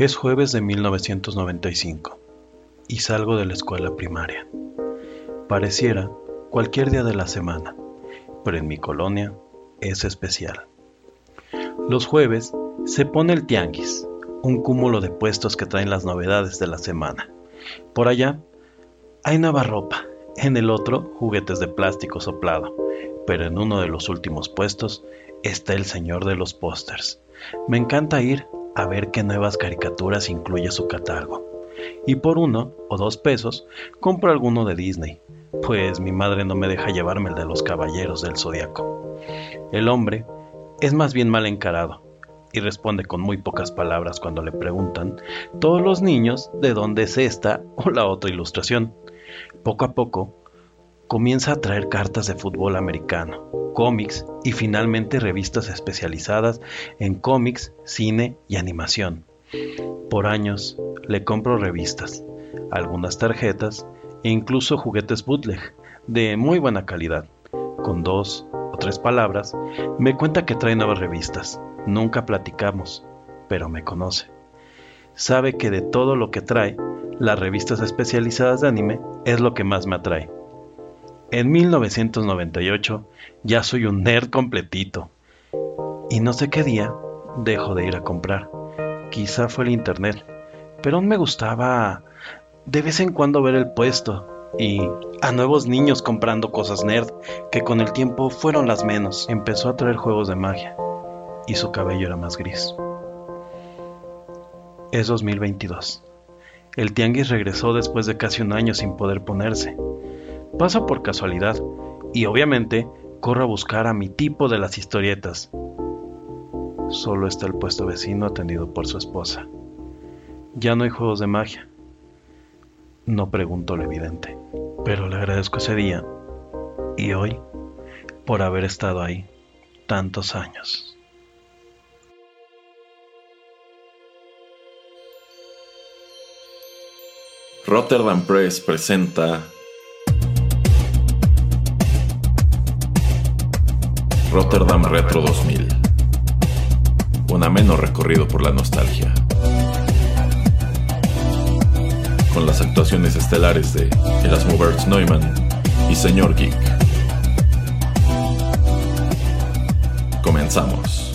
Es jueves de 1995 y salgo de la escuela primaria. Pareciera cualquier día de la semana, pero en mi colonia es especial. Los jueves se pone el tianguis, un cúmulo de puestos que traen las novedades de la semana. Por allá hay nueva ropa, en el otro juguetes de plástico soplado, pero en uno de los últimos puestos está el señor de los pósters. Me encanta ir a ver qué nuevas caricaturas incluye su catálogo. Y por uno o dos pesos compro alguno de Disney, pues mi madre no me deja llevarme el de los caballeros del zodiaco. El hombre es más bien mal encarado y responde con muy pocas palabras cuando le preguntan todos los niños de dónde es esta o la otra ilustración. Poco a poco comienza a traer cartas de fútbol americano, cómics y finalmente revistas especializadas en cómics, cine y animación. Por años le compro revistas, algunas tarjetas e incluso juguetes bootleg de muy buena calidad. Con dos o tres palabras, me cuenta que trae nuevas revistas. Nunca platicamos, pero me conoce. Sabe que de todo lo que trae, las revistas especializadas de anime es lo que más me atrae. En 1998 ya soy un nerd completito. Y no sé qué día dejo de ir a comprar. Quizá fue el internet, pero aún me gustaba de vez en cuando ver el puesto y a nuevos niños comprando cosas nerd que con el tiempo fueron las menos. Empezó a traer juegos de magia y su cabello era más gris. Es 2022. El tianguis regresó después de casi un año sin poder ponerse. Pasa por casualidad y obviamente corro a buscar a mi tipo de las historietas. Solo está el puesto vecino atendido por su esposa. Ya no hay juegos de magia. No pregunto lo evidente, pero le agradezco ese día y hoy por haber estado ahí tantos años. Rotterdam Press presenta Rotterdam Retro 2000. Un ameno recorrido por la nostalgia. Con las actuaciones estelares de Erasmo Bertz Neumann y Señor Geek. Comenzamos.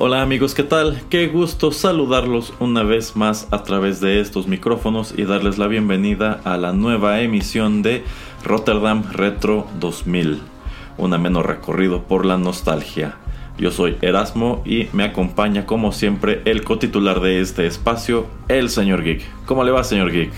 Hola amigos, ¿qué tal? Qué gusto saludarlos una vez más a través de estos micrófonos y darles la bienvenida a la nueva emisión de Rotterdam Retro 2000, un ameno recorrido por la nostalgia. Yo soy Erasmo y me acompaña como siempre el cotitular de este espacio, el señor Geek. ¿Cómo le va, señor Geek?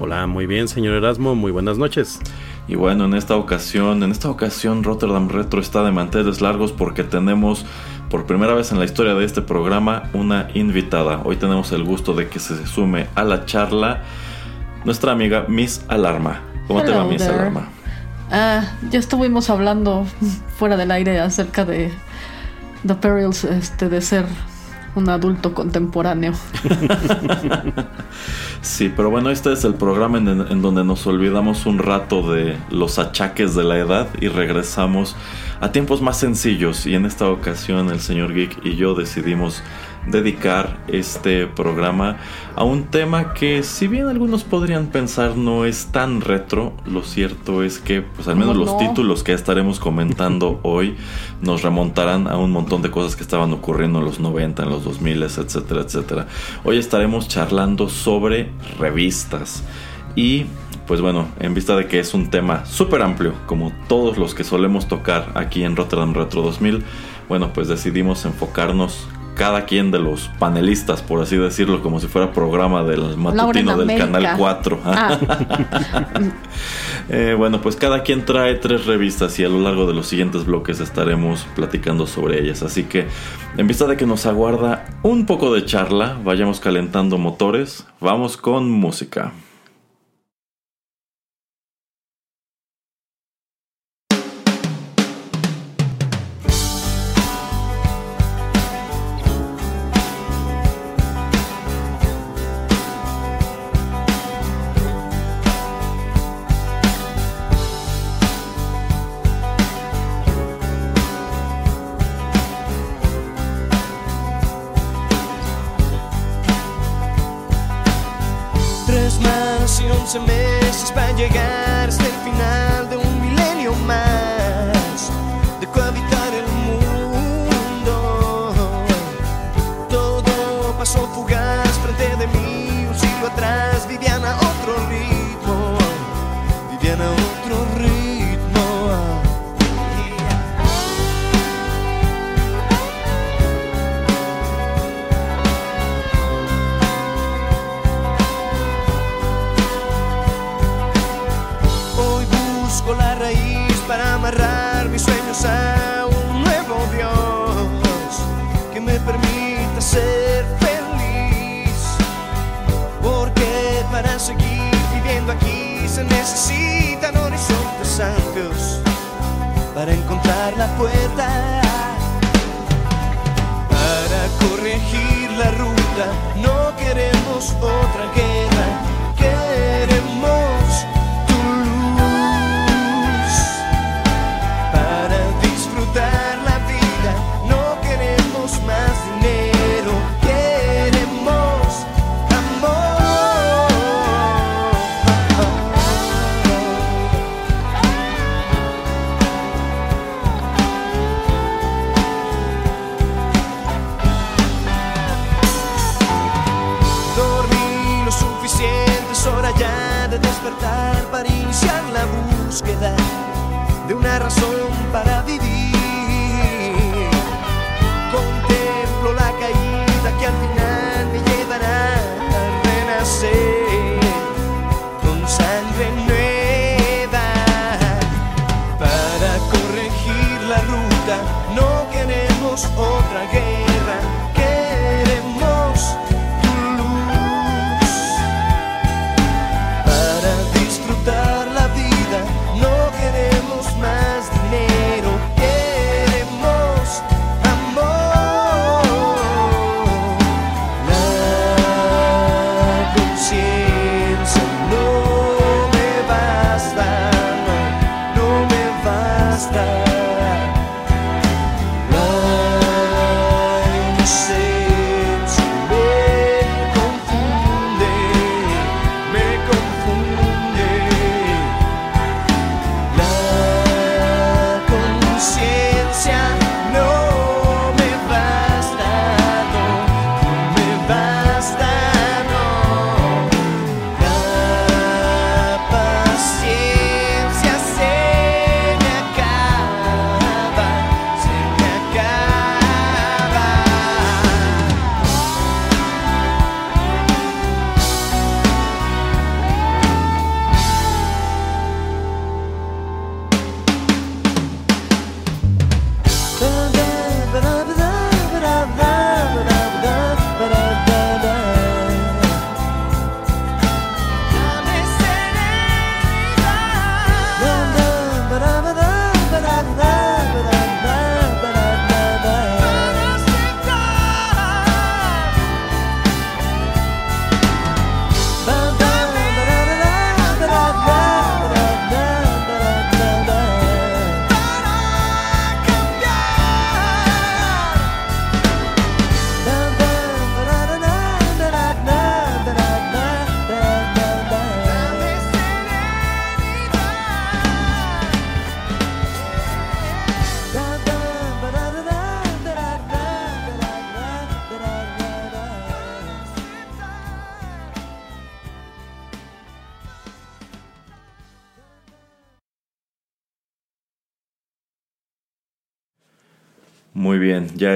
Hola, muy bien, señor Erasmo, muy buenas noches. Y bueno, en esta ocasión, en esta ocasión Rotterdam Retro está de manteles largos porque tenemos por primera vez en la historia de este programa una invitada. Hoy tenemos el gusto de que se sume a la charla nuestra amiga Miss Alarma. ¿Cómo te va Miss Alarma? Ah, ya estuvimos hablando fuera del aire acerca de The Perils este, de ser un adulto contemporáneo. sí, pero bueno, este es el programa en, en, donde nos olvidamos un rato de los achaques de la edad y regresamos a tiempos más sencillos. Y en esta ocasión el señor Geek y yo decidimos dedicar este programa a un tema que si bien algunos podrían pensar no es tan retro, lo cierto es que pues al menos los títulos que estaremos comentando hoy nos remontarán a un montón de cosas que estaban ocurriendo en los 90, en los 2000, etcétera, etcétera. Hoy estaremos charlando sobre revistas y pues bueno, en vista de que es un tema súper amplio, como todos los que solemos tocar aquí en Rotterdam Retro 2000, bueno, pues decidimos enfocarnos cada quien de los panelistas, por así decirlo, como si fuera programa del matutino del Canal 4. Ah. eh, bueno, pues cada quien trae tres revistas y a lo largo de los siguientes bloques estaremos platicando sobre ellas. Así que, en vista de que nos aguarda un poco de charla, vayamos calentando motores, vamos con música. That.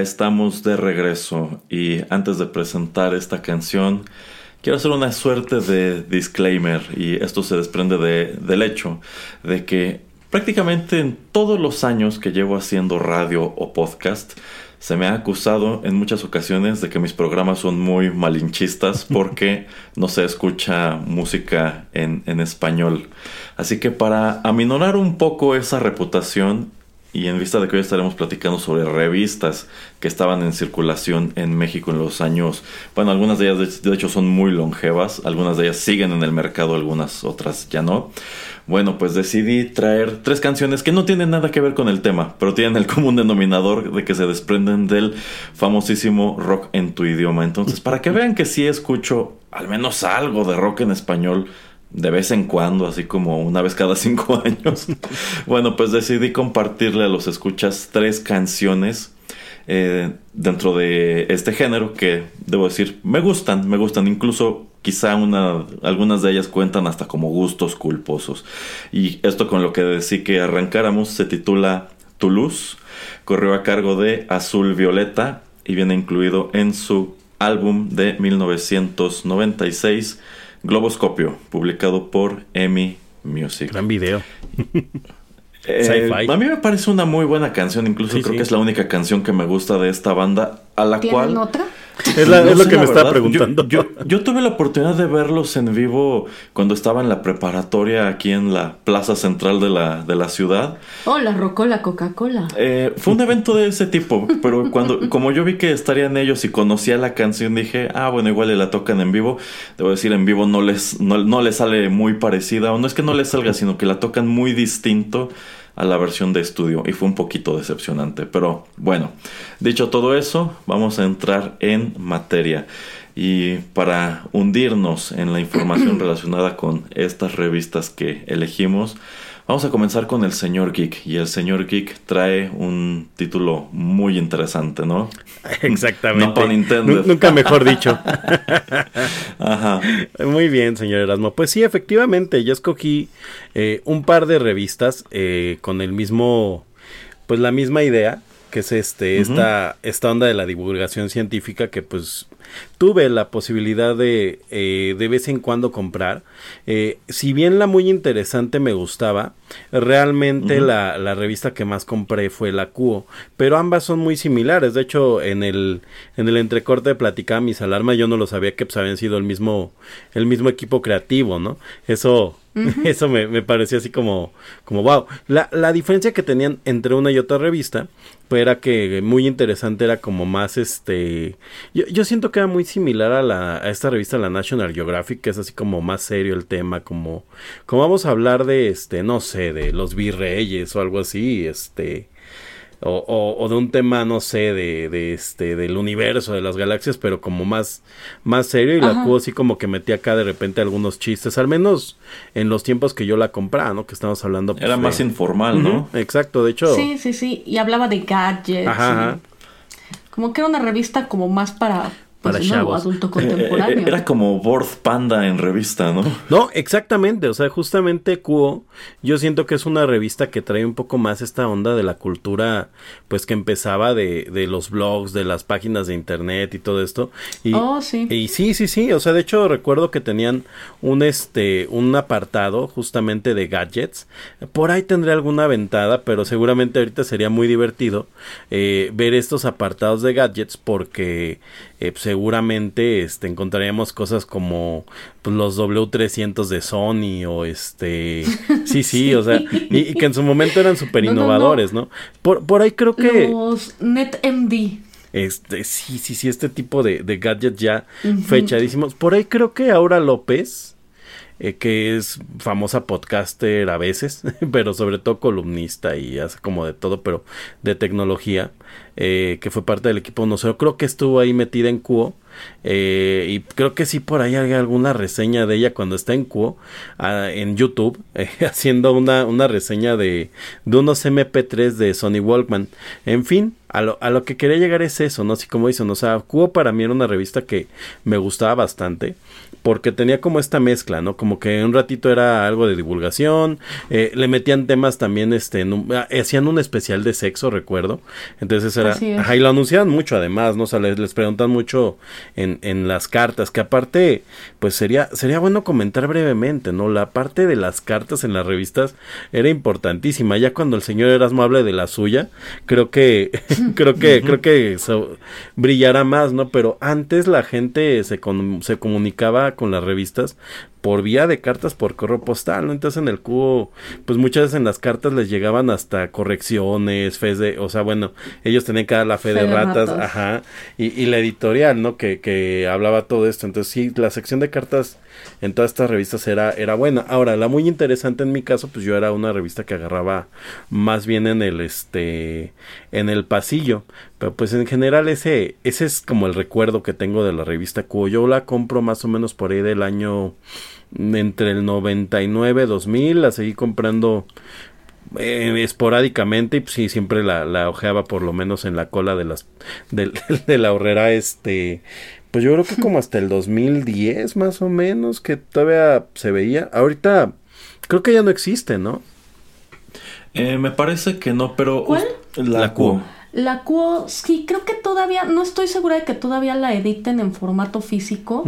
estamos de regreso y antes de presentar esta canción quiero hacer una suerte de disclaimer y esto se desprende de, del hecho de que prácticamente en todos los años que llevo haciendo radio o podcast se me ha acusado en muchas ocasiones de que mis programas son muy malinchistas porque no se escucha música en, en español. Así que para aminorar un poco esa reputación y en vista de que hoy estaremos platicando sobre revistas que estaban en circulación en México en los años, bueno, algunas de ellas de hecho son muy longevas, algunas de ellas siguen en el mercado, algunas otras ya no. Bueno, pues decidí traer tres canciones que no tienen nada que ver con el tema, pero tienen el común denominador de que se desprenden del famosísimo rock en tu idioma. Entonces, para que vean que sí escucho al menos algo de rock en español, de vez en cuando, así como una vez cada cinco años. bueno, pues decidí compartirle a los escuchas tres canciones eh, dentro de este género que, debo decir, me gustan, me gustan. Incluso quizá una, algunas de ellas cuentan hasta como gustos culposos. Y esto con lo que decí que arrancáramos se titula Toulouse, corrió a cargo de Azul Violeta y viene incluido en su álbum de 1996 Globoscopio, publicado por EMI Music. Gran video. Eh, a mí me parece una muy buena canción, incluso creo que es la única canción que me gusta de esta banda, a la cual... otra? Es, lo que me estaba preguntando. Yo, tuve la oportunidad de verlos en vivo cuando estaba en la preparatoria aquí en la plaza central de la, de la ciudad. Oh, la Rocola Coca-Cola. Eh, fue un evento de ese tipo, pero cuando como yo vi que estarían ellos y conocía la canción, dije, ah, bueno, igual le la tocan en vivo. Debo decir, en vivo no les, no, no les sale muy parecida, o no es que no les salga, sino que la tocan muy distinto a la versión de estudio y fue un poquito decepcionante. Pero bueno, dicho todo eso, vamos a entrar en materia. Y para hundirnos en la información relacionada con estas revistas que elegimos, Vamos a comenzar con el señor Geek. Y el señor Geek trae un título muy interesante, ¿no? Exactamente. No Nunca mejor dicho. Ajá. Muy bien, señor Erasmo. Pues sí, efectivamente, yo escogí eh, un par de revistas eh, con el mismo, pues la misma idea que es este, esta, esta onda de la divulgación científica que pues tuve la posibilidad de eh, de vez en cuando comprar. Eh, si bien la muy interesante me gustaba, realmente la, la, revista que más compré fue la Cuo, pero ambas son muy similares. De hecho, en el, en el entrecorte platicaba mis alarmas, yo no lo sabía que pues, habían sido el mismo, el mismo equipo creativo, ¿no? Eso Eso me, me, así como, como wow. La, la diferencia que tenían entre una y otra revista, pues era que muy interesante, era como más este. Yo, yo siento que era muy similar a, la, a esta revista, la National Geographic, que es así como más serio el tema, como, como vamos a hablar de este, no sé, de los virreyes o algo así, este o, o, de un tema, no sé, de, de, este, del universo, de las galaxias, pero como más, más serio y la Q así como que metía acá de repente algunos chistes, al menos en los tiempos que yo la compraba, ¿no? Que estamos hablando. Pues, Era más informal, ¿no? Exacto, de hecho. Sí, sí, sí, y hablaba de gadgets. Ajá. Como que era una revista como más para para pues adulto contemporáneo. Eh, era como Board Panda en revista, ¿no? No, exactamente. O sea, justamente Cuo, yo siento que es una revista que trae un poco más esta onda de la cultura, pues que empezaba de, de los blogs, de las páginas de internet y todo esto. Y, oh, sí. Y sí, sí, sí. O sea, de hecho, recuerdo que tenían un este, un apartado justamente de gadgets. Por ahí tendré alguna ventada, pero seguramente ahorita sería muy divertido eh, ver estos apartados de gadgets porque eh, seguramente este, encontraríamos cosas como pues, los W300 de Sony o este... Sí, sí, o sea, y, que en su momento eran súper innovadores, no, Por, por ahí creo que... Los NetMD. Este, sí, sí, sí, este tipo de, de gadgets ya fechadísimos. Por ahí creo que Aura López eh, que es famosa podcaster a veces, pero sobre todo columnista y hace como de todo, pero de tecnología, eh, que fue parte del equipo no sé, creo que estuvo ahí metida en Cuo. Eh, y creo que sí por ahí hay alguna reseña de ella cuando está en Cuo ah, en YouTube haciendo una, una reseña de, de unos MP3 de Sony Walkman en fin a lo, a lo que quería llegar es eso no así como dicen o sea Cuo para mí era una revista que me gustaba bastante porque tenía como esta mezcla, ¿no? Como que un ratito era algo de divulgación, eh, le metían temas también, este, ah, hacían un especial de sexo, recuerdo, entonces era, ajá, y lo anunciaban mucho además, ¿no? O sea, les, preguntan mucho en, en, las cartas, que aparte, pues sería, sería bueno comentar brevemente, ¿no? La parte de las cartas en las revistas era importantísima, ya cuando el señor Erasmo hable de la suya, creo que, creo que, creo que brillará más, ¿no? Pero antes la gente se, se comunicaba con las revistas por vía de cartas por correo postal, ¿no? Entonces en el cubo, pues muchas veces en las cartas les llegaban hasta correcciones, fe de, o sea, bueno, ellos tenían que dar la fe, de, ratas, ajá, y, y, la editorial, ¿no? Que, que hablaba todo esto. Entonces sí, la sección de cartas en todas estas revistas era, era buena. Ahora, la muy interesante en mi caso, pues yo era una revista que agarraba más bien en el este en el pasillo. Pero pues en general ese, ese es como el recuerdo que tengo de la revista Cubo. Yo la compro más o menos por ahí del año entre el 99 2000, la seguí comprando eh, esporádicamente y pues, sí siempre la, la ojeaba por lo menos en la cola de las de, de la horrera este pues yo creo que como hasta el 2010 más o menos que todavía se veía. Ahorita creo que ya no existe, ¿no? Eh, me parece que no, pero... ¿Cuál? La, Cuo. La Cuo, sí, creo que todavía, no estoy segura de que todavía la editen en formato físico,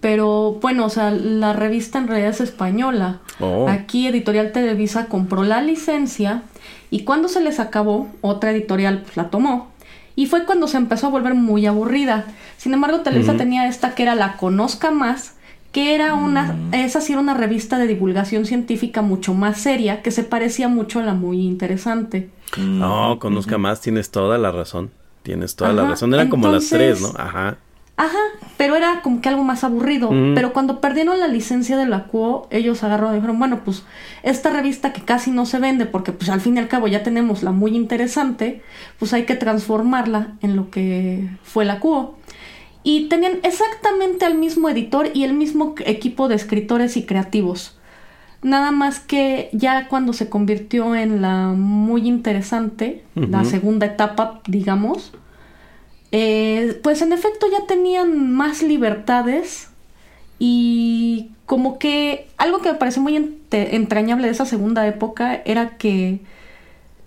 pero bueno, o sea, la revista en realidad es española. Oh. Aquí Editorial Televisa compró la licencia y cuando se les acabó, otra editorial pues, la tomó y fue cuando se empezó a volver muy aburrida. Sin embargo, Televisa tenía esta que era La Conozca Más, que era una, mm. esa sí era una revista de divulgación científica mucho más seria, que se parecía mucho a la muy interesante. Mm. No, Conozca Más, tienes toda la razón. Tienes toda la razón. Eran como las tres, ¿no? Ajá. Ajá, pero era como que algo más aburrido. Pero cuando perdieron la licencia de la Cuo, ellos agarraron y dijeron, bueno, pues esta revista que casi no se vende, porque pues al fin y al cabo ya tenemos la muy interesante, pues hay que transformarla en lo que fue la Cuo. Y tenían exactamente el mismo editor y el mismo equipo de escritores y creativos. Nada más que ya cuando se convirtió en la muy interesante, la segunda etapa, digamos, eh, pues en efecto ya tenían más libertades y como que algo que me parece muy entrañable de esa segunda época era que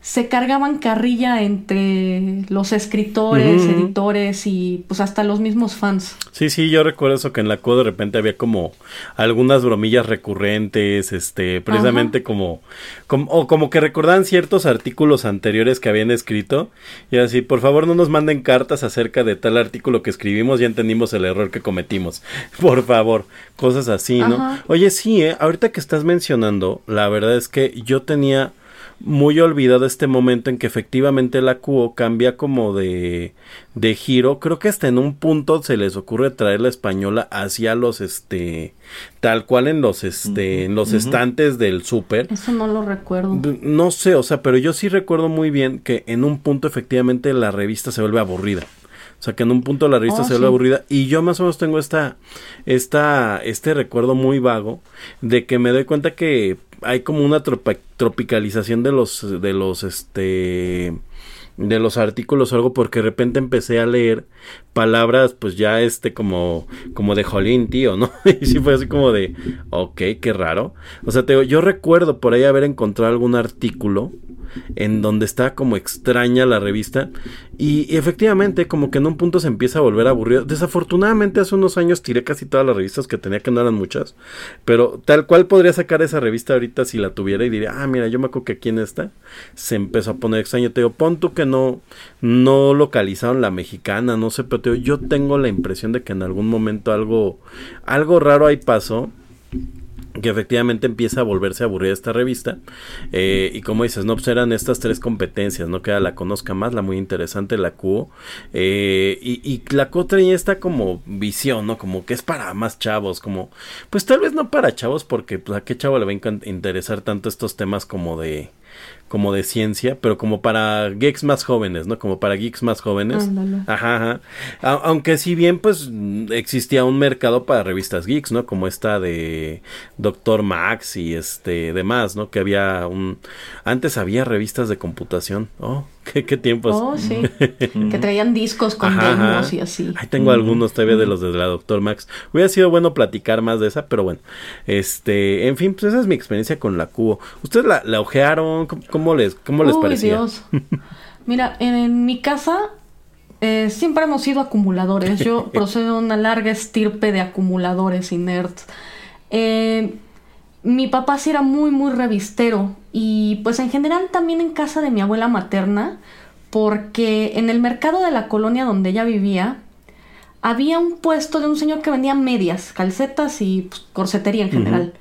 se cargaban carrilla entre los escritores, editores y pues hasta los mismos fans. Sí, sí, yo recuerdo eso que en la CUO de repente había como algunas bromillas recurrentes, este, precisamente como, como, o como que recordaban ciertos artículos anteriores que habían escrito y así, por favor no nos manden cartas acerca de tal artículo que escribimos, ya entendimos el error que cometimos, por favor, cosas así, ¿no? Oye, sí, ¿eh? ahorita que estás mencionando, la verdad es que yo tenía muy olvidado este momento en que efectivamente la QO cambia como de, de giro. Creo que hasta en un punto se les ocurre traer la española hacia los este tal cual en los este en los estantes del súper. Eso no lo recuerdo. No sé, o sea, pero yo sí recuerdo muy bien que en un punto efectivamente la revista se vuelve aburrida. O sea, que en un punto la revista oh, se vuelve aburrida. Y yo más o menos tengo esta, esta, este recuerdo muy vago de que me doy cuenta que hay como una tropicalización de los, de los, este, de los artículos o algo porque de repente empecé a leer palabras pues ya este como como de jolín tío no y sí fue así como de ok qué raro o sea te, yo recuerdo por ahí haber encontrado algún artículo en donde está como extraña la revista y, efectivamente como que en un punto se empieza a volver aburrido. Desafortunadamente hace unos años tiré casi todas las revistas que tenía que no eran muchas, pero tal cual podría sacar esa revista ahorita si la tuviera y diría, ah, mira, yo me acuerdo que aquí en esta se empezó a poner extraño. Te digo, pon tú que no, no localizaron la mexicana, no sé, pero yo tengo la impresión de que en algún momento algo, algo raro ahí pasó que efectivamente empieza a volverse aburrida esta revista eh, y como dices no pues estas tres competencias no que la conozca más la muy interesante la Q eh, y, y, la Q traía esta como visión no como que es para más chavos como pues tal vez no para chavos porque pues a qué chavo le va a interesar tanto estos temas como de como de ciencia, pero como para geeks más jóvenes, ¿no? Como para geeks más jóvenes. Ajá, ajá. aunque si bien pues existía un mercado para revistas geeks, ¿no? Como esta de Doctor Max y este demás, ¿no? Que había un antes había revistas de computación. Oh, qué, qué tiempos. Oh, sí. que traían discos con demos y así. Ahí tengo algunos todavía de los de la Doctor Max. Hubiera sido bueno platicar más de esa, pero bueno. Este, en fin, pues esa es mi experiencia con la Cubo. ¿Ustedes la, la ojearon? ¿Cómo les, cómo les parecía? Mira, en, mi casa eh, siempre hemos sido acumuladores. Yo procedo de una larga estirpe de acumuladores y nerds. Eh, mi papá sí era muy, muy revistero. Y pues en general también en casa de mi abuela materna. Porque en el mercado de la colonia donde ella vivía había un puesto de un señor que vendía medias, calcetas y pues, corsetería en general.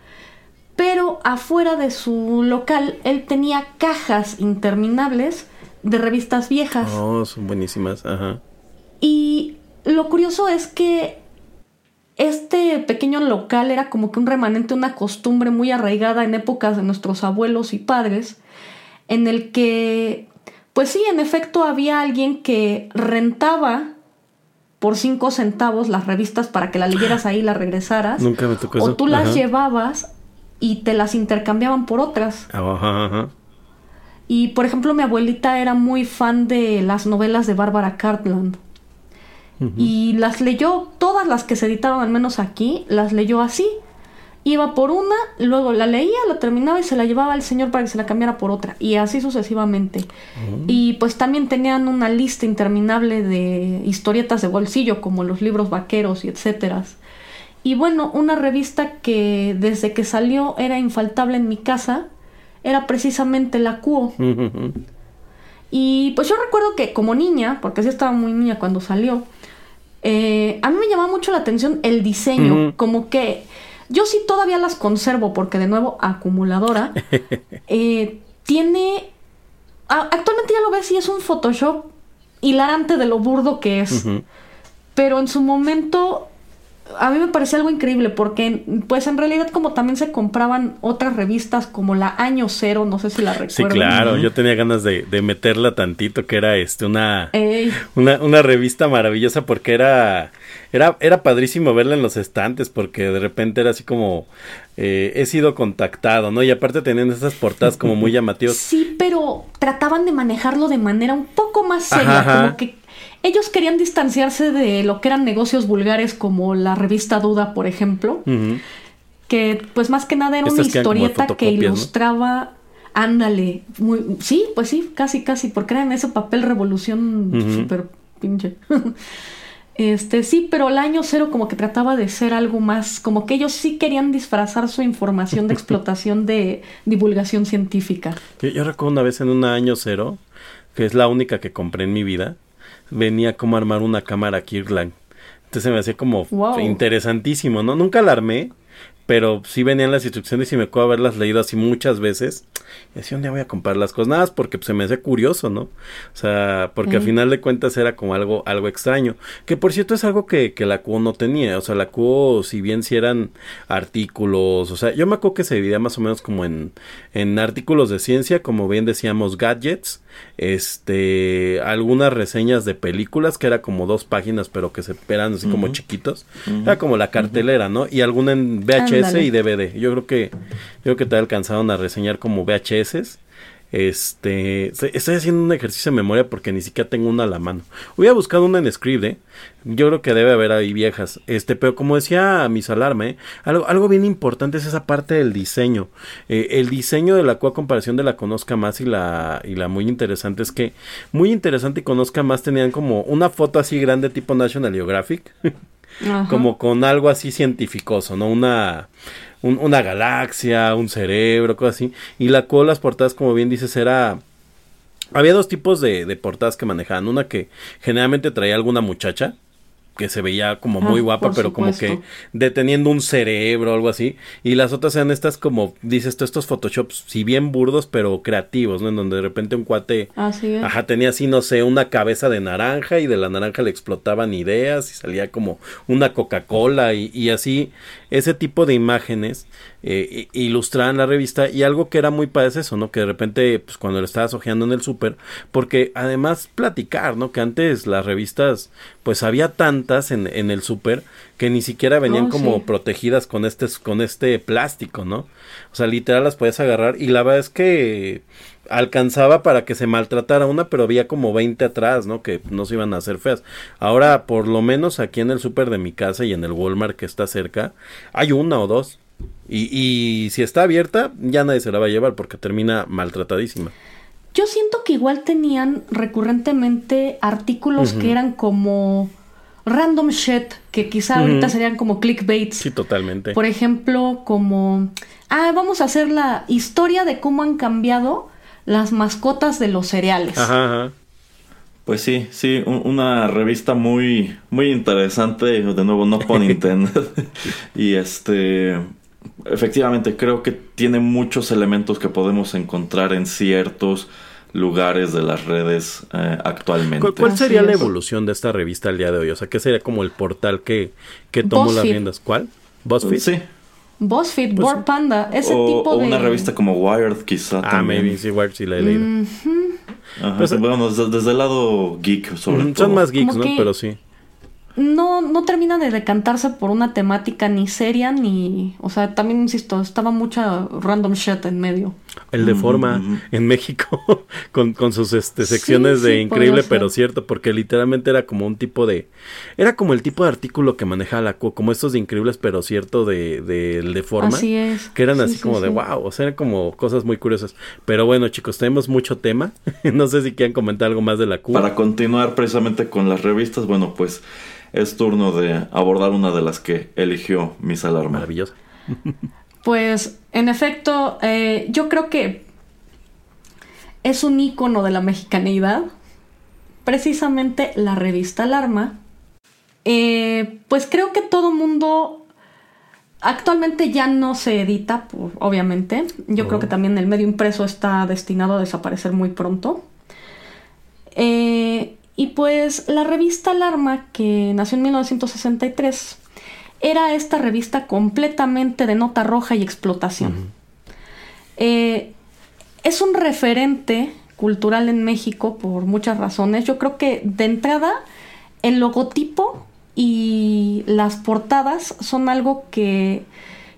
Pero afuera de su local, él tenía cajas interminables de revistas viejas. Oh, son buenísimas, ajá. Y lo curioso es que este pequeño local era como que un remanente, una costumbre muy arraigada en épocas de nuestros abuelos y padres, en el que, pues sí, en efecto había alguien que rentaba por cinco centavos las revistas para que las leyeras ahí y las regresaras. Nunca me tocó eso. O tú las llevabas y te las intercambiaban por otras. Ajá, ajá. Y por ejemplo, mi abuelita era muy fan de las novelas de Bárbara Cartland. Y las leyó, todas las que se editaron al menos aquí, las leyó así. Iba por una, luego la leía, la terminaba y se la llevaba al señor para que se la cambiara por otra. Y así sucesivamente. Y pues también tenían una lista interminable de historietas de bolsillo, como los libros vaqueros y etcétera. Y bueno, una revista que desde que salió era infaltable en mi casa era precisamente la Cuo. Y pues yo recuerdo que como niña, porque sí estaba muy niña cuando salió, eh, a mí me llamaba mucho la atención el diseño, como que yo sí todavía las conservo porque de nuevo acumuladora, eh, tiene, actualmente ya lo ves y es un Photoshop hilarante de lo burdo que es, pero en su momento a mí me parecía algo increíble porque pues en realidad como también se compraban otras revistas como la Año Cero, no sé si la recuerdan. Sí, claro, yo tenía ganas de, de, meterla tantito que era este una, una, una revista maravillosa porque era era era padrísimo verla en los estantes porque de repente era así como eh, he sido contactado, ¿no? Y aparte tenían esas portadas como muy llamativas. Sí, pero trataban de manejarlo de manera un poco más seria, como que ellos querían distanciarse de lo que eran negocios vulgares como la revista Duda, por ejemplo, que pues más que nada era una historieta que ilustraba, ándale, muy, sí, pues sí, casi, casi, porque era en ese papel revolución súper pinche. Este, sí, pero el año cero como que trataba de ser algo más, como que ellos sí querían disfrazar su información de explotación de divulgación científica. Yo, yo, recuerdo una vez en un año cero, que es la única que compré en mi vida, venía como armar una cámara Kirkland. Entonces me hacía como interesantísimo, ¿no? Nunca la armé, pero sí venían las instrucciones y me acuerdo haberlas leído así muchas veces. Y decía, ¿dónde voy a comprar las cosas? Nada, porque pues, se me hace curioso, ¿no? O sea, porque al final de cuentas era como algo, algo extraño. Que por cierto es algo que, que la QO no tenía. O sea, la QO, si bien si eran artículos, o sea, yo me acuerdo que se dividía más o menos como en, en artículos de ciencia, como bien decíamos, gadgets, este, algunas reseñas de películas, que era como dos páginas, pero que se eran así como chiquitos. Era como la cartelera, ¿no? Y alguna en VHS y DVD. Yo creo que, yo creo que te alcanzaron a reseñar como VHS. Este, estoy haciendo un ejercicio de memoria porque ni siquiera tengo una a la mano. Voy a buscar una en Script, ¿eh? Yo creo que debe haber ahí viejas. Este, pero como decía mis alarma, ¿eh? algo, algo bien importante es esa parte del diseño. Eh, el diseño de la cual comparación de la conozca más y la, y la muy interesante es que muy interesante y conozca más tenían como una foto así grande tipo National Geographic. como con algo así científicoso, ¿no? Una, una galaxia, un cerebro, cosas así. Y la cola, las portadas, como bien dices, era... Había dos tipos de, de portadas que manejaban. Una que generalmente traía alguna muchacha, que se veía como muy guapa, pero como que deteniendo un cerebro o algo así. Y las otras eran estas como, dices tú, estos photoshops, si bien burdos, pero creativos, ¿no? En donde de repente un cuate, ajá, tenía así, no sé, una cabeza de naranja y de la naranja le explotaban ideas y salía como una Coca-Cola y, y así, ese tipo de imágenes eh, ilustraban la revista y algo que era muy para eso, ¿no? Que de repente, pues cuando lo estabas ojeando en el súper, porque además platicar, ¿no? Que antes las revistas, pues había tantas en, en el súper que ni siquiera venían oh, como protegidas con este, con este plástico, ¿no? O sea, literal las podías agarrar y la verdad es que alcanzaba para que se maltratara una, pero había como 20 atrás, ¿no? Que no se iban a hacer feas. Ahora, por lo menos aquí en el súper de mi casa y en el Walmart que está cerca, hay una o dos. Y, y si está abierta, ya nadie se la va a llevar porque termina maltratadísima. Yo siento que igual tenían recurrentemente artículos que eran como random shit, que quizá ahorita serían como clickbaits. Sí, totalmente. Por ejemplo, como, ah, vamos a hacer la historia de cómo han cambiado las mascotas de los cereales. Ajá, Pues sí, sí, una revista muy, muy interesante, de nuevo no por Nintendo. y este, efectivamente creo que tiene muchos elementos que podemos encontrar en ciertos lugares de las redes eh, actualmente. ¿Cuál, sería la evolución de esta revista al día de hoy? O sea, ¿qué sería como el portal que, que tomó las riendas? ¿Cuál? ¿BuzzFeed? Sí. BuzzFeed, pues Board Panda, ese tipo de... O una revista como Wired, quizá. Ah, maybe, sí, Wired sí la he leído. pues, bueno, desde, el lado geek, sobre todo. Son más geeks, ¿no? Pero sí no, no termina de decantarse por una temática ni seria ni. O sea, también insisto, estaba mucha random shit en medio. El de forma en México, con, con, sus este, secciones de increíble pero cierto, porque literalmente era como un tipo de. Era como el tipo de artículo que manejaba la como estos de increíbles pero cierto de, de, de forma. Así es. Que eran así como de wow, o sea, eran como cosas muy curiosas. Pero bueno, chicos, tenemos mucho tema. no sé si quieren comentar algo más de la Q. Para continuar precisamente con las revistas, bueno, pues es turno de abordar una de las que eligió Miss Alarma. Maravilloso. Pues, en efecto, eh, yo creo que es un icono de la mexicanidad. Precisamente la revista Alarma. Eh, pues creo que todo mundo Actualmente ya no se edita, obviamente. Yo creo que oh. también el medio impreso está destinado a desaparecer muy pronto. Eh, y pues la revista Alarma, que nació en 1963, era esta revista completamente de nota roja y explotación. Eh, es un referente cultural en México por muchas razones. Yo creo que de entrada el logotipo y las portadas son algo que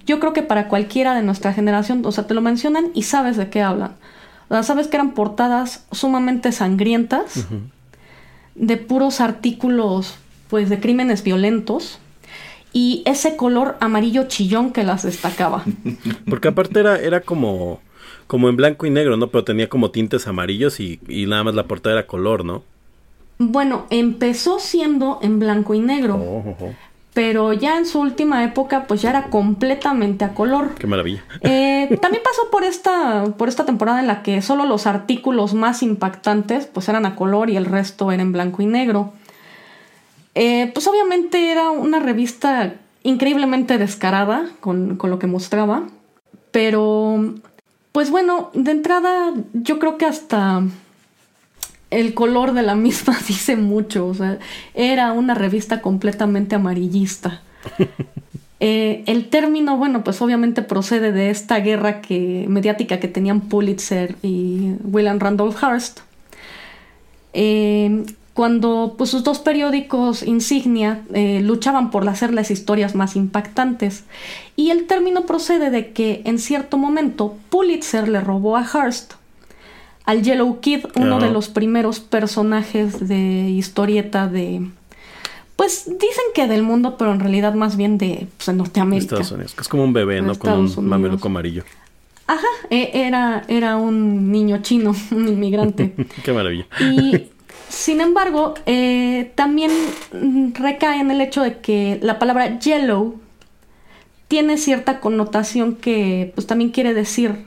yo creo que para cualquiera de nuestra generación, o sea, te lo mencionan y sabes de qué hablan. O sea, sabes que eran portadas sumamente sangrientas de puros artículos pues de crímenes violentos y ese color amarillo chillón que las destacaba. Porque aparte era, era como, como en blanco y negro, ¿no? Pero tenía como tintes amarillos y, y nada más la portada era color, ¿no? Bueno, empezó siendo en blanco y negro. Oh, oh, oh pero ya en su última época pues ya era completamente a color. Qué maravilla. Eh, también pasó por esta, por esta temporada en la que solo los artículos más impactantes pues eran a color y el resto era en blanco y negro. Eh, pues obviamente era una revista increíblemente descarada con, con lo que mostraba, pero pues bueno, de entrada yo creo que hasta el color de la misma dice mucho. O sea, era una revista completamente amarillista. Eh, el término, bueno, pues obviamente procede de esta guerra que, mediática que tenían Pulitzer y William Randolph Hearst. Eh, cuando pues, sus dos periódicos insignia eh, luchaban por hacer las historias más impactantes. Y el término procede de que en cierto momento Pulitzer le robó a Hearst al Yellow Kid, uno de los primeros personajes de historieta de... Pues dicen que del mundo, pero en realidad más bien de, pues, Norteamérica. Estados Unidos, que es como un bebé, ¿no? Con un mameluco amarillo. Ajá, e, era, era un niño chino, un inmigrante. Qué maravilla. Y sin embargo, eh, también recae en el hecho de que la palabra yellow tiene cierta connotación que pues también quiere decir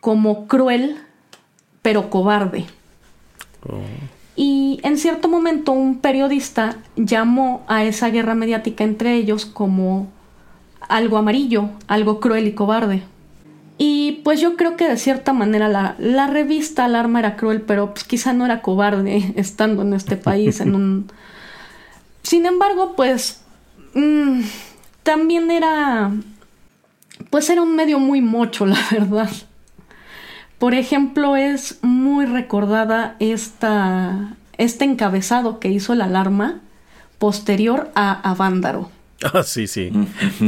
como cruel pero cobarde. Oh. Y en cierto momento un periodista llamó a esa guerra mediática entre ellos como algo amarillo, algo cruel y cobarde. Y pues yo creo que de cierta manera la, revista Alarma era cruel, pero pues quizá no era cobarde estando en este país, en un... Sin embargo, pues mm, también era... Pues era un medio muy mocho, la verdad. Por ejemplo, es muy recordada esta, este encabezado que hizo la alarma posterior a Avándaro. Ah, sí, sí.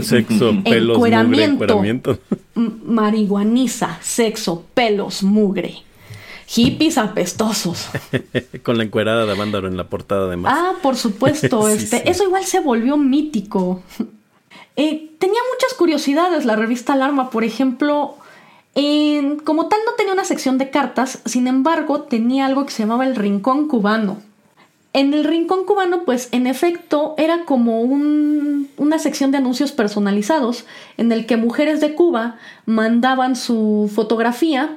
Sexo, pelos, mugre, encueramiento. Marihuaniza, sexo, pelos, mugre. Hippies apestosos. Con la encuerada de Avándaro en la portada además. Ah, por supuesto. este, Eso igual se volvió mítico. Eh, tenía muchas curiosidades la revista Alarma. Por ejemplo, como tal no tenía una sección de cartas, sin embargo tenía algo que se llamaba el Rincón Cubano. En el Rincón Cubano, pues en efecto era como una sección de anuncios personalizados en el que mujeres de Cuba mandaban su fotografía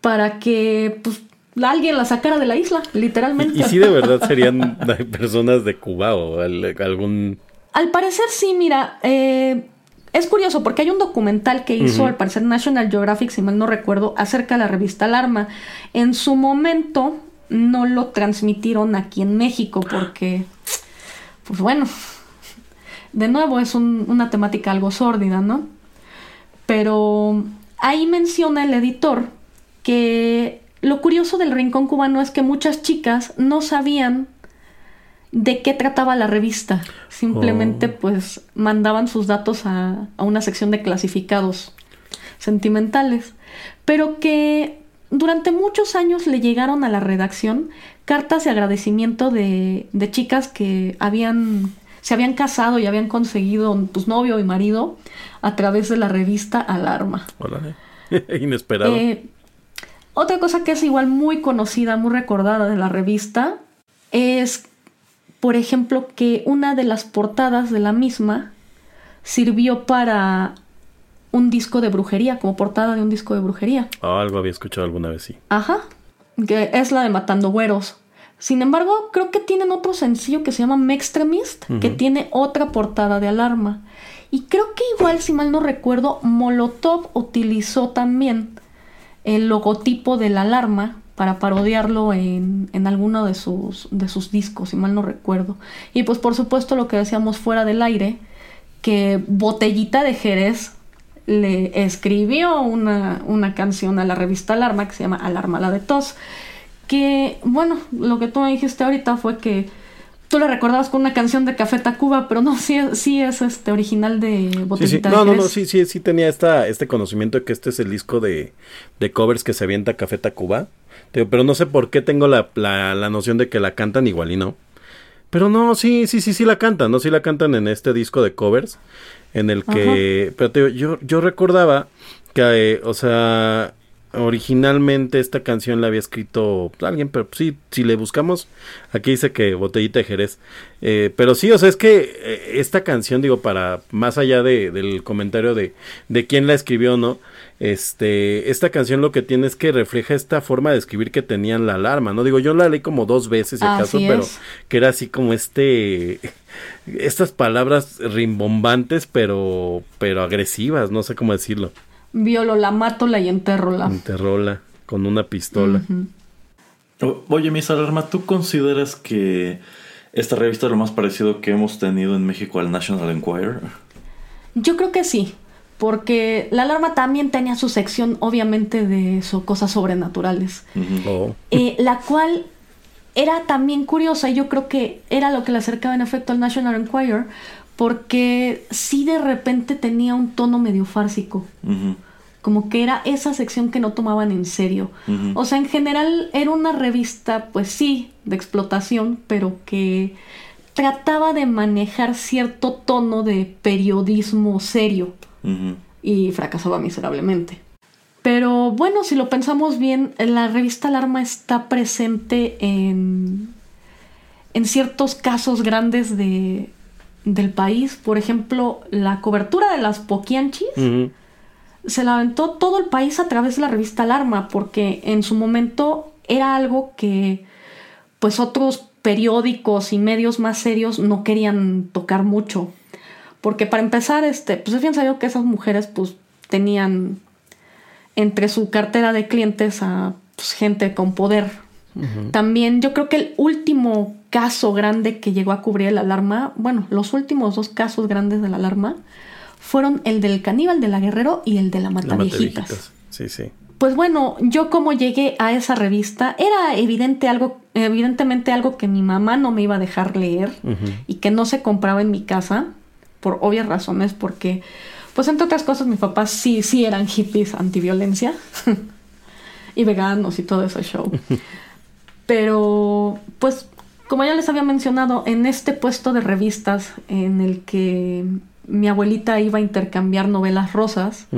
para que pues, alguien la sacara de la isla, literalmente. ¿Y, si de verdad serían personas de Cuba o algún...? Al parecer sí, mira, eh, es curioso porque hay un documental que hizo al parecer National Geographic, si mal no recuerdo, acerca de la revista Alarma. En su momento no lo transmitieron aquí en México porque, pues bueno, de nuevo es una temática algo sórdida, ¿no? Pero ahí menciona el editor que lo curioso del Rincón Cubano es que muchas chicas no sabían de qué trataba la revista. Simplemente oh. pues mandaban sus datos a, una sección de clasificados sentimentales. Pero que durante muchos años le llegaron a la redacción cartas de agradecimiento de, de chicas que habían se habían casado y habían conseguido pues, novio y marido a través de la revista Alarma. Hola. Inesperado. Eh, otra cosa que es igual muy conocida, muy recordada de la revista, es, por ejemplo, que una de las portadas de la misma sirvió para un disco de brujería, como portada de un disco de brujería. Ah, algo había escuchado alguna vez, sí. Ajá, que es la de Matando Güeros. Sin embargo, creo que tienen otro sencillo que se llama Mextremist, que tiene otra portada de alarma. Y creo que igual, si mal no recuerdo, Molotov utilizó también el logotipo de la alarma para parodiarlo en, en alguno de sus, de sus discos, si mal no recuerdo. Y pues por supuesto lo que decíamos fuera del aire, que Botellita de Jerez le escribió una, una canción a la revista Alarma que se llama Alarma la de tos. Que, bueno, lo que tú me dijiste ahorita fue que Tú la recordabas con una canción de Café Tacuba, pero no, sí, sí es este original de Botellita sí, sí. No, no, no, sí, sí, sí tenía esta, este conocimiento de que este es el disco de, de covers que se avienta Café Tacuba. Pero no sé por qué tengo la, la, la noción de que la cantan igual y no. Pero no, sí, sí, sí, sí la cantan, ¿no? Sí la cantan en este disco de covers. En el que. Pero yo, yo recordaba que, eh, o sea, originalmente esta canción la había escrito alguien, pero sí, si le buscamos, aquí dice que Botellita de Jerez. Eh, pero sí, o sea, es que eh, esta canción, digo, para más allá de, del comentario de, de quién la escribió, ¿no? Este, esta canción lo que tiene es que refleja esta forma de escribir que tenían la alarma, ¿no? Digo, yo la leí como dos veces, acaso, pero que era así como este, estas palabras rimbombantes, pero, pero agresivas, no sé cómo decirlo. Violola, mátola y enterrola. Enterrola con una pistola. Oye, Miss Alarma, ¿tú consideras que esta revista es lo más parecido que hemos tenido en México al National Enquirer? Yo creo que sí, porque la alarma también tenía su sección, obviamente, de cosas sobrenaturales, oh. eh, la cual era también curiosa y yo creo que era lo que le acercaba en efecto al National Enquirer, porque sí de repente tenía un tono medio fársico. Como que era esa sección que no tomaban en serio. O sea, en general era una revista, pues sí, de explotación, pero que trataba de manejar cierto tono de periodismo serio. Y fracasaba miserablemente. Pero bueno, si lo pensamos bien, la revista Alarma está presente en, en ciertos casos grandes de, del país. Por ejemplo, la cobertura de las Poquianchis se la aventó todo el país a través de la revista Alarma, porque en su momento era algo que pues otros periódicos y medios más serios no querían tocar mucho. Porque para empezar, este, pues es bien sabido que esas mujeres pues tenían entre su cartera de clientes a pues, gente con poder. También yo creo que el último caso grande que llegó a cubrir el alarma, bueno, los últimos dos casos grandes de la alarma fueron el del caníbal de la Guerrero y el de la Mataviejitas. Sí, sí. Pues bueno, yo como llegué a esa revista, era evidente algo, evidentemente algo que mi mamá no me iba a dejar leer y que no se compraba en mi casa, por obvias razones, porque, pues entre otras cosas, mis papás sí, sí eran hippies antiviolencia y veganos y todo ese show. Pero, pues como ya les había mencionado, en este puesto de revistas en el que mi abuelita iba a intercambiar novelas rosas,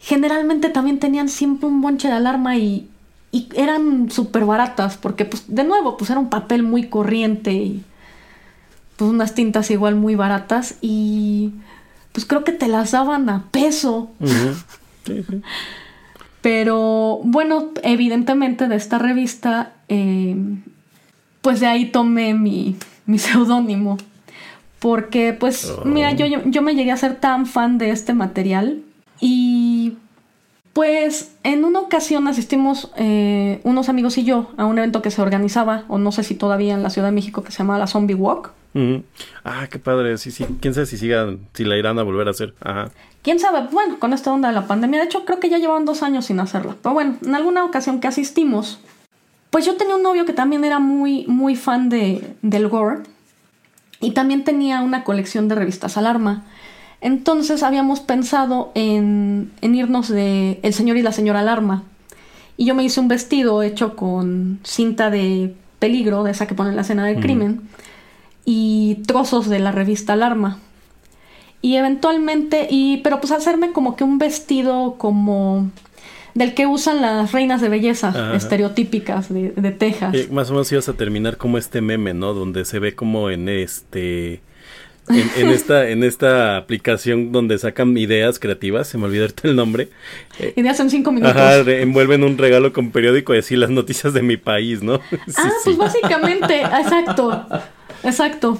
generalmente también tenían siempre un bonche de alarma y, eran súper baratas, porque pues de nuevo, pues era un papel muy corriente y pues unas tintas igual muy baratas y pues creo que te las daban a peso. Pero bueno, evidentemente de esta revista, eh, pues de ahí tomé mi, mi seudónimo. Porque pues, mira, yo, yo, me llegué a ser tan fan de este material y pues en una ocasión asistimos eh, unos amigos y yo a un evento que se organizaba, o no sé si todavía en la Ciudad de México, que se llama la Zombie Walk. Ah, qué padre, sí, sí. Quién sabe si sigan, si la irán a volver a hacer. Ajá. Quién sabe, bueno, con esta onda de la pandemia, de hecho creo que ya llevaban dos años sin hacerla. Pero bueno, en alguna ocasión que asistimos, pues yo tenía un novio que también era muy, muy fan de, del gore. Y también tenía una colección de revistas Alarma. Entonces habíamos pensado en, en irnos de El señor y la señora Alarma. Y yo me hice un vestido hecho con cinta de peligro, de esa que pone en la escena del crimen y trozos de la revista Alarma. Y eventualmente, y, pero pues hacerme como que un vestido como del que usan las reinas de belleza estereotípicas de, de Texas. Eh, más o menos ibas a terminar como este meme, ¿no? Donde se ve como en este... En, esta, en esta aplicación donde sacan ideas creativas, se me olvidó el nombre. Eh, ideas en cinco minutos. Ajá, envuelven un regalo con periódico y así las noticias de mi país, ¿no? ah, pues básicamente, exacto. Exacto.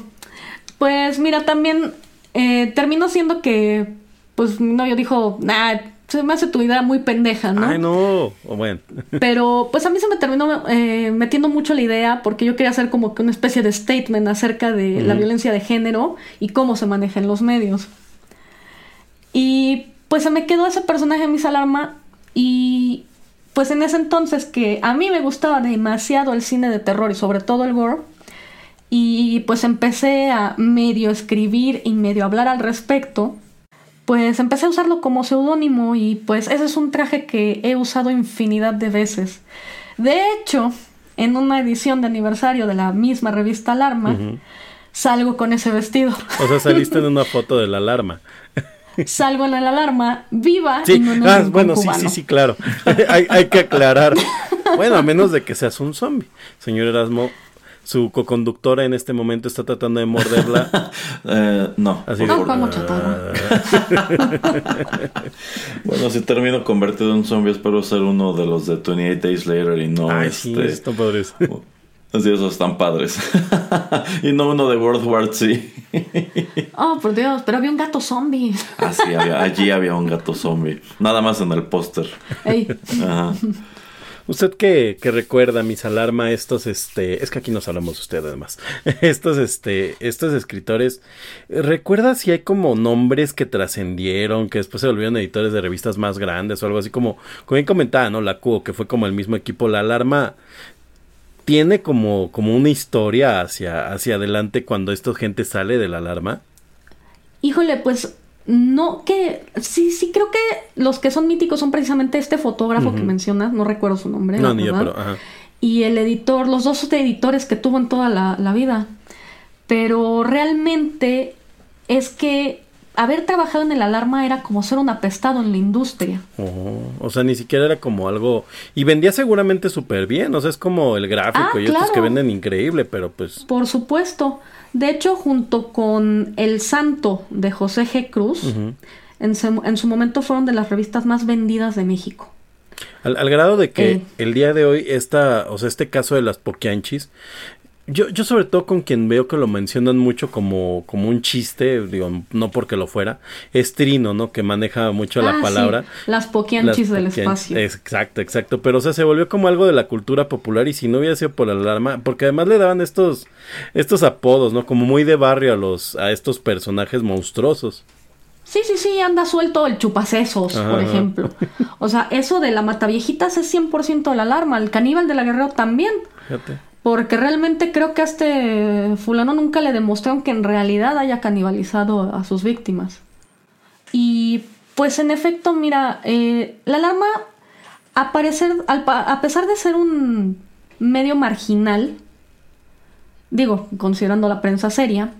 Pues mira, también eh, terminó siendo que, pues mi novio dijo, nah, se me hace tu idea muy pendeja, ¿no? Ay, no, o bueno. Pero pues a mí se me terminó eh, metiendo mucho la idea porque yo quería hacer como que una especie de statement acerca de la violencia de género y cómo se maneja en los medios. Y pues se me quedó ese personaje en mis alarma y pues en ese entonces que a mí me gustaba demasiado el cine de terror y sobre todo el gore, y pues empecé a medio escribir y medio hablar al respecto, pues empecé a usarlo como seudónimo y pues ese es un traje que he usado infinidad de veces. De hecho, en una edición de aniversario de la misma revista Alarma, salgo con ese vestido. O sea, saliste en una foto de la alarma. Salgo en la alarma viva y no ah, bueno, sí, sí, sí, claro. hay, hay que aclarar. Bueno, a menos de que seas un zombie. Señor Erasmo, su coconductora en este momento está tratando de morderla. eh, no. Así no, como bueno, si termino convertido en zombie, espero ser uno de los de 28 Days Later y no Ay, este. Sí, están padres. Sí, esos están padres. y no uno de World War Z. oh, por Dios, pero había un gato zombie. ah, sí, allí había un gato zombie. Nada más en el póster. Ajá. ¿Usted qué, recuerda, mis alarma, estos, este, es que aquí nos hablamos de usted además, estos, este, estos escritores, ¿recuerda si hay como nombres que trascendieron, que después se volvieron editores de revistas más grandes o algo así como, como bien comentaba, ¿no? La Cuo, que fue como el mismo equipo, la alarma tiene como, como una historia hacia, hacia adelante cuando esta gente sale de la alarma. Híjole, pues no, que sí, sí, creo que los que son míticos son precisamente este fotógrafo que mencionas, no recuerdo su nombre. No, ni yo, pero, Y el editor, los dos editores que tuvo en toda la, vida. Pero realmente es que haber trabajado en el alarma era como ser un apestado en la industria. Oh, o sea, ni siquiera era como algo... Y vendía seguramente súper bien, o sea, es como el gráfico ah, y estos que venden increíble, pero pues... Por supuesto. De hecho, junto con El Santo de José G. Cruz, en, su, momento fueron de las revistas más vendidas de México. Al, grado de que eh. el día de hoy, esta, o sea, este caso de las poquianchis yo, yo sobre todo con quien veo que lo mencionan mucho como, como un chiste, digo, no porque lo fuera, es Trino, ¿no? Que maneja mucho la ah, palabra. Las poquianchis del espacio. Exacto, exacto. Pero o sea, se volvió como algo de la cultura popular y si no hubiera sido por la alarma, porque además le daban estos, estos apodos, ¿no? Como muy de barrio a los, a estos personajes monstruosos. Sí, sí, sí, anda suelto el chupacesos, por ejemplo. O sea, eso de la mataviejitas es 100% de la alarma. El caníbal de la guerrero también. Fíjate. Porque realmente creo que a este fulano nunca le demostraron que en realidad haya canibalizado a sus víctimas. Y pues en efecto, mira, eh, la alarma, a, a pesar de ser un medio marginal, digo, considerando la prensa seria,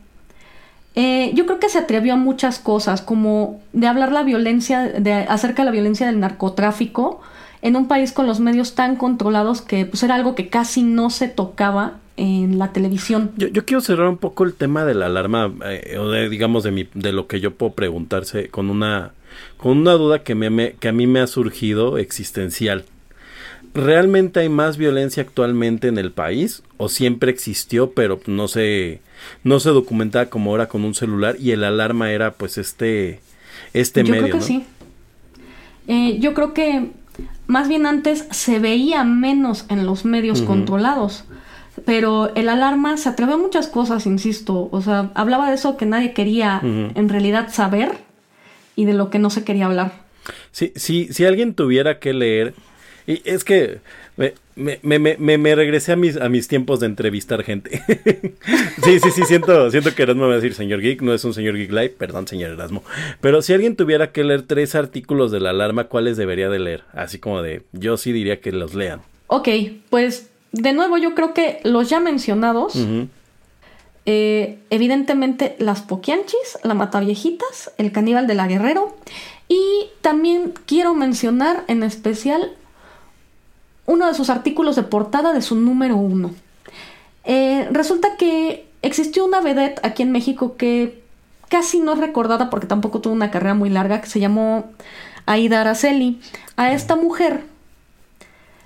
eh, yo creo que se atrevió a muchas cosas, como de hablar la violencia, de, acerca de la violencia del narcotráfico, en un país con los medios tan controlados que pues era algo que casi no se tocaba en la televisión. Yo, quiero cerrar un poco el tema de la alarma, eh, o de, digamos, de, mi, de lo que yo puedo preguntarse con una, con una duda que, me, que a mí me ha surgido existencial. ¿Realmente hay más violencia actualmente en el país? ¿O siempre existió, pero no se, no se documentaba como ahora con un celular y el alarma era pues este, este Yo medio? Creo que sí. Eh, yo creo que más bien antes se veía menos en los medios controlados. Pero el alarma se atreve a muchas cosas, insisto. O sea, hablaba de eso que nadie quería en realidad saber y de lo que no se quería hablar. Sí, sí, si alguien tuviera que leer y es que me, me, me, me, regresé a mis, a mis tiempos de entrevistar gente. sí, sí, sí, siento, siento que Erasmo me va a decir señor Geek, no es un señor Geek Live, perdón, señor Erasmo. Pero si alguien tuviera que leer tres artículos de la alarma, ¿cuáles debería de leer? Así como de, yo sí diría que los lean. Ok, pues de nuevo yo creo que los ya mencionados, eh, evidentemente las Poquianchis, la Mataviejitas, el Caníbal de la Guerrero, y también quiero mencionar en especial uno de sus artículos de portada de su número uno. Eh, resulta que existió una vedette aquí en México que casi no es recordada porque tampoco tuvo una carrera muy larga, que se llamó Aida Araceli. A esta mujer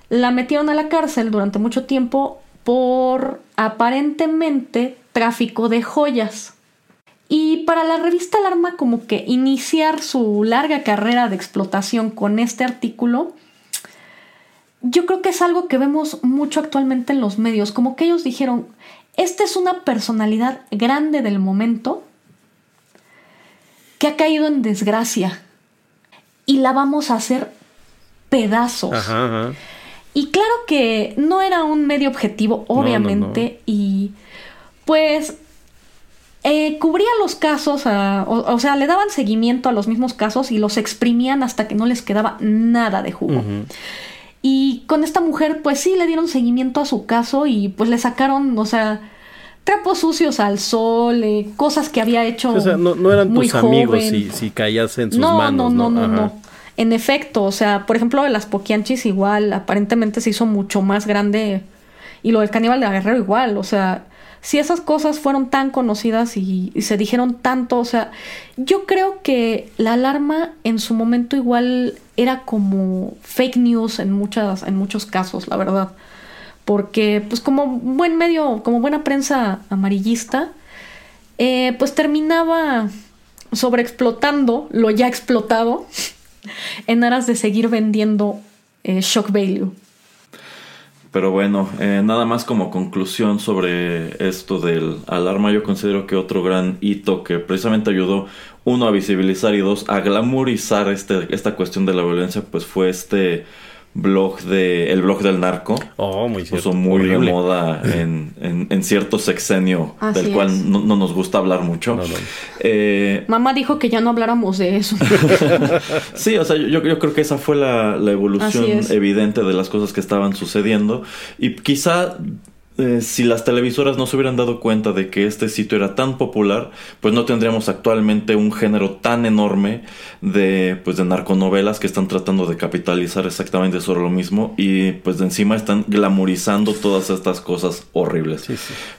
la metieron a la cárcel durante mucho tiempo por aparentemente tráfico de joyas. Y para la revista Alarma como que iniciar su larga carrera de explotación con este artículo yo creo que es algo que vemos mucho actualmente en los medios, como que ellos dijeron, esta es una personalidad grande del momento que ha caído en desgracia y la vamos a hacer pedazos. Y claro que no era un medio objetivo, obviamente, y pues eh, cubría los casos, o, sea, le daban seguimiento a los mismos casos y los exprimían hasta que no les quedaba nada de jugo. Y con esta mujer, pues sí, le dieron seguimiento a su caso y pues le sacaron, o sea, trapos sucios al sol, eh, cosas que había hecho. O sea, no, eran tus amigos si, si caías en sus manos. No, no, no, no, En efecto, o sea, por ejemplo, de las Poquianchis igual, aparentemente se hizo mucho más grande. Y lo del caníbal de Guerrero igual, o sea, si esas cosas fueron tan conocidas y, se dijeron tanto, o sea, yo creo que la alarma en su momento igual era como fake news en muchas, en muchos casos, la verdad. Porque, pues, como buen medio, como buena prensa amarillista, eh, pues terminaba sobreexplotando lo ya explotado en aras de seguir vendiendo eh, shock value. Pero bueno, eh, nada más como conclusión sobre esto del alarma, yo considero que otro gran hito que precisamente ayudó, uno, a visibilizar y dos, a glamorizar este, esta cuestión de la violencia, pues fue este blog de el blog del narco. Oh muy puso muy de moda en, en, cierto sexenio del cual no, nos gusta hablar mucho. Eh, mamá dijo que ya no habláramos de eso. Sí o sea yo, yo creo que esa fue la, la evolución evidente de las cosas que estaban sucediendo. Y quizá eh, si las televisoras no se hubieran dado cuenta de que este sitio era tan popular, pues no tendríamos actualmente un género tan enorme de, pues, de narconovelas que están tratando de capitalizar exactamente sobre lo mismo y pues de encima están glamorizando todas estas cosas horribles.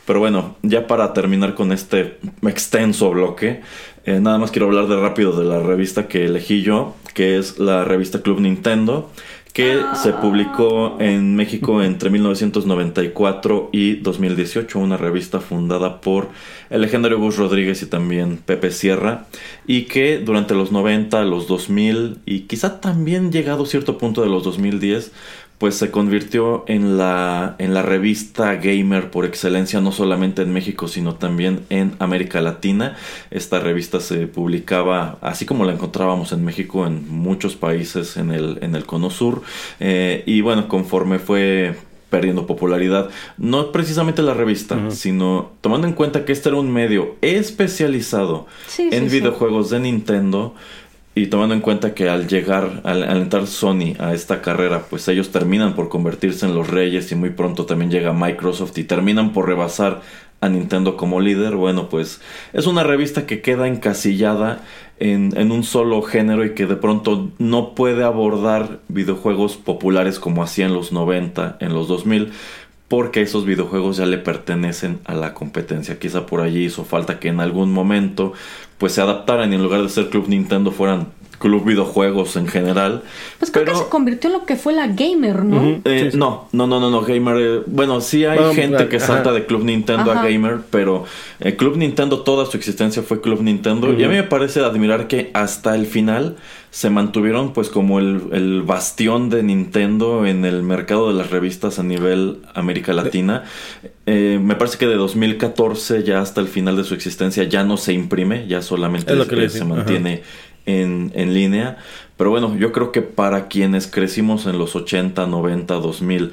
Pero bueno, ya para terminar con este extenso bloque, eh, nada más quiero hablar de rápido de la revista que elegí yo, que es la revista Club Nintendo que se publicó en México entre 1994 y 2018, una revista fundada por el legendario Gus Rodríguez y también Pepe Sierra, y que durante los 90, los 2000 y quizá también llegado a cierto punto de los 2010, pues se convirtió en la, en la revista gamer por excelencia, no solamente en México, sino también en América Latina. Esta revista se publicaba, así como la encontrábamos en México, en muchos países en el, en el Cono Sur. Eh, y bueno, conforme fue perdiendo popularidad. No precisamente la revista, sino tomando en cuenta que este era un medio especializado en videojuegos de Nintendo. Y tomando en cuenta que al llegar, al, entrar Sony a esta carrera, pues ellos terminan por convertirse en los reyes y muy pronto también llega Microsoft y terminan por rebasar a Nintendo como líder. Bueno, pues es una revista que queda encasillada en, en, un solo género y que de pronto no puede abordar videojuegos populares como hacía en los 90, en los 2000, porque esos videojuegos ya le pertenecen a la competencia. Quizá por allí hizo falta que en algún momento pues se adaptaran y en lugar de ser Club Nintendo fueran club videojuegos en general. Pues creo que se convirtió en lo que fue la gamer, ¿no? Eh, no, no, no, no, no, gamer. Eh, bueno, sí hay gente que salta de Club Nintendo a gamer, pero el Club Nintendo toda su existencia fue Club Nintendo. Y a mí me parece admirar que hasta el final se mantuvieron pues como el, bastión de Nintendo en el mercado de las revistas a nivel América Latina. Eh, me parece que de 2014 ya hasta el final de su existencia ya no se imprime, ya solamente se mantiene en, en, línea. Pero bueno, yo creo que para quienes crecimos en los 80, 90, 2000,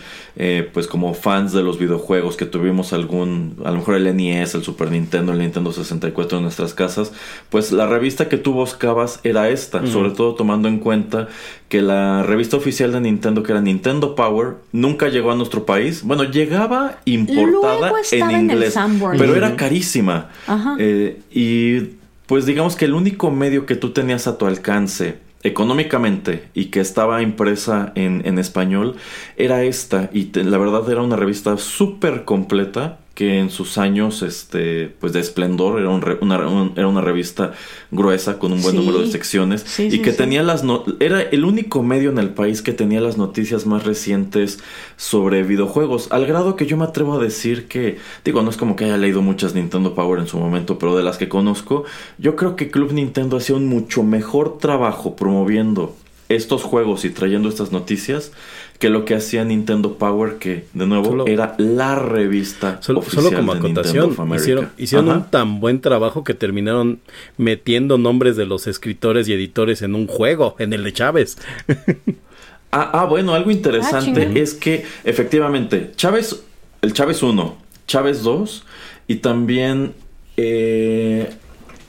pues como fans de los videojuegos que tuvimos algún, a lo mejor el NES, el Super Nintendo, el Nintendo 64 en nuestras casas, pues la revista que tú buscabas era esta, sobre todo tomando en cuenta que la revista oficial de Nintendo, que era Nintendo Power, nunca llegó a nuestro país. Bueno, llegaba importada en inglés, pero era carísima. Eh, y pues digamos que el único medio que tú tenías a tu alcance económicamente y que estaba impresa en, en español era esta. Y la verdad era una revista súper completa que en sus años este pues de esplendor era, una, era una revista gruesa con un buen número de secciones y que tenía las no era el único medio en el país que tenía las noticias más recientes sobre videojuegos al grado que yo me atrevo a decir que digo no es como que haya leído muchas Nintendo Power en su momento pero de las que conozco yo creo que Club Nintendo hacía un mucho mejor trabajo promoviendo estos juegos y trayendo estas noticias que lo que hacía Nintendo Power, que de nuevo era la revista solo, oficial como acotación, hicieron, hicieron un tan buen trabajo que terminaron metiendo nombres de los escritores y editores en un juego, en el de Chávez. ah, ah, bueno, algo interesante ah, es que efectivamente Chávez, el Chávez 1, Chávez 2 y también eh,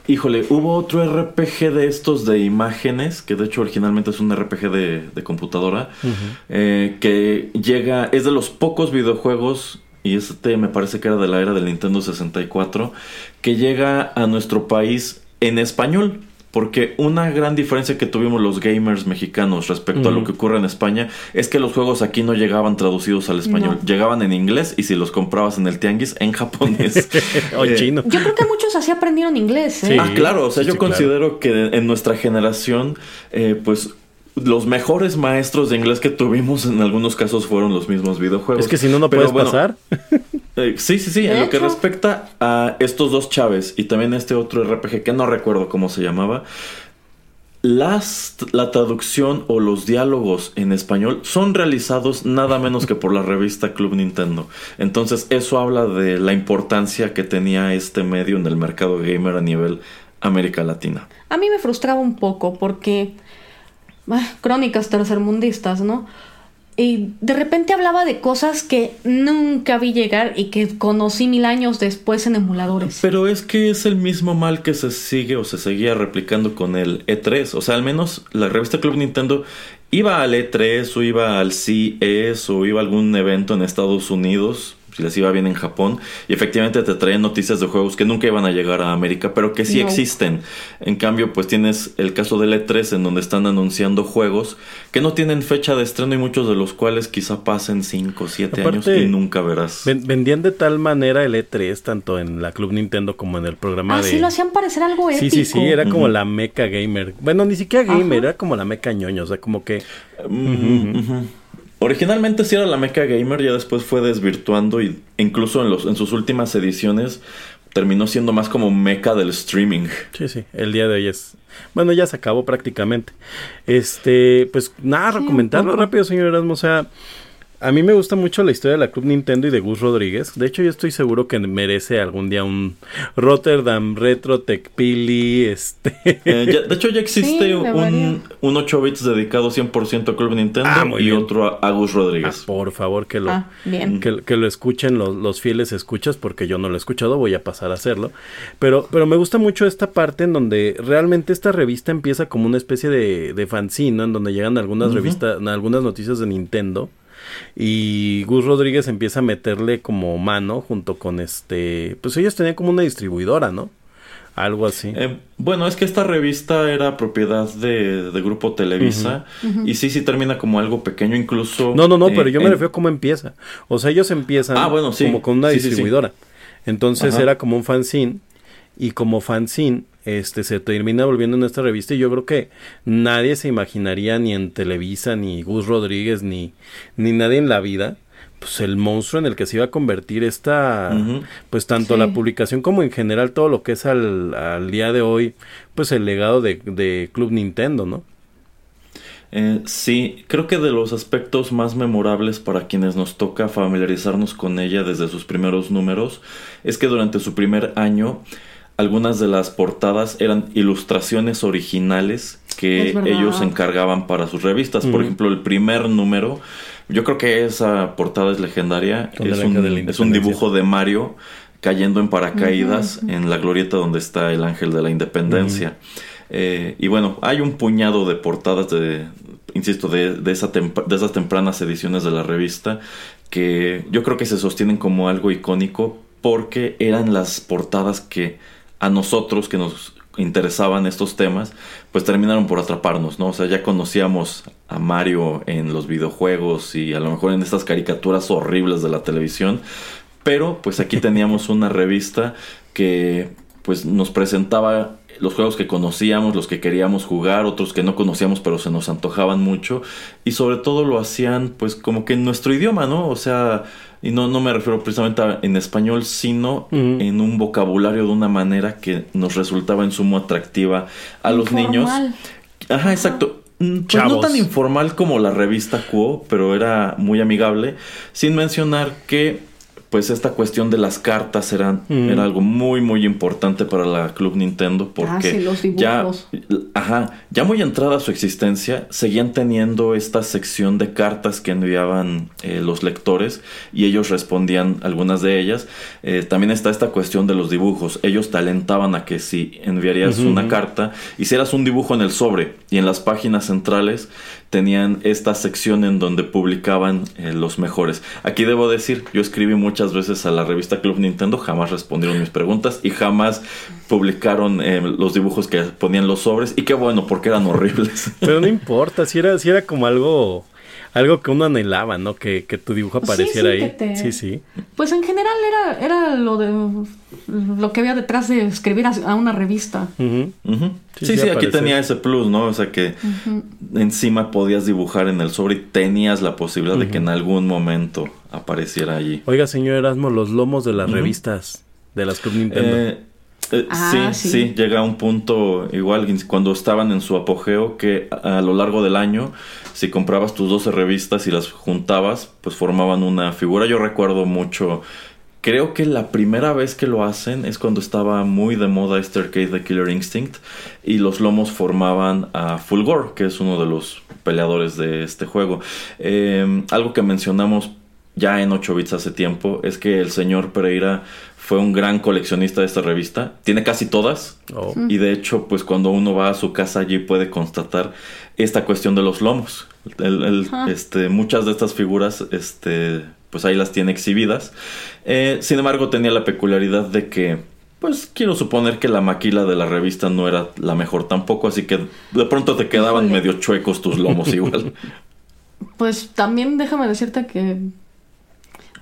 Híjole, hubo otro RPG de estos de imágenes, que de hecho originalmente es un RPG de, computadora, eh, que llega, es de los pocos videojuegos, y este me parece que era de la era del Nintendo 64, que llega a nuestro país en español. Porque una gran diferencia que tuvimos los gamers mexicanos respecto a lo que ocurre en España es que los juegos aquí no llegaban traducidos al español, llegaban en inglés y si los comprabas en el tianguis en japonés o eh, chino. Yo creo que muchos así aprendieron inglés. ¿eh? Ah, claro, o sea, yo considero que en nuestra generación, eh, pues los mejores maestros de inglés que tuvimos en algunos casos fueron los mismos videojuegos. Es que si no, no puedes pasar. Eh, sí, sí, sí. En lo que respecta a estos dos Chávez y también este otro RPG que no recuerdo cómo se llamaba, las, la traducción o los diálogos en español son realizados nada menos que por la revista Club Nintendo. Entonces eso habla de la importancia que tenía este medio en el mercado gamer a nivel América Latina. A mí me frustraba un poco porque crónicas tercermundistas, ¿no? Y de repente hablaba de cosas que nunca vi llegar y que conocí mil años después en emuladores. Pero es que es el mismo mal que se sigue o se seguía replicando con el E3. O sea, al menos la revista Club Nintendo iba al E3 o iba al CES o iba a algún evento en Estados Unidos si les iba bien en Japón. Y efectivamente te traían noticias de juegos que nunca iban a llegar a América, pero que sí existen. En cambio, pues tienes el caso del E3 en donde están anunciando juegos que no tienen fecha de estreno y muchos de los cuales quizá pasen 5 o 7 años y nunca verás. vendían de tal manera el E3 tanto en la Club Nintendo como en el programa ah, de... sí, lo hacían parecer algo épico. Sí, sí, sí, era como la meca gamer. Bueno, ni siquiera gamer, era como la meca ñoño, o sea, como que... Originalmente sí era la meca gamer, ya después fue desvirtuando y incluso en, los, en sus últimas ediciones terminó siendo más como meca del streaming. Sí, sí, el día de hoy es... Bueno, ya se acabó prácticamente. Este, pues nada, comentarlo rápido, señor Erasmo, o sea... A mí me gusta mucho la historia de la Club Nintendo y de Gus Rodríguez. De hecho, yo estoy seguro que merece algún día un Rotterdam Retro Tech Pili. Este. Eh, de hecho, ya existe un, un, 8 bits dedicado 100% a Club Nintendo ah, y otro a, Gus Rodríguez. Ah, por favor, que lo, ah, Que, lo escuchen los, los, fieles escuchas, porque yo no lo he escuchado, voy a pasar a hacerlo. Pero, pero me gusta mucho esta parte en donde realmente esta revista empieza como una especie de, de fanzine, En donde llegan algunas revistas, algunas noticias de Nintendo y Gus Rodríguez empieza a meterle como mano junto con este, pues ellos tenían como una distribuidora, ¿no? Algo así. Eh, bueno, es que esta revista era propiedad de, Grupo Televisa y sí, sí termina como algo pequeño incluso. No, no, no, pero yo me refiero a cómo empieza. O sea, ellos empiezan ah, como con una distribuidora. Entonces era como un fanzine y como fanzine este se termina volviendo en esta revista y yo creo que nadie se imaginaría ni en Televisa ni Gus Rodríguez ni ni nadie en la vida pues el monstruo en el que se iba a convertir esta pues tanto la publicación como en general todo lo que es al, al día de hoy pues el legado de, de Club Nintendo no eh, sí, creo que de los aspectos más memorables para quienes nos toca familiarizarnos con ella desde sus primeros números es que durante su primer año algunas de las portadas eran ilustraciones originales que ellos encargaban para sus revistas. Por ejemplo, el primer número, yo creo que esa portada es legendaria. Es un, es un, dibujo de Mario cayendo en paracaídas en la glorieta donde está el ángel de la independencia. Eh, y bueno, hay un puñado de portadas de, insisto, de, de, esa de esas tempranas ediciones de la revista que yo creo que se sostienen como algo icónico porque eran las portadas que a nosotros que nos interesaban estos temas, pues terminaron por atraparnos, ¿no? O sea, ya conocíamos a Mario en los videojuegos y a lo mejor en estas caricaturas horribles de la televisión, pero pues aquí teníamos una revista que pues nos presentaba los juegos que conocíamos, los que queríamos jugar, otros que no conocíamos pero se nos antojaban mucho y sobre todo lo hacían pues como que en nuestro idioma, ¿no? O sea, y no, no me refiero precisamente en español, sino en un vocabulario de una manera que nos resultaba en sumo atractiva a los niños. Ajá, exacto. Mm, pues no tan informal como la revista Quo, pero era muy amigable, sin mencionar que pues esta cuestión de las cartas eran, mm. era algo muy muy importante para la Club Nintendo porque ah, ya ajá, ya muy entrada a su existencia seguían teniendo esta sección de cartas que enviaban eh, los lectores y ellos respondían algunas de ellas. Eh, también está esta cuestión de los dibujos. Ellos talentaban a que si enviarías una carta, hicieras un dibujo en el sobre y en las páginas centrales tenían esta sección en donde publicaban eh, los mejores. Aquí debo decir, yo escribí muchas veces a la revista Club Nintendo, jamás respondieron mis preguntas y jamás publicaron eh, los dibujos que ponían los sobres y qué bueno, porque eran horribles. Pero no importa, si era, si era como algo algo que uno anhelaba, ¿no? Que, que tu dibujo apareciera ahí. Sí, sí. Pues en general era, era lo de lo que había detrás de escribir a, una revista. Sí, sí, aquí tenía ese plus, ¿no? O sea que encima podías dibujar en el sobre y tenías la posibilidad de que en algún momento apareciera allí. Oiga, señor Erasmo, los lomos de las revistas de las Club Nintendo. Eh, eh, ah, sí, sí, llega a un punto igual cuando estaban en su apogeo que a, lo largo del año, si comprabas tus 12 revistas y las juntabas, pues formaban una figura. Yo recuerdo mucho, creo que la primera vez que lo hacen es cuando estaba muy de moda este arcade de Killer Instinct y los lomos formaban a Fulgor, que es uno de los peleadores de este juego. Em, algo que mencionamos ya en 8 bits hace tiempo es que el señor Pereira fue un gran coleccionista de esta revista. Tiene casi todas. Oh. Y de hecho, pues cuando uno va a su casa allí puede constatar esta cuestión de los lomos. este, muchas de estas figuras, este, pues ahí las tiene exhibidas. Eh, sin embargo, tenía la peculiaridad de que, pues quiero suponer que la maquila de la revista no era la mejor tampoco, así que de pronto te quedaban medio chuecos tus lomos igual. Pues también déjame decirte que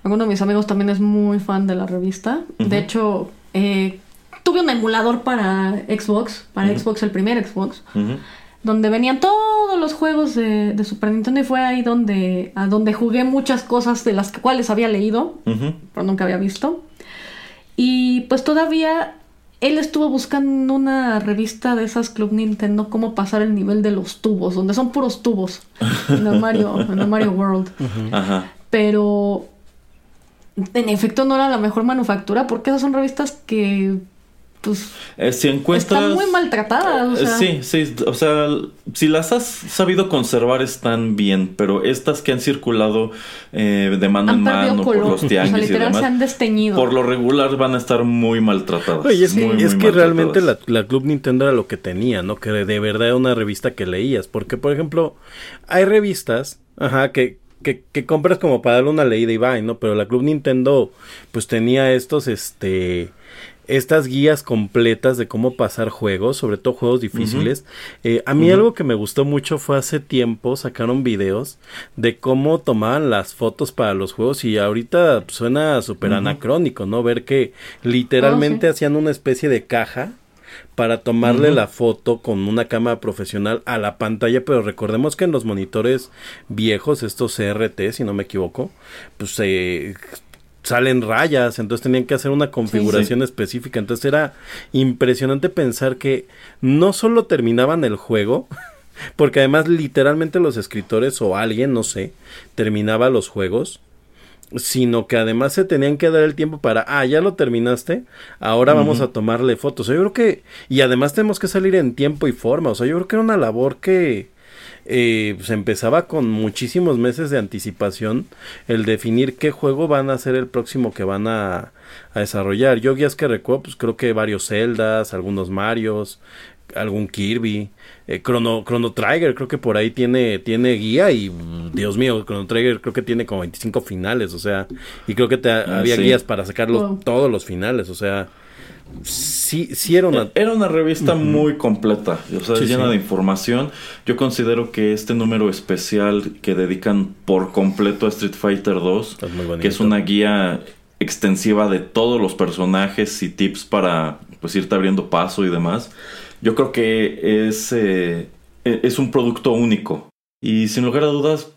Alguno de mis amigos también es muy fan de la revista. De hecho, eh, tuve un emulador para Xbox, para Xbox, el primer Xbox, donde venían todos los juegos de, Super Nintendo y fue ahí donde, a donde jugué muchas cosas de las cuales había leído, pero nunca había visto. Y pues todavía él estuvo buscando una revista de esas Club Nintendo cómo pasar el nivel de los tubos, donde son puros tubos en el Mario, en el Mario World. Pero en efecto no era la mejor manufactura porque esas son revistas que pues eh, si encuentras están muy maltratadas o sí sí o sea si las has sabido conservar están bien pero estas que han circulado eh, de mano en mano por los tianguis y demás, se han desteñido. por lo regular van a estar muy maltratadas Oye, es que, es que realmente la, la, Club Nintendo era lo que tenía no que de verdad era una revista que leías porque por ejemplo hay revistas ajá que que, compras como para darle una leída y va, ¿no? Pero la Club Nintendo pues tenía estos, este, estas guías completas de cómo pasar juegos, sobre todo juegos difíciles. Eh, a mí algo que me gustó mucho fue hace tiempo sacaron videos de cómo tomaban las fotos para los juegos y ahorita suena súper anacrónico, ¿no? Ver que literalmente oh, hacían una especie de caja para tomarle la foto con una cámara profesional a la pantalla, pero recordemos que en los monitores viejos, estos CRT, si no me equivoco, pues se salen rayas, entonces tenían que hacer una configuración específica, entonces era impresionante pensar que no solo terminaban el juego, porque además literalmente los escritores o alguien, no sé, terminaba los juegos sino que además se tenían que dar el tiempo para, ah, ya lo terminaste, ahora vamos a tomarle fotos. yo creo que, y además tenemos que salir en tiempo y forma, o sea, yo creo que era una labor que eh, se empezaba con muchísimos meses de anticipación el definir qué juego van a ser el próximo que van a, a desarrollar. Yo guías que recuerdo, pues creo que varios Zeldas, algunos Marios, algún Kirby, eh, Chrono, Chrono Trigger, creo que por ahí tiene, tiene guía y Dios mío, Chrono Trigger creo que tiene como 25 finales, o sea, y creo que te, ah, había guías para sacar todos los finales, o sea, sí, sí era una... Era una revista muy completa, o sea, llena de información. Yo considero que este número especial que dedican por completo a Street Fighter 2, que es una guía extensiva de todos los personajes y tips para pues irte abriendo paso y demás yo creo que es, eh, e, es un producto único. Y sin lugar a dudas,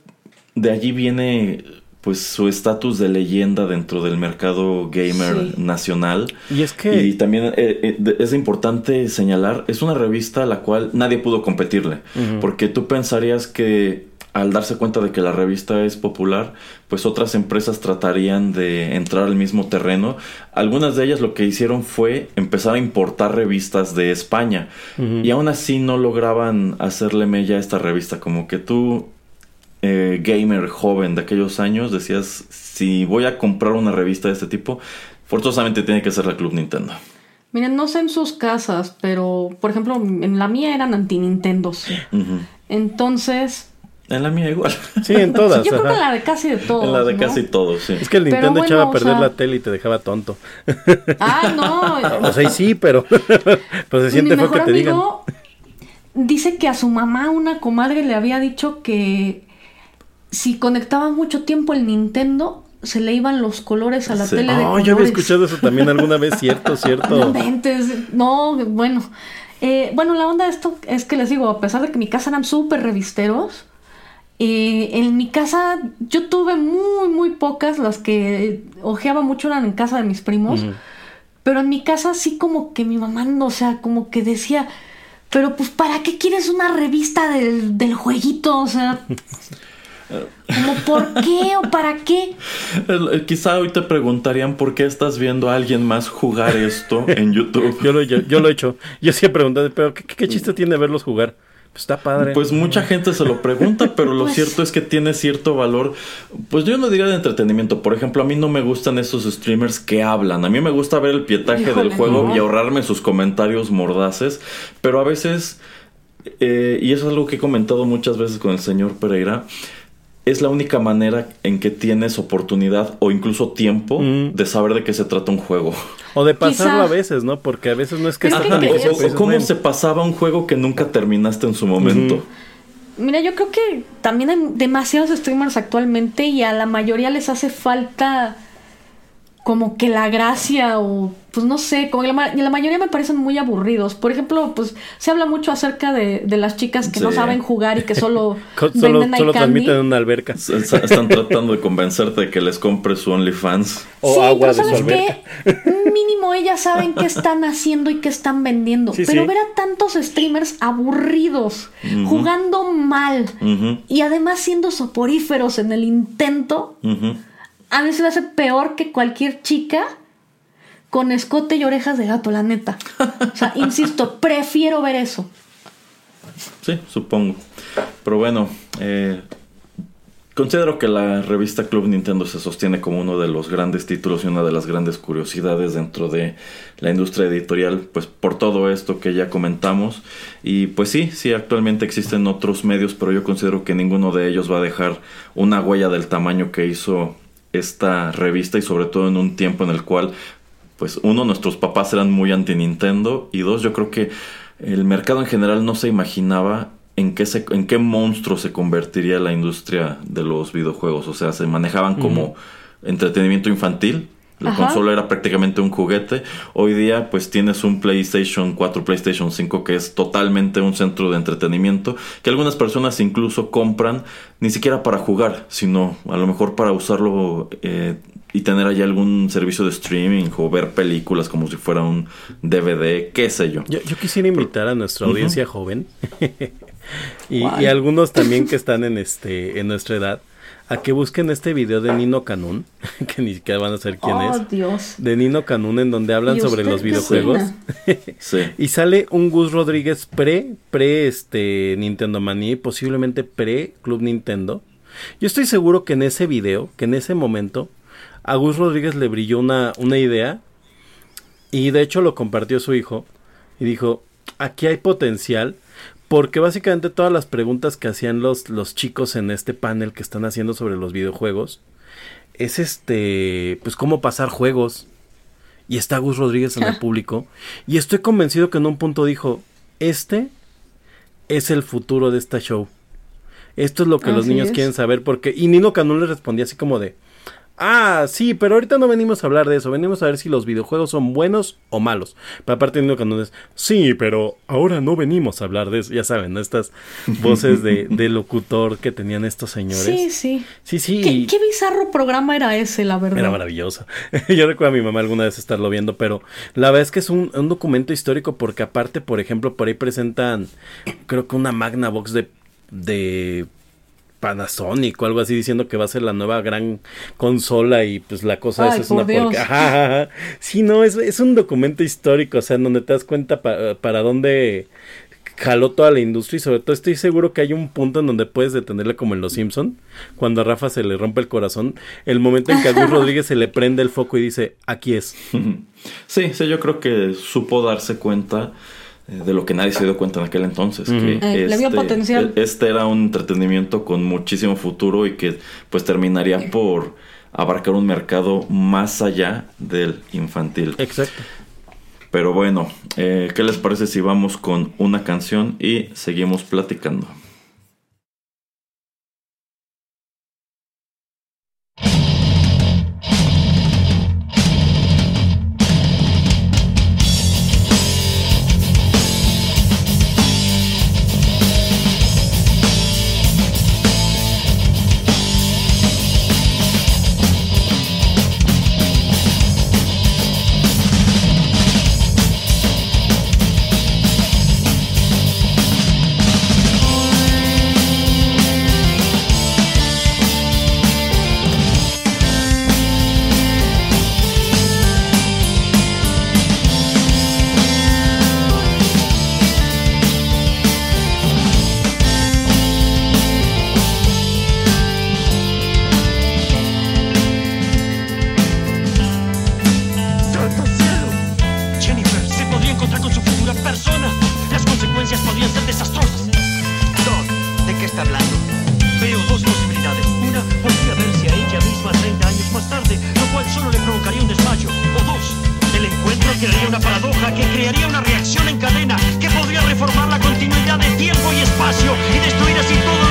de allí viene pues su estatus de leyenda dentro del mercado gamer nacional. Y es que... Y también eh, eh, es importante señalar, es una revista a la cual nadie pudo competirle, porque tú pensarías que al darse cuenta de que la revista es popular, pues otras empresas tratarían de entrar al mismo terreno. Algunas de ellas lo que hicieron fue empezar a importar revistas de España y aún así no lograban hacerle mella a esta revista, como que tú eh, gamer joven de aquellos años decías, si voy a comprar una revista de este tipo, forzosamente tiene que ser la Club Nintendo. Miren, no sé en sus casas, pero por ejemplo, en la mía eran anti-Nintendos. Entonces, en la mía igual. Sí, en todas. Yo creo que en la de casi de todos. En la de casi todos, sí. Es que el Nintendo echaba a perder la tele y te dejaba tonto. Ah, no. o sea, sí, pero, pero se siente feo que te digan. Dice que a su mamá una comadre le había dicho que si conectaba mucho tiempo el Nintendo, se le iban los colores a la tele de Oh, yo había escuchado eso también alguna vez, cierto, cierto. No, bueno. Eh, bueno, la onda de esto es que les digo, a pesar de que mi casa eran súper revisteros, eh, en mi casa yo tuve muy, muy pocas, las que ojeaba mucho eran en casa de mis primos, pero en mi casa sí como que mi mamá, o sea, como que decía, pero pues ¿para qué quieres una revista del, del jueguito? O sea... Como por qué o para qué. Quizá hoy te preguntarían por qué estás viendo a alguien más jugar esto en YouTube. yo, lo, yo, lo he hecho. Yo sí he preguntado, pero ¿qué, qué chiste tiene verlos jugar? Pues, está padre. Pues mucha gente se lo pregunta, pero lo pues cierto es que tiene cierto valor. Pues yo no diría de entretenimiento. Por ejemplo, a mí no me gustan esos streamers que hablan. A mí me gusta ver el pietaje del juego y ahorrarme sus comentarios mordaces. Pero a veces, eh, y eso es algo que he comentado muchas veces con el señor Pereira es la única manera en que tienes oportunidad o incluso tiempo mm. de saber de qué se trata un juego. O de pasarlo a veces, ¿no? Porque a veces no es que... Es o, cómo se pasaba un juego que nunca terminaste en su momento. Mira, yo creo que también hay demasiados streamers actualmente y a la mayoría les hace falta como que la gracia o pues no sé, como la, la, mayoría me parecen muy aburridos. Por ejemplo, pues se habla mucho acerca de, de las chicas que no saben jugar y que solo solo, solo transmiten en una alberca. Están tratando de convencerte de que les compres su OnlyFans o sí, agua pero ¿sabes qué? Mínimo ellas saben qué están haciendo y qué están vendiendo. pero ver a tantos streamers aburridos, jugando mal y además siendo soporíferos en el intento a mí se me hace peor que cualquier chica con escote y orejas de gato, la neta. O sea, insisto, prefiero ver eso. Sí, supongo. Pero bueno, eh, considero que la revista Club Nintendo se sostiene como uno de los grandes títulos y una de las grandes curiosidades dentro de la industria editorial, pues por todo esto que ya comentamos. Y pues sí, sí, actualmente existen otros medios, pero yo considero que ninguno de ellos va a dejar una huella del tamaño que hizo esta revista y sobre todo en un tiempo en el cual, pues uno, nuestros papás eran muy anti Nintendo y dos, yo creo que el mercado en general no se imaginaba en qué, se, en qué monstruo se convertiría la industria de los videojuegos. O sea, se manejaban como entretenimiento infantil La consola era prácticamente un juguete. Hoy día pues tienes un PlayStation 4, PlayStation 5 que es totalmente un centro de entretenimiento que algunas personas incluso compran ni siquiera para jugar, sino a lo mejor para usarlo eh, y tener allá algún servicio de streaming o ver películas como si fuera un DVD, qué sé yo. Yo, quisiera invitar a nuestra audiencia joven y, y, algunos también que están en este en nuestra edad a que busquen este video de Nino Canún, que ni siquiera van a saber quién oh, es. Dios. De Nino Canún en donde hablan sobre los videojuegos. sí. Y sale un Gus Rodríguez pre, pre este Nintendo Mania, posiblemente pre Club Nintendo. Yo estoy seguro que en ese video, que en ese momento, a Gus Rodríguez le brilló una, una idea y de hecho lo compartió su hijo y dijo, aquí hay potencial porque básicamente todas las preguntas que hacían los, los chicos en este panel que están haciendo sobre los videojuegos es este, pues cómo pasar juegos. Y está Gus Rodríguez en el público. Y estoy convencido que en un punto dijo, este es el futuro de esta show. Esto es lo que los niños quieren saber porque... Y Nino Canún le respondía así como de, Ah, sí, pero ahorita no venimos a hablar de eso, venimos a ver si los videojuegos son buenos o malos. Pero aparte de canciones, sí, pero ahora no venimos a hablar de eso, ya saben, estas voces de, locutor que tenían estos señores. Sí, sí. Sí, sí. ¿Qué, bizarro programa era ese, la verdad. Era maravilloso. Yo recuerdo a mi mamá alguna vez estarlo viendo, pero la verdad es que es un, un documento histórico porque aparte, por ejemplo, por ahí presentan, creo que una Magna Box de de Panasonic o algo así diciendo que va a ser la nueva gran consola y pues la cosa esa es una porca. Sí, no, es, es, un documento histórico, o sea, en donde te das cuenta para dónde jaló toda la industria y sobre todo estoy seguro que hay un punto en donde puedes detenerle como en Los Simpson cuando a Rafa se le rompe el corazón, el momento en que a Luis Rodríguez se le prende el foco y dice, aquí es. Sí, sí, yo creo que supo darse cuenta de lo que nadie se dio cuenta en aquel entonces. que eh, este, potencial. E, este era un entretenimiento con muchísimo futuro y que pues terminaría por abarcar un mercado más allá del infantil. Exacto. Pero bueno, eh, ¿qué les parece si vamos con una canción y seguimos platicando? podrían ser desastrosas. Dos, ¿de qué está hablando? Veo dos posibilidades. Una, podría verse a ella misma 30 años más tarde, lo cual solo le provocaría un desmayo. O dos, el encuentro crearía una paradoja que crearía una reacción en cadena que podría reformar la continuidad de tiempo y espacio y destruir así todo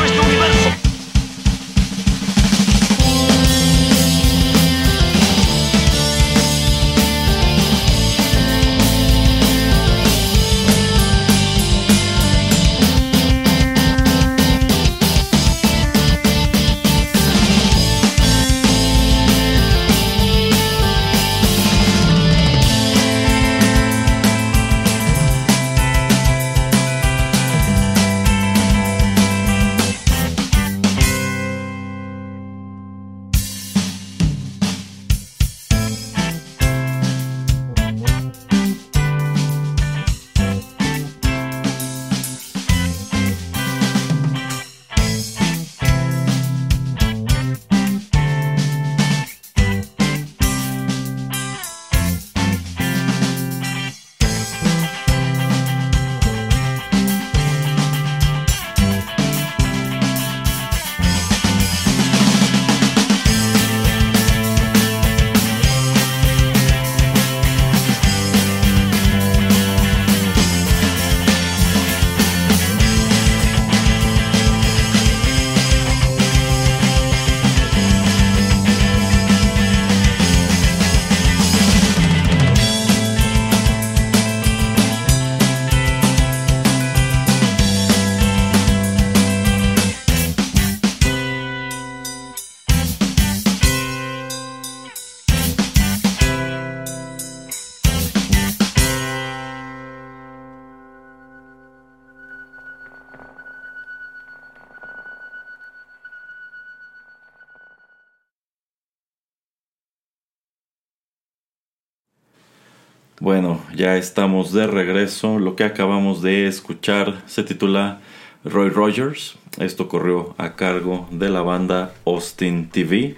Bueno, ya estamos de regreso. Lo que acabamos de escuchar se titula Roy Rogers. Esto corrió a cargo de la banda Austin TV.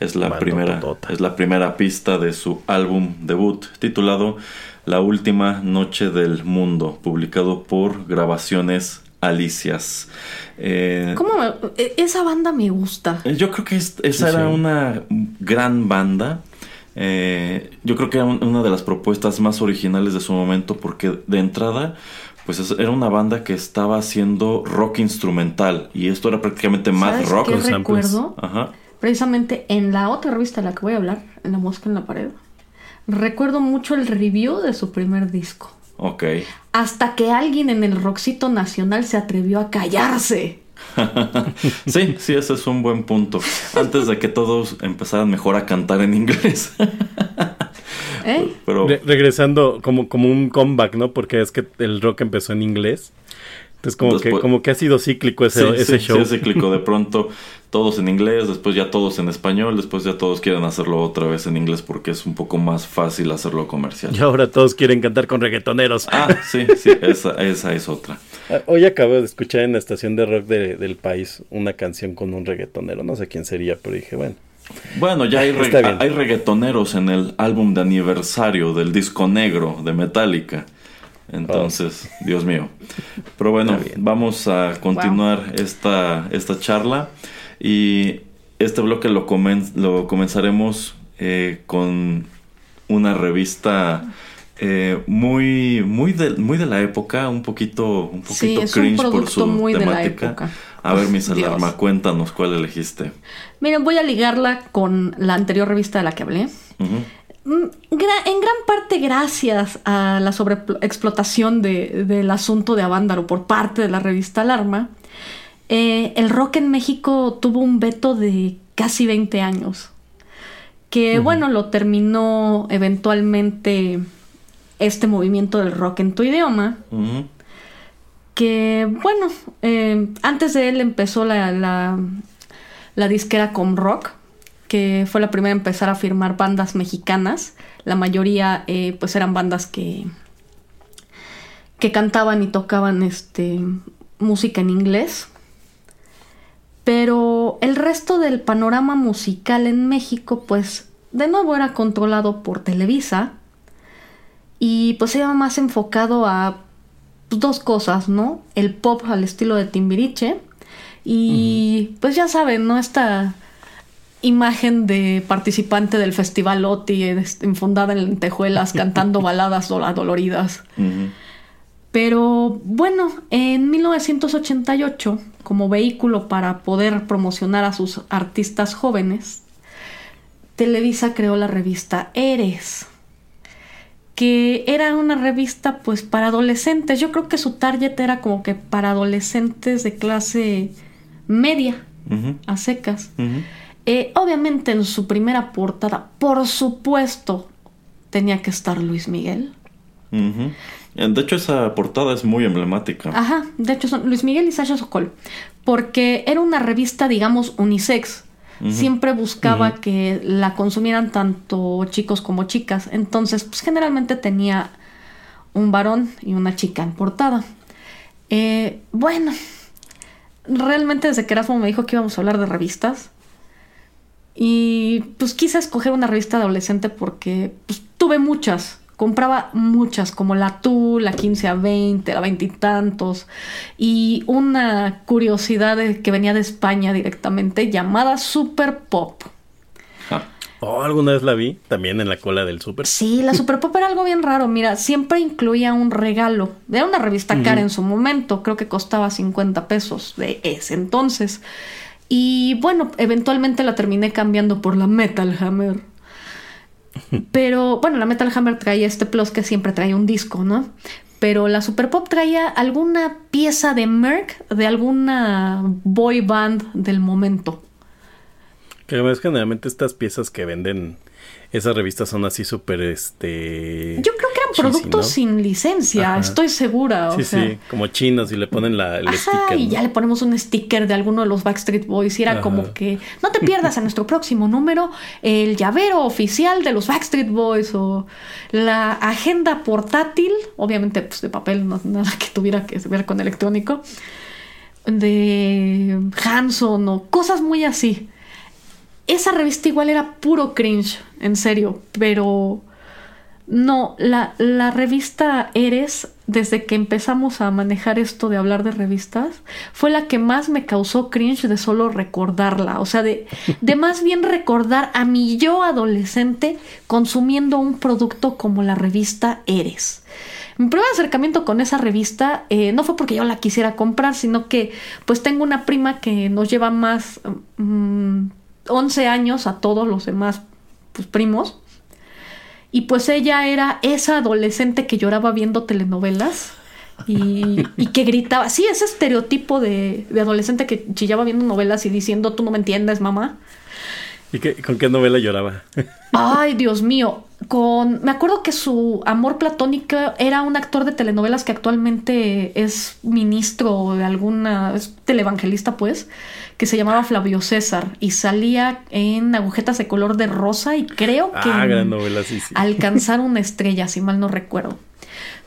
Es la, primera, es la primera pista de su álbum debut titulado La Última Noche del Mundo, publicado por Grabaciones Alicias. Eh, ¿Cómo? E, esa banda me gusta. Yo creo que esa era una gran banda. Eh, yo creo que era una de las propuestas más originales de su momento porque de entrada pues era una banda que estaba haciendo rock instrumental y esto era prácticamente más rock. ¿qué recuerdo? Ajá. Precisamente en la otra revista de la que voy a hablar, en La Mosca en la Pared, recuerdo mucho el review de su primer disco. Ok. Hasta que alguien en el Roxito Nacional se atrevió a callarse. sí, sí, ese es un buen punto. Antes de que todos empezaran mejor a cantar en inglés. ¿Eh? Pero... regresando como, como un comeback, ¿no? Porque es que el rock empezó en inglés. Entonces como, que, como que ha sido cíclico ese, ese show. Sí, es cíclico. De pronto todos en inglés, después ya todos en español, después ya todos quieren hacerlo otra vez en inglés porque es un poco más fácil hacerlo comercial. Y ahora todos quieren cantar con reggaetoneros. Ah, sí, sí, esa, esa es otra. Ah, hoy acabo de escuchar en la estación de rock del país una canción con un reggaetonero. No sé quién sería, pero dije, bueno. Bueno, ya hay, hay reggaetoneros en el álbum de aniversario del disco negro de Metallica. Entonces, oh. Dios mío. Pero bueno, vamos a continuar esta, esta charla. Y este bloque lo, lo comenzaremos eh, con una revista eh, muy, muy, de, muy de la época, un poquito, un poquito cringe por su muy temática. A ver, mis alarma, cuéntanos cuál elegiste. Miren, voy a ligarla con la anterior revista de la que hablé. Mm, en gran parte gracias a la sobreexplotación de, del asunto de Avándaro por parte de la revista Alarma, eh, el rock en México tuvo un veto de casi 20 años, que bueno, lo terminó eventualmente este movimiento del rock en tu idioma. Que bueno, eh, antes de él empezó la, la, la disquera Com Rock, que fue la primera a empezar a firmar bandas mexicanas. La mayoría eh, pues eran bandas que, que cantaban y tocaban este, música en inglés. Pero el resto del panorama musical en México pues de nuevo era controlado por Televisa y pues iba más enfocado a pues, dos cosas, ¿no? El pop al estilo de Timbiriche y pues ya saben, ¿no? Esta imagen de participante del Festival OTI enfundada en lentejuelas cantando baladas doloridas. Pero bueno, en 1988, como vehículo para poder promocionar a sus artistas jóvenes, Televisa creó la revista Eres, que era una revista pues para adolescentes. Yo creo que su target era como que para adolescentes de clase media, a secas. Eh, obviamente en su primera portada, por supuesto, tenía que estar Luis Miguel. De hecho, esa portada es muy emblemática. Ajá, de hecho son Luis Miguel y Sasha Sokol. Porque era una revista, digamos, unisex. Siempre buscaba que la consumieran tanto chicos como chicas. Entonces, pues generalmente tenía un varón y una chica en portada. Eh, bueno, realmente desde que Erasmo me dijo que íbamos a hablar de revistas, y pues quise escoger una revista adolescente porque pues, tuve muchas. Compraba muchas, como la Tú, la 15 a 20, la veintitantos. Y, una curiosidad que venía de España directamente llamada Super Pop. Ah. Oh, alguna vez la vi también en la cola del Super. Sí, la Super Pop era algo bien raro. Mira, siempre incluía un regalo. Era una revista cara en su momento. Creo que costaba 50 pesos de ese entonces. Y bueno, eventualmente la terminé cambiando por la Metal Hammer. Pero bueno, la Metal Hammer traía este plus que siempre trae un disco, ¿no? Pero la Super Pop traía alguna pieza de Merck de alguna boy band del momento. Que además generalmente estas piezas que venden esas revistas son así súper este yo creo productos sin licencia, estoy segura. sí, sí, como chinos y le ponen la, el sticker. Y ya le ponemos un sticker de alguno de los Backstreet Boys y era como que no te pierdas en nuestro próximo número el llavero oficial de los Backstreet Boys o la agenda portátil, obviamente pues de papel, no, nada que tuviera que ver con electrónico, de Hanson o cosas muy así. Esa revista igual era puro cringe, en serio, pero no, la, la, revista Eres, desde que empezamos a manejar esto de hablar de revistas, fue la que más me causó cringe de solo recordarla. O sea, de, de más bien recordar a mi yo adolescente consumiendo un producto como la revista Eres. Mi primer acercamiento con esa revista eh, no fue porque yo la quisiera comprar, sino que pues tengo una prima que nos lleva más 11 mm, años a todos los demás pues, primos. Y pues ella era esa adolescente que lloraba viendo telenovelas y, que gritaba. Sí, ese estereotipo de, adolescente que chillaba viendo novelas y diciendo, tú no me entiendes, mamá. ¿Y con qué novela lloraba? Ay, Dios mío. Con. Me acuerdo que su amor platónico era un actor de telenovelas que actualmente es ministro de alguna. es televangelista, pues que se llamaba Flavio César y salía en agujetas de color de rosa y creo que ah, gran novela, sí, sí. alcanzar una estrella, si mal no recuerdo.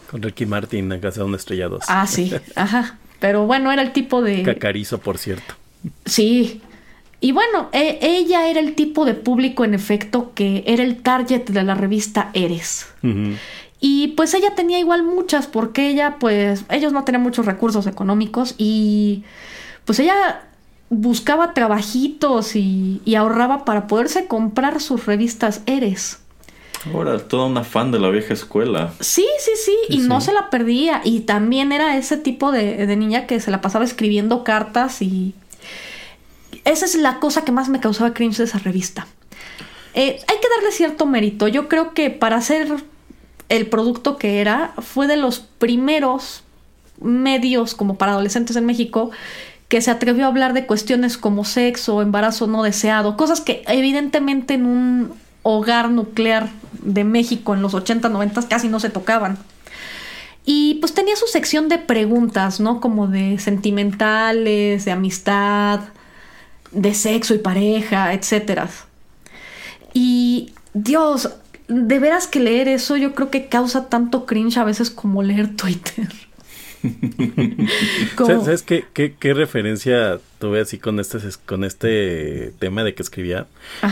Con Ricky Martin alcanzar una estrella dos. Ah, sí, ajá. Pero bueno, era el tipo de... Cacarizo, por cierto. Sí. Y bueno, e, ella era el tipo de público, en efecto, que era el target de la revista Eres. Y pues ella tenía igual muchas, porque ella, pues, ellos no tenían muchos recursos económicos y pues ella buscaba trabajitos y, ahorraba para poderse comprar sus revistas Eres. Ahora, toda una fan de la vieja escuela. Sí, sí, sí, y no se la perdía. Y también era ese tipo de, niña que se la pasaba escribiendo cartas y... Esa es la cosa que más me causaba cringe de esa revista. Eh, hay que darle cierto mérito. Yo creo que para hacer el producto que era, fue de los primeros medios como para adolescentes en México que se atrevió a hablar de cuestiones como sexo, embarazo no deseado, cosas que evidentemente en un hogar nuclear de México en los 80, 90 casi no se tocaban. Y pues tenía su sección de preguntas, ¿no? Como de sentimentales, de amistad, de sexo y pareja, etc. Y Dios, de veras que leer eso yo creo que causa tanto cringe a veces como leer Twitter. ¿Sabes qué, qué, referencia tuve así con este, con este tema de que escribía?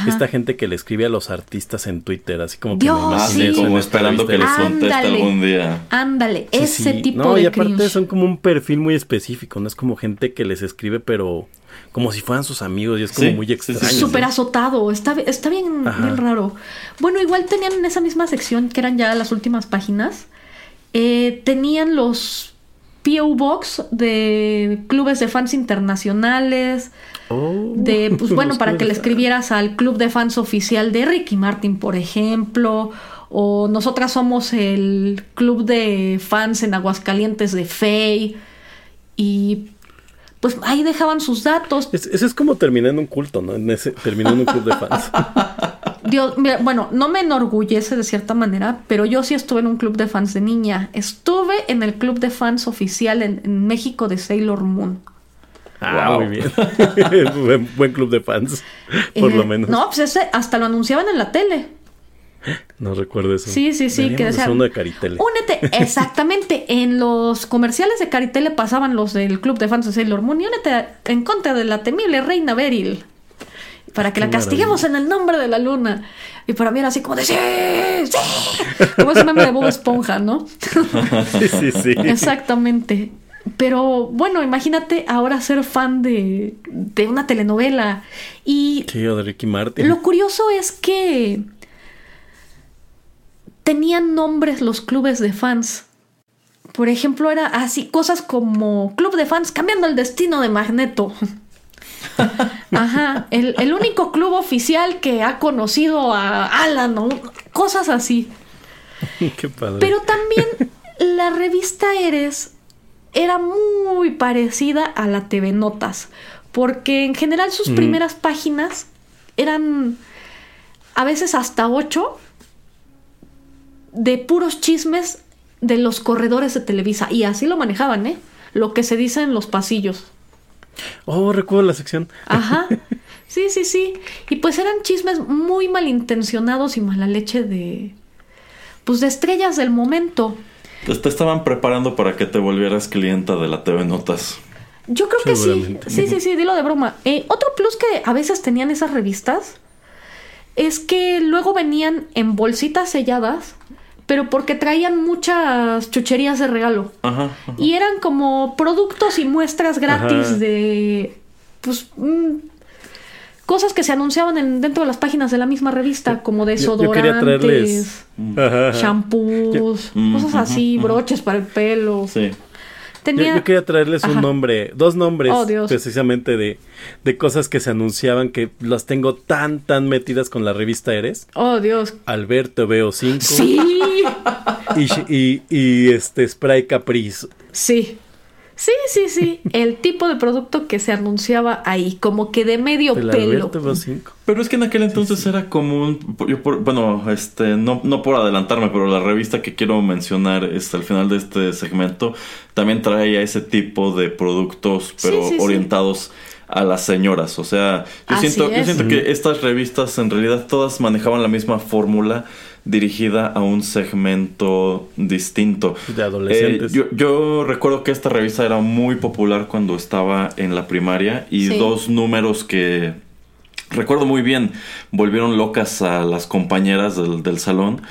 Esta gente que le escribe a los artistas en Twitter, así como que como esperando que les conteste algún día. Ándale, ese tipo no, y aparte son como un perfil muy específico, no es como gente que les escribe, pero como si fueran sus amigos y es como muy extraño. Súper azotado, está, está bien, bien raro. Bueno, igual tenían en esa misma sección, que eran ya las últimas páginas, eh, tenían los PO Box de clubes de fans internacionales. Oh, de, pues bueno, para que le escribieras al club de fans oficial de Ricky Martin, por ejemplo. O nosotras somos el club de fans en Aguascalientes de Faye. Y pues ahí dejaban sus datos. Ese es como terminar en un culto, ¿no? En ese, terminar en un club de fans. Dios, bueno, no me enorgullece de cierta manera, pero yo sí estuve en un club de fans de niña. Estuve en el club de fans oficial en, México de Sailor Moon. Ah, muy bien. buen, club de fans, por lo eh, menos. No, pues ese hasta lo anunciaban en la tele. No recuerdo eso. Sí, sí, sí. Que uno de Caritele. Únete, exactamente. en los comerciales de Caritele pasaban los del club de fans de Sailor Moon y únete en contra de la temible reina Beryl para que la castiguemos en el nombre de la luna. Y para mí era así como de ¡Sí! ¡Sí! Como ese meme de Bob Esponja, ¿no? sí, sí, sí. Exactamente. Pero bueno, imagínate ahora ser fan de, de una telenovela. Y. Sí, de Ricky Martin. Lo curioso es que. Tenían nombres los clubes de fans. Por ejemplo, era así, cosas como Club de fans cambiando el destino de Magneto. Ajá, el, único club oficial que ha conocido a Alan, o cosas así. Qué padre. Pero también la revista Eres era muy parecida a la TV Notas, porque en general sus primeras páginas eran a veces hasta ocho de puros chismes de los corredores de Televisa. Y así lo manejaban, ¿eh? Lo que se dice en los pasillos. Oh, recuerdo la sección. Ajá. Sí, sí, sí. Y pues eran chismes muy malintencionados y mala leche de. Pues de estrellas del momento. Te estaban preparando para que te volvieras clienta de la TV Notas. Yo creo que sí. Sí, sí, sí, dilo de broma. Eh, otro plus que a veces tenían esas revistas es que luego venían en bolsitas selladas, pero porque traían muchas chucherías de regalo. Ajá, Y eran como productos y muestras gratis de. Pues. Mm, cosas que se anunciaban en, dentro de las páginas de la misma revista, como desodorantes, shampoos, cosas así, broches para el pelo. Sí. Yo, quería traerles un nombre, dos nombres oh, precisamente de, de, cosas que se anunciaban que las tengo tan, tan metidas con la revista Eres. Oh, Dios. Alberto Veo 5. Sí. Y, y, y, este Spray Caprice. Sí. Sí, sí, sí. El tipo de producto que se anunciaba ahí, como que de medio pelo. Pero es que en aquel entonces era común. Yo bueno, este, no, no por adelantarme, pero la revista que quiero mencionar este, al final de este segmento también traía ese tipo de productos, pero orientados a las señoras. O sea, yo siento, yo siento que estas revistas en realidad todas manejaban la misma fórmula dirigida a un segmento distinto. De adolescentes. Eh, yo, recuerdo que esta revista era muy popular cuando estaba en la primaria y dos números que recuerdo muy bien volvieron locas a las compañeras del, del salón.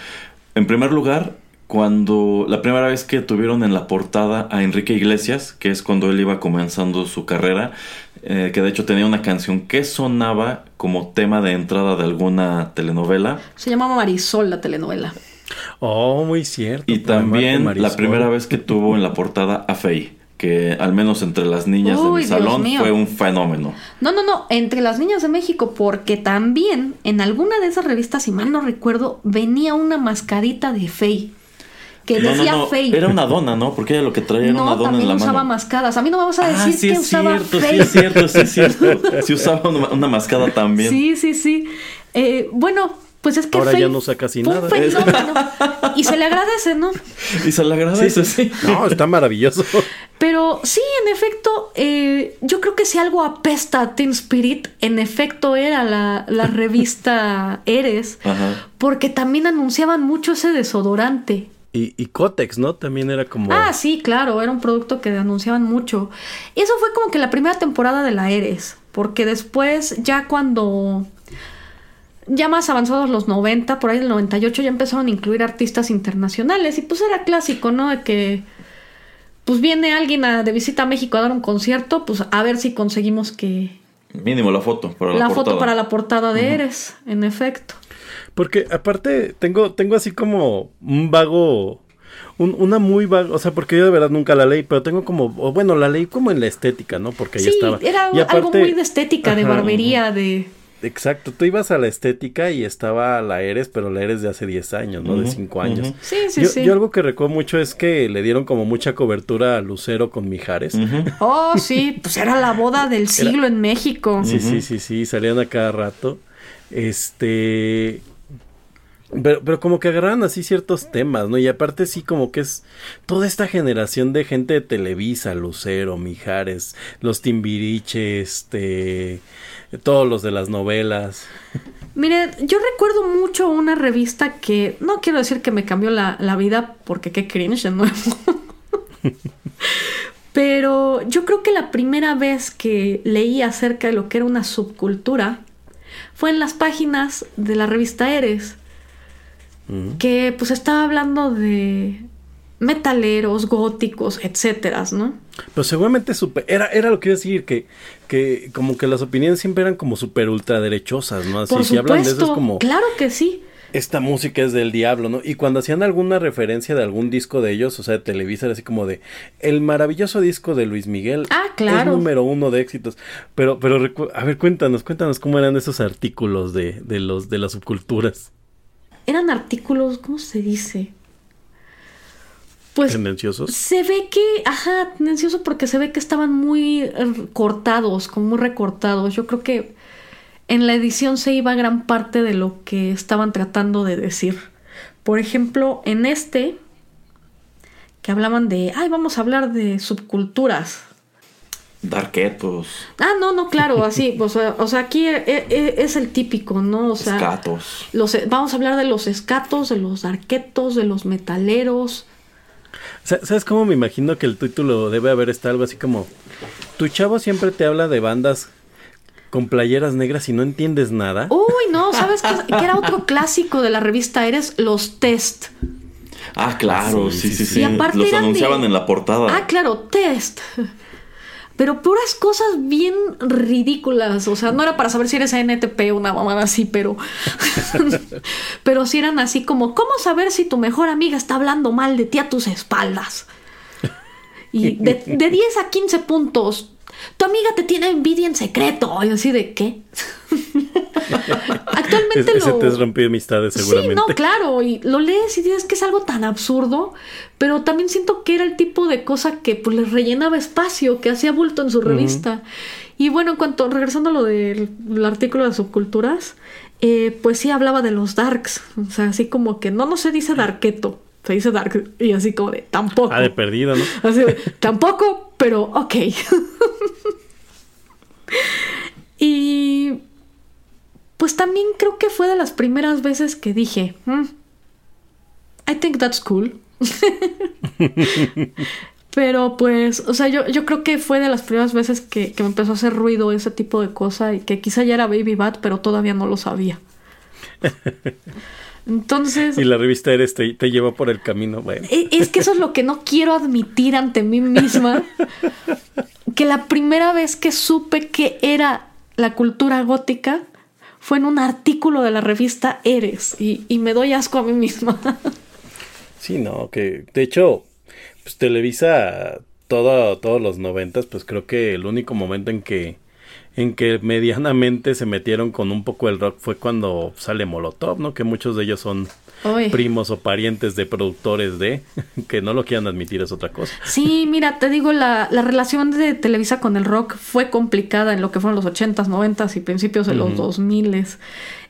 En primer lugar, cuando la primera vez que tuvieron en la portada a Enrique Iglesias, que es cuando él iba comenzando su carrera, eh, que de hecho tenía una canción que sonaba como tema de entrada de alguna telenovela. Se llamaba Marisol la telenovela. Oh, muy cierto. Y también la primera vez que tuvo en la portada a Faye que al menos entre las niñas de mi salón fue un fenómeno. No, no, no, entre las niñas de México, porque también en alguna de esas revistas, si mal no recuerdo, venía una mascarita de Faye que decía no, Era una dona, ¿no? Porque ella lo que traía era una dona en la mano. usaba mascadas. A mí no me vas a decir ah, sí que es usaba cierto, Sí, es cierto, sí, es cierto. Sí usaba una, mascada también. Sí, sí, sí. Eh, bueno, pues es que Ahora ya no usa casi nada. y se le agradece, ¿no? Y se le agradece, sí. No, está maravilloso. Pero sí, en efecto, eh, yo creo que si algo apesta a Teen Spirit, en efecto era la, la revista Eres, Ajá. porque también anunciaban mucho ese desodorante. Y, y Cotex, ¿no? También era como... Ah, sí, claro, era un producto que anunciaban mucho. Y eso fue como que la primera temporada de la Eres, porque después ya cuando... Ya más avanzados los 90, por ahí el 98 ya empezaron a incluir artistas internacionales y pues era clásico, ¿no? De que pues viene alguien de visita a México a dar un concierto, pues a ver si conseguimos que... Mínimo la foto para la, la foto para la portada de Eres, en efecto. Porque aparte tengo, tengo así como un vago, una muy vago, o sea, porque yo de verdad nunca la leí, pero tengo como, bueno, la leí como en la estética, ¿no? Porque ahí estaba. Era algo muy de estética, de barbería, de... Exacto, tú ibas a la estética y estaba la Eres, pero la Eres de hace 10 años, ¿no? de 5 años. Sí, sí, sí. Yo algo que recuerdo mucho es que le dieron como mucha cobertura a Lucero con Mijares. Oh, sí, pues era la boda del siglo en México. Sí, sí, sí, sí, salían a cada rato. Este, pero, pero como que agarran así ciertos temas, ¿no? Y aparte sí como que es toda esta generación de gente de Televisa, Lucero, Mijares, los Timbiriche, este, todos los de las novelas. Mire, yo recuerdo mucho una revista que, no quiero decir que me cambió la, la vida, porque qué cringe de nuevo. Pero yo creo que la primera vez que leí acerca de lo que era una subcultura fue en las páginas de la revista Eres que pues estaba hablando de metaleros, góticos, etcétera, ¿no? Pero seguramente super, era, era lo que iba a decir, que, que como que las opiniones siempre eran como súper ultraderechosas, ¿no? Así, si hablan de eso es como... Claro que sí. Esta música es del diablo, ¿no? Y cuando hacían alguna referencia de algún disco de ellos, o sea, de Televisa, era así como de el maravilloso disco de Luis Miguel. Ah, claro. Es número uno de éxitos. Pero, pero, a ver, cuéntanos, cuéntanos cómo eran esos artículos de, de los, de las subculturas eran artículos, ¿cómo se dice? Pues tendenciosos. Se ve que, ajá, tendencioso porque se ve que estaban muy cortados, como muy recortados. Yo creo que en la edición se iba gran parte de lo que estaban tratando de decir. Por ejemplo, en este, que hablaban de, ay, vamos a hablar de subculturas. Darketos. Ah, no, no, claro, así, o sea, o sea aquí e, e, es, el típico, ¿no? O sea, escatos. Los, vamos a hablar de los escatos, de los darketos, de los metaleros. ¿Sabes cómo me imagino que el título debe haber estado algo así como, tu chavo siempre te habla de bandas con playeras negras y no entiendes nada? Uy, no, ¿sabes qué, era otro clásico de la revista Eres? Los test. Ah, claro, sí, sí, sí. Los anunciaban en la portada. Ah, claro, test pero puras cosas bien ridículas. O sea, no era para saber si eres NTP o una mamada así, pero. pero si eran así como: ¿Cómo saber si tu mejor amiga está hablando mal de ti a tus espaldas? Y de, de 10 a 15 puntos, tu amiga te tiene envidia en secreto. Y así de qué. Actualmente lo. te has rompido amistades, seguramente. Sí, no, claro. Y lo lees y dices que es algo tan absurdo. Pero también siento que era el tipo de cosa que pues les rellenaba espacio, que hacía bulto en su revista. Y bueno, en cuanto, regresando a lo del artículo de subculturas, eh, pues sí hablaba de los darks. O sea, así como que no, no se dice darketo se dice dark y así como de tampoco. Ah, de perdido, ¿no? Así de, tampoco, pero ok. y pues también creo que fue de las primeras veces que dije, hmm, I think that's cool. Pero pues, o sea, yo, yo creo que fue de las primeras veces que, que me empezó a hacer ruido ese tipo de cosa y que quizá ya era Baby Bat, pero todavía no lo sabía. Entonces. Y la revista Eres te, te lleva por el camino, bueno. E, es que eso es lo que no quiero admitir ante mí misma. que la primera vez que supe que era la cultura gótica fue en un artículo de la revista Eres. Y, y me doy asco a mí misma. sí, no, que de hecho, pues Televisa, todo, todos los noventas, pues creo que el único momento en que en que medianamente se metieron con un poco el rock fue cuando sale Molotov, ¿no? Que muchos de ellos son primos o parientes de productores de, que no lo quieran admitir es otra cosa. Sí, mira, te digo, la, la relación de Televisa con el rock fue complicada en lo que fueron los 80s, 90s y principios de los 2000s.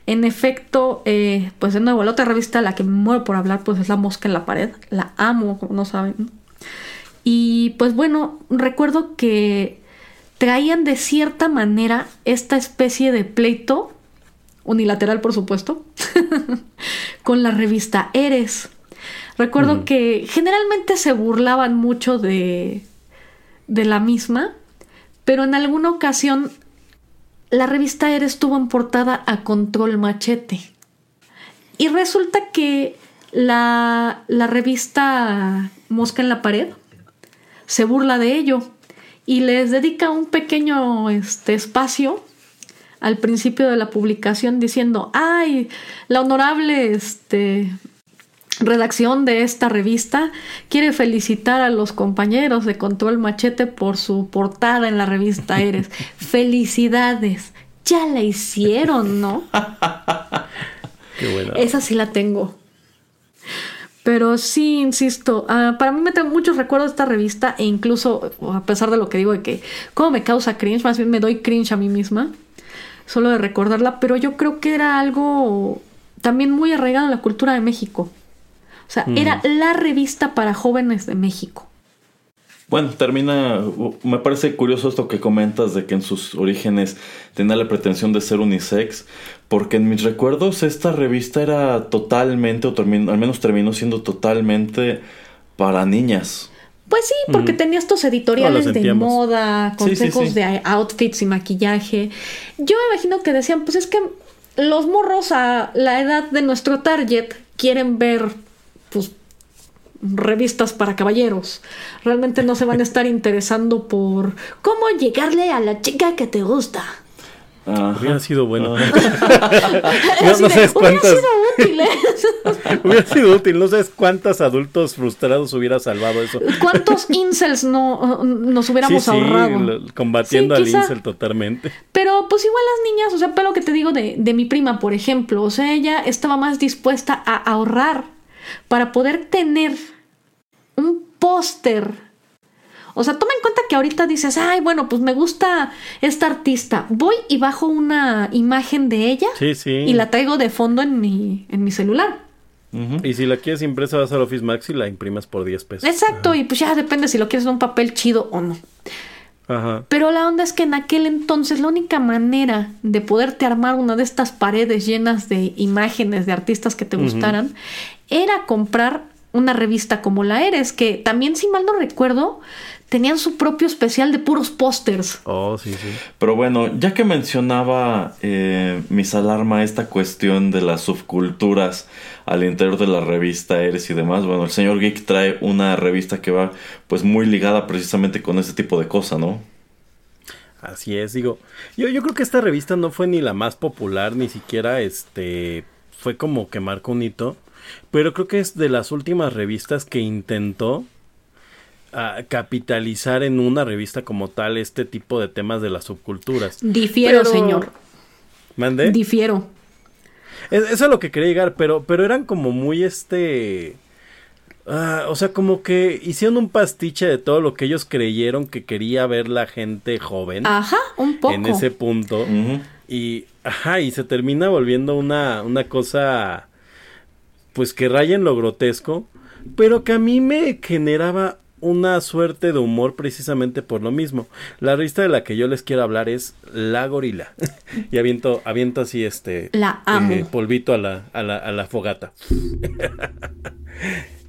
En efecto, eh, pues de nuevo, la otra revista, la que me muero por hablar, pues es La Mosca en la Pared. La amo, como no saben. Y pues bueno, recuerdo que traían de cierta manera esta especie de pleito, unilateral por supuesto, con la revista Eres. Recuerdo que generalmente se burlaban mucho de, de la misma, pero en alguna ocasión la revista Eres tuvo en portada a Control Machete. Y resulta que la, la revista Mosca en la Pared se burla de ello y les dedica un pequeño este, espacio al principio de la publicación diciendo, ay, la honorable este, redacción de esta revista quiere felicitar a los compañeros de Control Machete por su portada en la revista Eres. Felicidades. Ya la hicieron, ¿no? Qué buena. Esa sí la tengo. Pero sí, insisto, ah, para mí me tengo muchos recuerdos de esta revista e incluso, a pesar de lo que digo de que, ¿cómo me causa cringe? Más bien me doy cringe a mí misma, solo de recordarla, pero yo creo que era algo también muy arraigado en la cultura de México. O sea, era mm. la revista para jóvenes de México. Bueno, termina, me parece curioso esto que comentas de que en sus orígenes tenía la pretensión de ser unisex, porque en mis recuerdos esta revista era totalmente, o al menos terminó siendo totalmente para niñas. Pues sí, porque tenía estos editoriales de moda, consejos de outfits y maquillaje. Yo me imagino que decían, pues es que los morros a la edad de nuestro target quieren ver revistas para caballeros. Realmente no se van a estar interesando por cómo llegarle a la chica que te gusta. Hubiera sido bueno. no, sabes cuántas. Hubiera sido útil. ¿eh? hubiera sido útil. No sabes cuántos adultos frustrados hubiera salvado eso. ¿Cuántos incels no, nos hubiéramos ahorrado? combatiendo al incel totalmente. Pero pues igual las niñas, o sea, pero lo que te digo de, de mi prima, por ejemplo. O sea, ella estaba más dispuesta a ahorrar para poder tener un póster. O sea, toma en cuenta que ahorita dices, ay, bueno, pues me gusta esta artista. Voy y bajo una imagen de ella sí, sí. y la traigo de fondo en mi, en mi celular. Y si la quieres impresa vas al Office Max y la imprimas por 10 pesos. Exacto, y pues ya depende si lo quieres en un papel chido o no. Ajá. Pero la onda es que en aquel entonces la única manera de poderte armar una de estas paredes llenas de imágenes de artistas que te gustaran era comprar una revista como la Eres, que también, si mal no recuerdo, tenían su propio especial de puros pósters. Oh, sí, sí. Pero bueno, ya que mencionaba eh, Mis Alarma esta cuestión de las subculturas al interior de la revista Eres y demás, bueno, el señor Geek trae una revista que va pues muy ligada precisamente con ese tipo de cosa, ¿no? Así es, digo, yo, yo creo que esta revista no fue ni la más popular, ni siquiera este, fue como que marcó un hito, pero creo que es de las últimas revistas que intentó a capitalizar en una revista como tal este tipo de temas de las subculturas. Difiero, señor. ¿Mande? Difiero. eso es lo que quería llegar, pero, pero eran como muy este... Ah, o sea, como que hicieron un pastiche de todo lo que ellos creyeron que quería ver la gente joven. Ajá, un poco. En ese punto. Y, ajá, y se termina volviendo una, una cosa, pues que raya en lo grotesco, pero que a mí me generaba una suerte de humor precisamente por lo mismo. La revista de la que yo les quiero hablar es La Gorila. y aviento, aviento así este la amo. Eh, polvito a la, a la, a la fogata.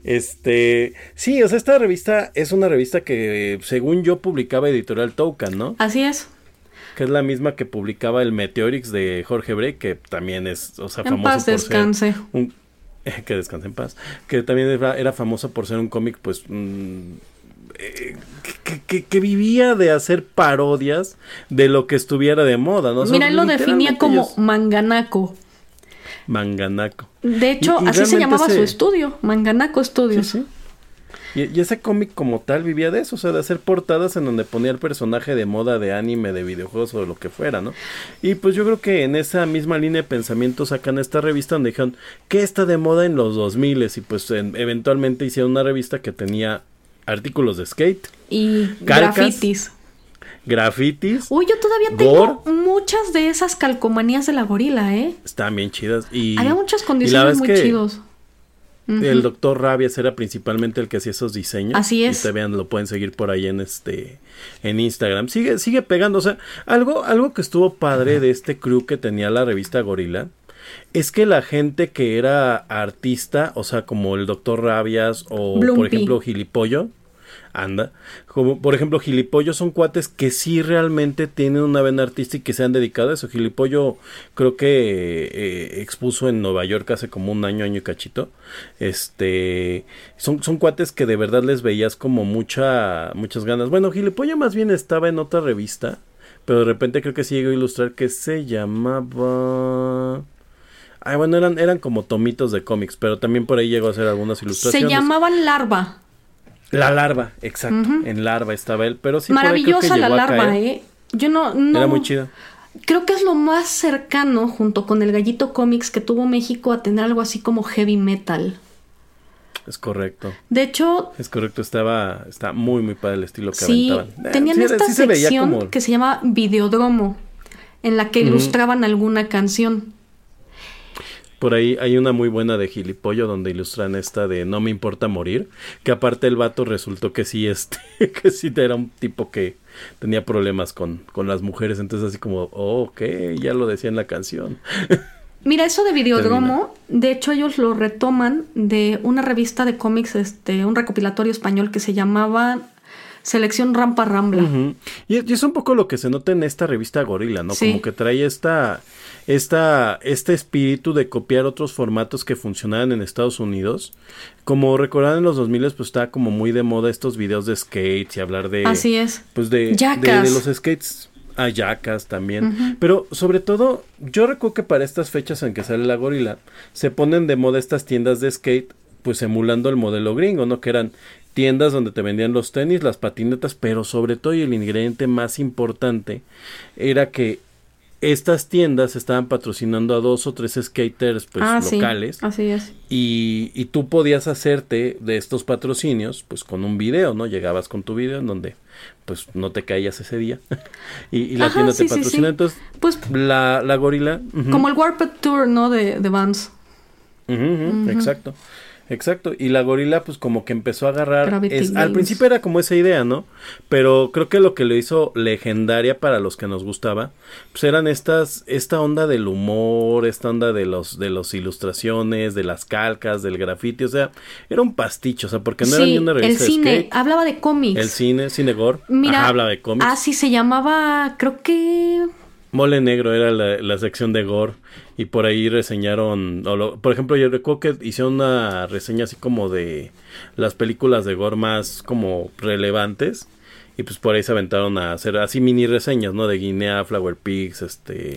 Este, sí, o sea, esta revista es una revista que, según yo, publicaba Editorial Token, ¿no? Así es. Que es la misma que publicaba el Meteorix de Jorge Bray, que también es, o sea, en famoso paz descanse. un, que descanse en paz, que también era, famoso por ser un cómic, pues, mm, eh, que, vivía de hacer parodias de lo que estuviera de moda, ¿no? Mira, él lo definía como manganaco. Manganaco. De hecho, así se llamaba su estudio, Manganaco Studios. Y, ese cómic como tal vivía de eso, o sea, de hacer portadas en donde ponía el personaje de moda de anime, de videojuegos o de lo que fuera, ¿no? Y pues yo creo que en esa misma línea de pensamiento sacan esta revista donde dijeron, ¿qué está de moda en los 2000? Y pues eventualmente hicieron una revista que tenía artículos de skate. Y grafitis. Grafitis. Uy, yo todavía tengo muchas de esas calcomanías de la gorila, ¿eh? Están bien chidas. Y, Había muchas condiciones muy chidos. El doctor Rabias era principalmente el que hacía esos diseños. Así es. Y te vean, lo pueden seguir por ahí en este en Instagram. Sigue, sigue pegando. O sea, algo, algo que estuvo padre de este crew que tenía la revista Gorila es que la gente que era artista, o sea, como el doctor Rabias o por ejemplo Gilipollo, anda. Como por ejemplo, Gilipollo son cuates que sí realmente tienen una vena artística y que se han dedicado a eso. Gilipollo creo que eh, expuso en Nueva York hace como un año, año y cachito. Este, son, son cuates que de verdad les veías como mucha, muchas ganas. Bueno, Gilipollo más bien estaba en otra revista, pero de repente creo que sí llegó a ilustrar que se llamaba... Ay, bueno, eran, eran como tomitos de cómics, pero también por ahí llegó a hacer algunas ilustraciones. Se llamaban Larva. La larva, exacto. En larva estaba él, pero sí. Maravillosa la larva, ¿eh? Yo no, no. Era muy chida. Creo que es lo más cercano, junto con el Gallito Comics, que tuvo México a tener algo así como heavy metal. Es correcto. De hecho. Es correcto, estaba. Está muy, muy padre el estilo que sí, aventaban. Eh, tenían esta sección que se llama Videodromo, en la que ilustraban alguna canción. Por ahí hay una muy buena de Gilipollo donde ilustran esta de No me importa morir, que aparte el vato resultó que sí, este, que sí era un tipo que tenía problemas con, con las mujeres, entonces así como, oh, ok, ya lo decía en la canción. Mira, eso de Videodromo, de hecho ellos lo retoman de una revista de cómics, este, un recopilatorio español que se llamaba Selección Rampa Rambla. y, es un poco lo que se nota en esta revista Gorila, ¿no? Como que trae esta esta, este espíritu de copiar otros formatos que funcionaban en Estados Unidos. Como recordaban en los 2000 pues estaba como muy de moda estos videos de skates y hablar de... Así es. Pues de, de, los skates a yacas también. Pero sobre todo, yo recuerdo que para estas fechas en que sale la gorila, se ponen de moda estas tiendas de skate, pues emulando el modelo gringo, ¿no? Que eran tiendas donde te vendían los tenis, las patinetas, pero sobre todo y el ingrediente más importante era que estas tiendas estaban patrocinando a dos o tres skaters pues ah, locales. así es. Y, y, tú podías hacerte de estos patrocinios pues con un video, ¿no? Llegabas con tu video en donde pues no te caías ese día y, la tienda te patrocina. Entonces, pues la, la gorila. Como el Warped Tour, ¿no? De, de Vans. Exacto. Exacto, y la gorila pues como que empezó a agarrar, al principio era como esa idea, ¿no? Pero creo que lo que lo hizo legendaria para los que nos gustaba, pues eran estas, esta onda del humor, esta onda de los, de los ilustraciones, de las calcas, del grafiti, o sea, era un pasticho, o sea, porque no era ni una revista el cine, hablaba de cómics. El cine, cine gore, Mira, hablaba de cómics. Así se llamaba, creo que Mole Negro era la, sección de gore y por ahí reseñaron, por ejemplo, yo recuerdo que hicieron una reseña así como de las películas de gore más como relevantes y pues por ahí se aventaron a hacer así mini reseñas, ¿no? De Guinea, Flower Pigs, este...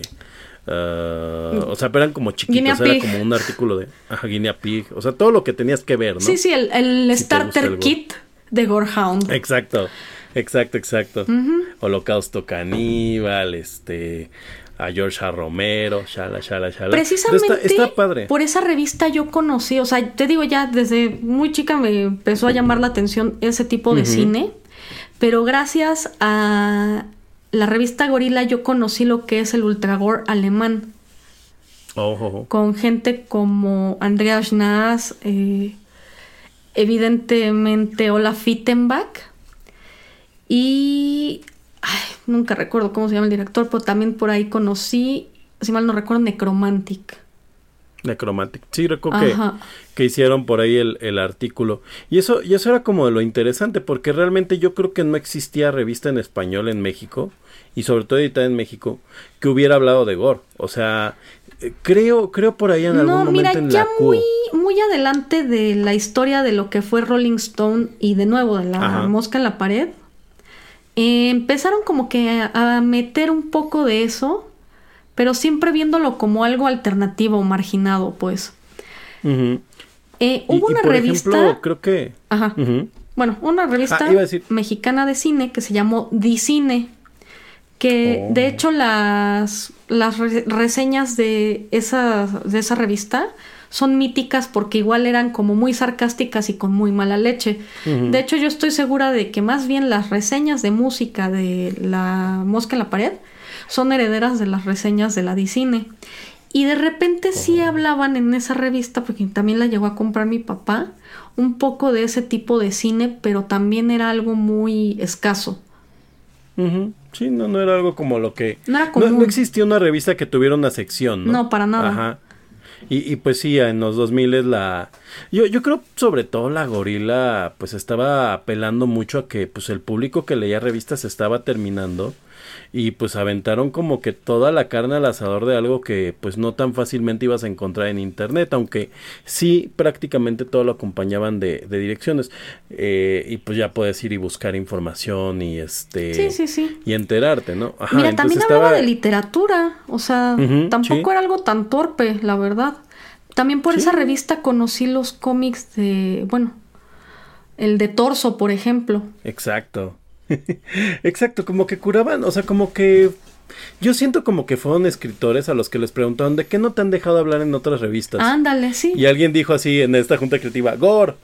Uh, o sea, pero eran como chiquitos, era como un artículo de ajá, Guinea Pig, o sea, todo lo que tenías que ver, ¿no? Sí, sí, el, starter kit de Gorehound. Exacto. Exacto, exacto. Holocausto Caníbal, este a George A. Romero, shala, shala, shala. Precisamente está, padre. por esa revista yo conocí, o sea, te digo ya desde muy chica me empezó a llamar la atención ese tipo de cine, pero gracias a la revista Gorila yo conocí lo que es el ultragore alemán. Oh, Con gente como Andreas Naas, eh, evidentemente Olaf Fittenbach y nunca recuerdo cómo se llama el director, pero también por ahí conocí, si mal no recuerdo, Necromantic. Necromantic. Sí, recuerdo que, que, hicieron por ahí el, artículo. Y eso, y eso era como lo interesante, porque realmente yo creo que no existía revista en español en México, y sobre todo editada en México, que hubiera hablado de Gore. O sea, eh, creo, creo por ahí en algún momento mira, en ya muy, muy adelante de la historia de lo que fue Rolling Stone y de nuevo de la mosca en la pared eh, empezaron como que a, meter un poco de eso, pero siempre viéndolo como algo alternativo marginado, pues. Eh, hubo una revista. creo que. Ajá. Bueno, una ah, revista mexicana de cine que se llamó Dicine. Que de oh. hecho las, las reseñas de esa, de esa revista son míticas porque igual eran como muy sarcásticas y con muy mala leche. De hecho, yo estoy segura de que más bien las reseñas de música de La Mosca en la Pared son herederas de las reseñas de la Dicine. Y de repente sí hablaban en esa revista, porque también la llegó a comprar mi papá, un poco de ese tipo de cine, pero también era algo muy escaso. Sí, no, no era algo como lo que... No, no, existía una revista que tuviera una sección, ¿no? No, para nada. Ajá. Y, y pues sí, en los 2000 la... Yo, yo creo sobre todo la gorila pues estaba apelando mucho a que pues el público que leía revistas estaba terminando y pues aventaron como que toda la carne al asador de algo que pues no tan fácilmente ibas a encontrar en internet, aunque sí prácticamente todo lo acompañaban de, de direcciones eh, y pues ya puedes ir y buscar información y este sí, sí, sí. y enterarte, ¿no? Mira, también hablaba de literatura, o sea, tampoco era algo tan torpe, la verdad. También por esa revista conocí los cómics de, bueno, el de Torso, por ejemplo. Exacto. Exacto, como que curaban, o sea, como que yo siento como que fueron escritores a los que les preguntaron de qué no te han dejado hablar en otras revistas. Ándale, sí. Y alguien dijo así en esta junta creativa, Gore.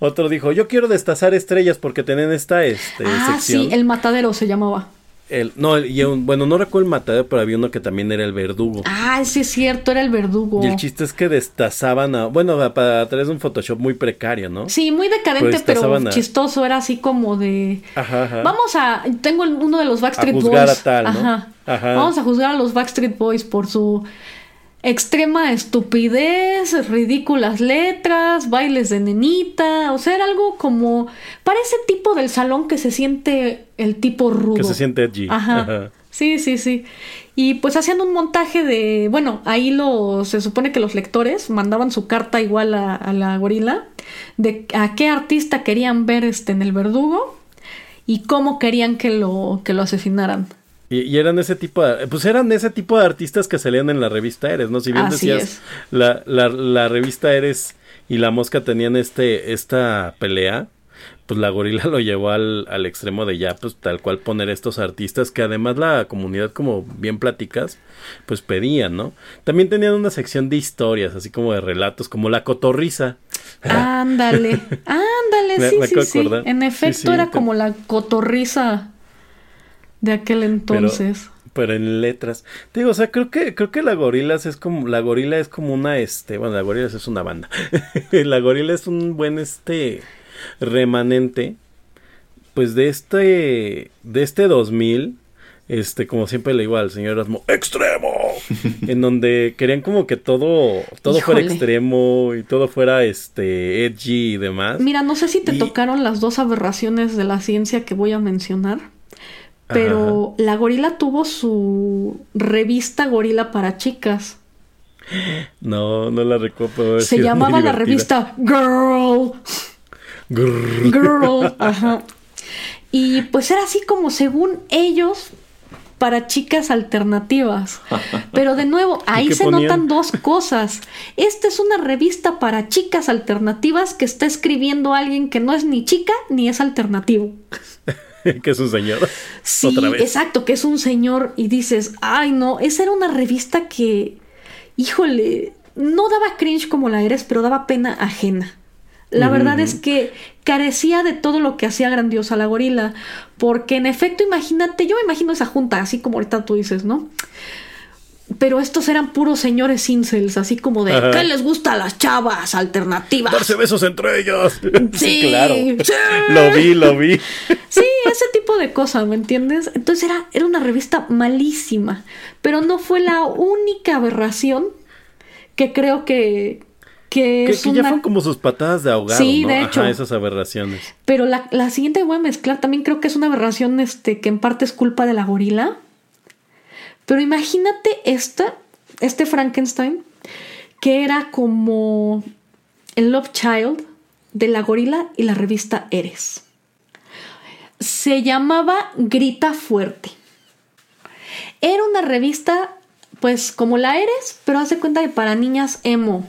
Otro dijo, yo quiero destazar estrellas porque tienen esta este, ah, sí, el matadero se llamaba. El, no, y bueno, no recuerdo el matadero, pero había uno que también era el verdugo. Ah, sí es cierto, era el verdugo. Y el chiste es que destazaban a, bueno, para través de un Photoshop muy precario, ¿no? Sí, muy decadente, pero, chistoso, era así como de... Ajá, Vamos a, tengo uno de los Backstreet a juzgar Boys. A tal, ¿no? Ajá. Vamos a juzgar a los Backstreet Boys por su extrema estupidez, ridículas letras, bailes de nenita, o sea, era algo como para ese tipo del salón que se siente el tipo rudo. Que se siente edgy. Ajá. Sí, sí, sí. Y pues haciendo un montaje de, bueno, ahí lo se supone que los lectores mandaban su carta igual a, la gorila de a qué artista querían ver este en el verdugo y cómo querían que lo que lo asesinaran. Y, eran ese tipo de, pues eran ese tipo de artistas que salían en la revista Eres, ¿no? Si bien decías, la, la, la, revista Eres y la mosca tenían este, esta pelea, pues la gorila lo llevó al, al extremo de ya, pues tal cual poner estos artistas que además la comunidad, como bien platicas, pues pedían, ¿no? También tenían una sección de historias, así como de relatos, como la cotorriza. Ándale, ándale, sí, sí, sí. En efecto era como la cotorriza de aquel entonces. pero en letras. Te digo, o sea, creo que creo que la Gorilas es como la Gorila es como una este, bueno, la Gorilas es una banda. la Gorila es un buen este remanente pues de este de este 2000 este como siempre le digo al señor Erasmo extremo en donde querían como que todo todo fuera extremo y todo fuera este edgy y demás mira no sé si te tocaron las dos aberraciones de la ciencia que voy a mencionar pero la gorila tuvo su revista gorila para chicas. No, no la recuerdo. Se llamaba la revista Girl. Girl. Ajá. Y pues era así como según ellos para chicas alternativas. Pero de nuevo, ahí se notan dos cosas. Esta es una revista para chicas alternativas que está escribiendo alguien que no es ni chica ni es alternativo. que es un señor. Sí, exacto, que es un señor y dices, ay no, esa era una revista que, híjole, no daba cringe como la eres, pero daba pena ajena. La verdad es que carecía de todo lo que hacía grandiosa la gorila, porque en efecto, imagínate, yo me imagino esa junta, así como ahorita tú dices, ¿no? Pero estos eran puros señores incels, así como de ¿qué les gusta a las chavas alternativas? Darse besos entre ellos. Sí, claro. Lo vi, lo vi. Sí, ese tipo de cosas, ¿me entiendes? Entonces era, era una revista malísima, pero no fue la única aberración que creo que, que, que, ya fueron como sus patadas de ahogado, sí, de hecho. esas aberraciones. Pero la, la siguiente voy a mezclar, también creo que es una aberración este, que en parte es culpa de la gorila. Pero imagínate esta, este Frankenstein, que era como el Love Child de la gorila y la revista Eres. Se llamaba Grita Fuerte. Era una revista, pues como la Eres, pero hace cuenta que para niñas emo.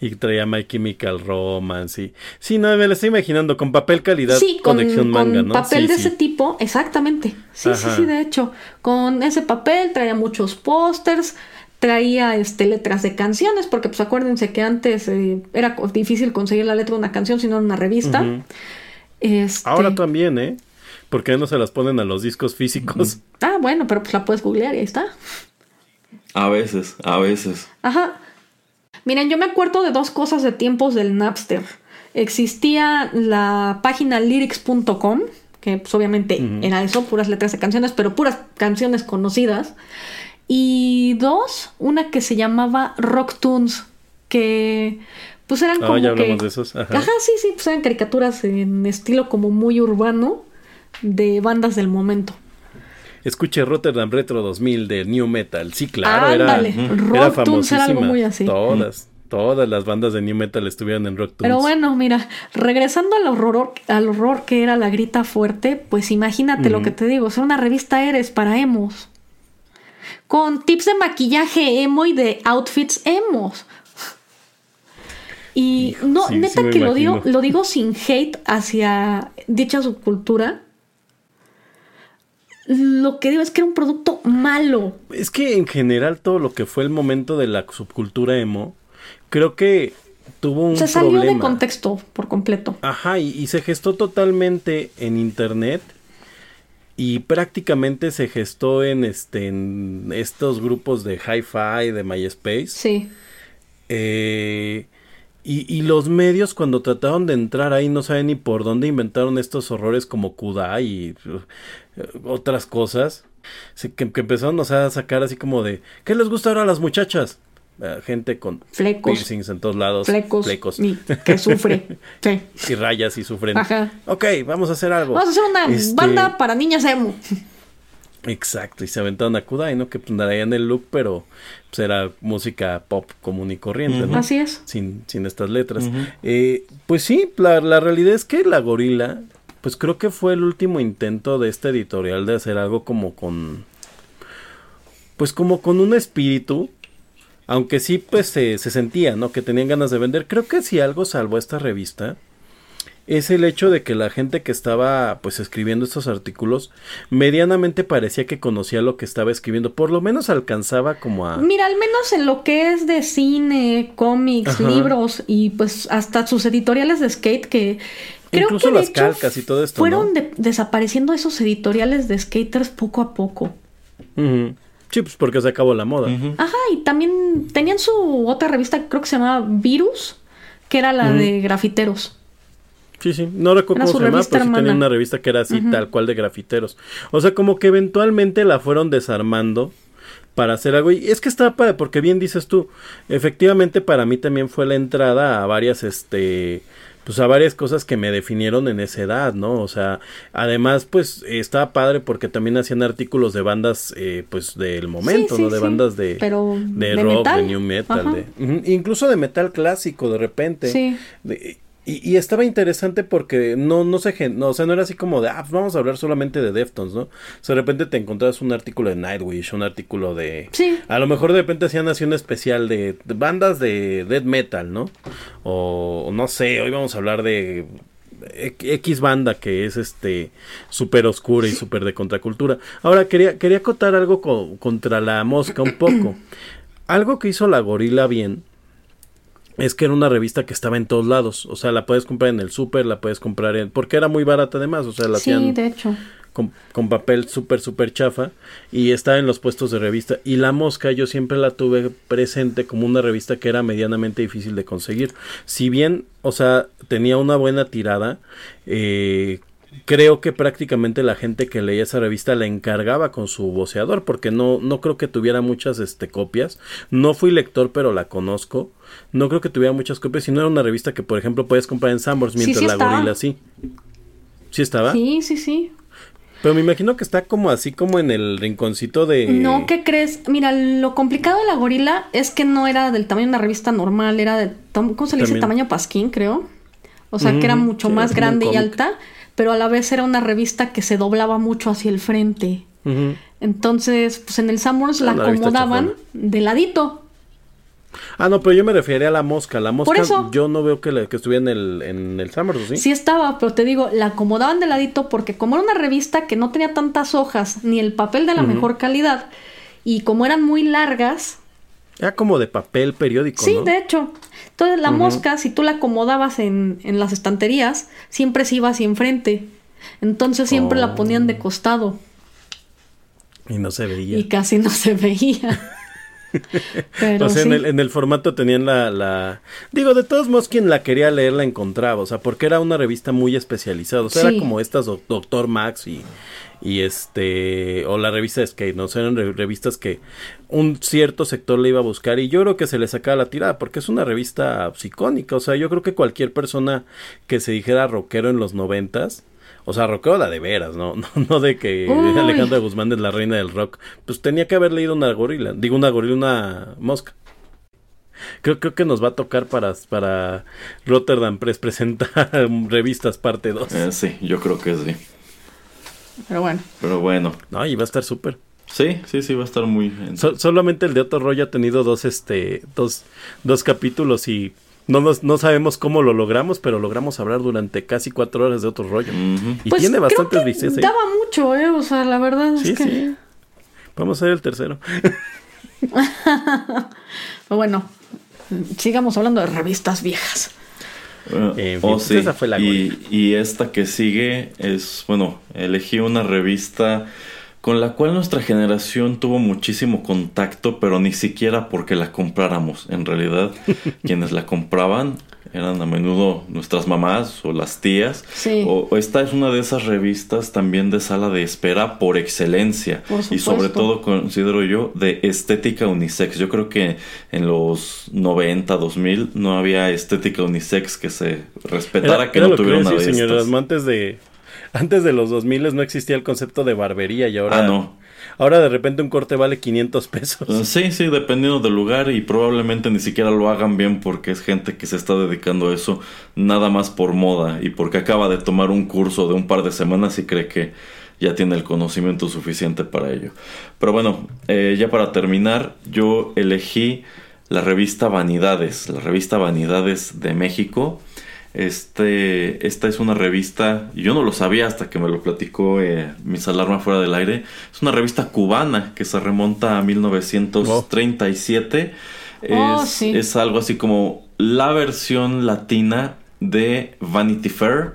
Y traía My Chemical Romance. Y... Sí, no, me lo estoy imaginando, con papel calidad sí, conexión con, manga, ¿no? papel de ese tipo, exactamente. Sí, sí, sí, de hecho. Con ese papel traía muchos pósters, traía este, letras de canciones, porque pues acuérdense que antes eh, era difícil conseguir la letra de una canción, sino en una revista. este... Ahora también, ¿eh? Porque no se las ponen a los discos físicos. Ah, bueno, pero pues la puedes googlear y ahí está. A veces, a veces. Ajá. Miren, yo me acuerdo de dos cosas de tiempos del Napster. Existía la página lyrics.com, que pues obviamente era eso, puras letras de canciones, pero puras canciones conocidas. Y dos, una que se llamaba Rocktoons, que pues eran ah, como ya hablamos de esos. Ajá. Ajá, sí, sí, pues eran caricaturas en estilo como muy urbano de bandas del momento. Escuche Rotterdam Retro 2000 de New Metal. Sí, claro, era, era famosísima. muy así. Todas, todas las bandas de New Metal estuvieron en Rock Pero bueno, mira, regresando al horror, al horror que era la grita fuerte, pues imagínate lo que te digo, es una revista Eres para emos. Con tips de maquillaje emo y de outfits emos. Y no, neta que lo digo, lo digo sin hate hacia dicha subcultura lo que digo es que era un producto malo. Es que en general todo lo que fue el momento de la subcultura emo, creo que tuvo un se salió de contexto por completo. Ajá, y, se gestó totalmente en internet y prácticamente se gestó en este en estos grupos de hi-fi de MySpace. Sí. Eh, y, y, los medios cuando trataron de entrar ahí no saben ni por dónde inventaron estos horrores como Kudai y otras cosas que, empezaron a sacar así como de ¿qué les gusta ahora a las muchachas? Eh, gente con flecos, piercings en todos lados, flecos, flecos. que sufre, sí. y rayas y sufren. Ajá. Ok, vamos a hacer algo. Vamos a hacer una este banda para niñas emo. Exacto, y se aventaron a Kudai, ¿no? Que pues, en el look, pero pues, era música pop común y corriente, ¿no? Así es. Sin, sin estas letras. eh, pues sí, la, la realidad es que la gorila pues creo que fue el último intento de este editorial de hacer algo como con pues como con un espíritu aunque sí pues se, sentía no que tenían ganas de vender creo que si algo salvó esta revista es el hecho de que la gente que estaba pues escribiendo estos artículos medianamente parecía que conocía lo que estaba escribiendo, por lo menos alcanzaba como a Mira, al menos en lo que es de cine, cómics, libros y pues hasta sus editoriales de skate que Incluso las calcas y todo esto. Fueron desapareciendo esos editoriales de skaters poco a poco. Sí, pues porque se acabó la moda. Ajá, y también tenían su otra revista, creo que se llamaba Virus, que era la de grafiteros. Sí, sí, no recuerdo cómo se llamaba, pero sí tenía una revista que era así, tal cual de grafiteros. O sea, como que eventualmente la fueron desarmando para hacer algo. Y es que está padre, porque bien dices tú, efectivamente para mí también fue la entrada a varias, este, pues a varias cosas que me definieron en esa edad, ¿no? O sea, además, pues estaba padre porque también hacían artículos de bandas, eh, pues del momento, ¿no? De bandas de, de, rock, de new metal, de, incluso de metal clásico de repente. Sí. Y, estaba interesante porque no, no se, no, o sea, no era así como de, ah, pues vamos a hablar solamente de Deftones, ¿no? O sea, de repente te encontrabas un artículo de Nightwish, un artículo de... Sí. A lo mejor de repente hacían así un especial de, bandas de death metal, ¿no? O, no sé, hoy vamos a hablar de X banda que es este súper oscura y súper de contracultura. Ahora quería, quería acotar algo contra la mosca un poco. algo que hizo la gorila bien es que era una revista que estaba en todos lados. O sea, la puedes comprar en el súper, la puedes comprar en... Porque era muy barata además, o sea, la sí, de hecho. Con, papel súper, súper chafa. Y estaba en los puestos de revista. Y La Mosca yo siempre la tuve presente como una revista que era medianamente difícil de conseguir. Si bien, o sea, tenía una buena tirada, eh, creo que prácticamente la gente que leía esa revista la encargaba con su voceador porque no no creo que tuviera muchas este copias. No fui lector pero la conozco. No creo que tuviera muchas copias y no era una revista que por ejemplo puedes comprar en Sambors mientras la gorila sí sí estaba sí sí sí. Pero me imagino que está como así como en el rinconcito de... No, ¿qué crees? Mira, lo complicado de la gorila es que no era del tamaño de una revista normal, era de... ¿Cómo se le dice? Tamaño pasquín, creo. O sea, que era mucho más grande y alta pero a la vez era una revista que se doblaba mucho hacia el frente. Entonces, pues en el Summers la, acomodaban de ladito. Ah, no, pero yo me refería a la mosca. La mosca yo no veo que, que estuviera en el, en el Summers, ¿sí? Sí estaba, pero te digo, la acomodaban de ladito porque como era una revista que no tenía tantas hojas ni el papel de la mejor calidad y como eran muy largas, era como de papel periódico. Sí, de hecho. Entonces la mosca, si tú la acomodabas en, en, las estanterías, siempre se iba hacia enfrente. Entonces siempre la ponían de oh. costado. Y no se veía. Y casi no se veía. Pero o sea, en, el, en, el, formato tenían la, la... Digo, de todos modos, quien la quería leer la encontraba, o sea, porque era una revista muy especializada, o sea, era como estas Doctor Max y, y este o la revista Skate, no eran revistas que un cierto sector le iba a buscar y yo creo que se le sacaba la tirada porque es una revista icónica, o sea, yo creo que cualquier persona que se dijera rockero en los noventas, o sea, rockero la de veras, ¿no? No, de que Alejandra Guzmán es la reina del rock, pues tenía que haber leído una gorila, digo una gorila, una mosca. Creo, creo que nos va a tocar para, para Rotterdam Press presentar revistas parte 2. Eh, sí, yo creo que sí. Pero bueno. Pero bueno. No, y va a estar súper. Sí, sí, sí, va a estar muy... solamente el de otro rollo ha tenido dos, este, dos, dos capítulos y no, no sabemos cómo lo logramos, pero logramos hablar durante casi cuatro horas de otro rollo. Y pues tiene bastantes vistas. ¿eh? Daba mucho, ¿eh? O sea, la verdad es que... Sí. Vamos a ver el tercero. bueno, sigamos hablando de revistas viejas. Eh, oh, sí. y, y, esta que sigue es, bueno, elegí una revista con la cual nuestra generación tuvo muchísimo contacto, pero ni siquiera porque la compráramos. En realidad, quienes la compraban eran a menudo nuestras mamás o las tías. O, esta es una de esas revistas también de sala de espera por excelencia. y sobre todo considero yo de estética unisex. Yo creo que en los 90, 2000 no había estética unisex que se respetara que no tuviera una de antes de antes de los 2000 no existía el concepto de barbería y ahora ah, no. Ahora de repente un corte vale 500 pesos. Mm, sí, sí, dependiendo del lugar y probablemente ni siquiera lo hagan bien porque es gente que se está dedicando a eso nada más por moda y porque acaba de tomar un curso de un par de semanas y cree que ya tiene el conocimiento suficiente para ello. Pero bueno, eh, ya para terminar, yo elegí la revista Vanidades, la revista Vanidades de México. Este, esta es una revista, y yo no lo sabía hasta que me lo platicó eh, Mis Alarma fuera del aire. Es una revista cubana que se remonta a 1937. Es, algo así como la versión latina de Vanity Fair,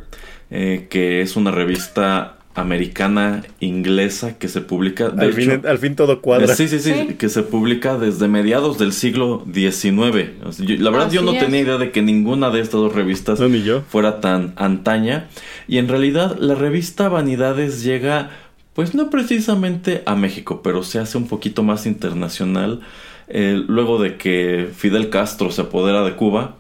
eh, que es una revista americana inglesa que se publica. De al, fin, al, fin, todo cuadra. Sí, sí, sí, que se publica desde mediados del siglo XIX. la verdad, yo no tenía idea de que ninguna de estas dos revistas fuera tan antaña. Y en realidad, la revista Vanidades llega, pues no precisamente a México, pero se hace un poquito más internacional. Eh, luego de que Fidel Castro se apodera de Cuba,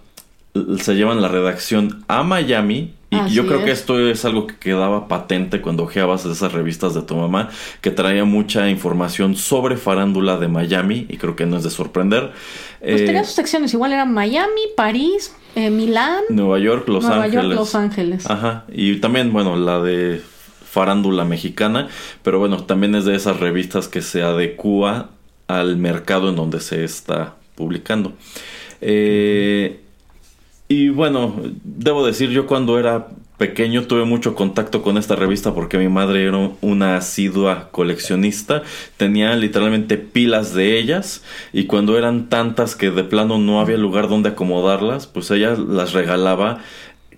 se llevan la redacción a Miami y yo creo que esto es algo que quedaba patente cuando ojeabas esas revistas de tu mamá, que traía mucha información sobre farándula de Miami, y creo que no es de sorprender. Pues tenía eh, sus secciones, igual eran Miami, París, eh, Milán, Nueva York, Los Nueva Ángeles. York, Los Ángeles. Ajá, y también, bueno, la de farándula mexicana, pero bueno, también es de esas revistas que se adecúa al mercado en donde se está publicando. Eh, y bueno, debo decir, yo cuando era pequeño tuve mucho contacto con esta revista porque mi madre era una asidua coleccionista, tenía literalmente pilas de ellas y cuando eran tantas que de plano no había lugar donde acomodarlas, pues ella las regalaba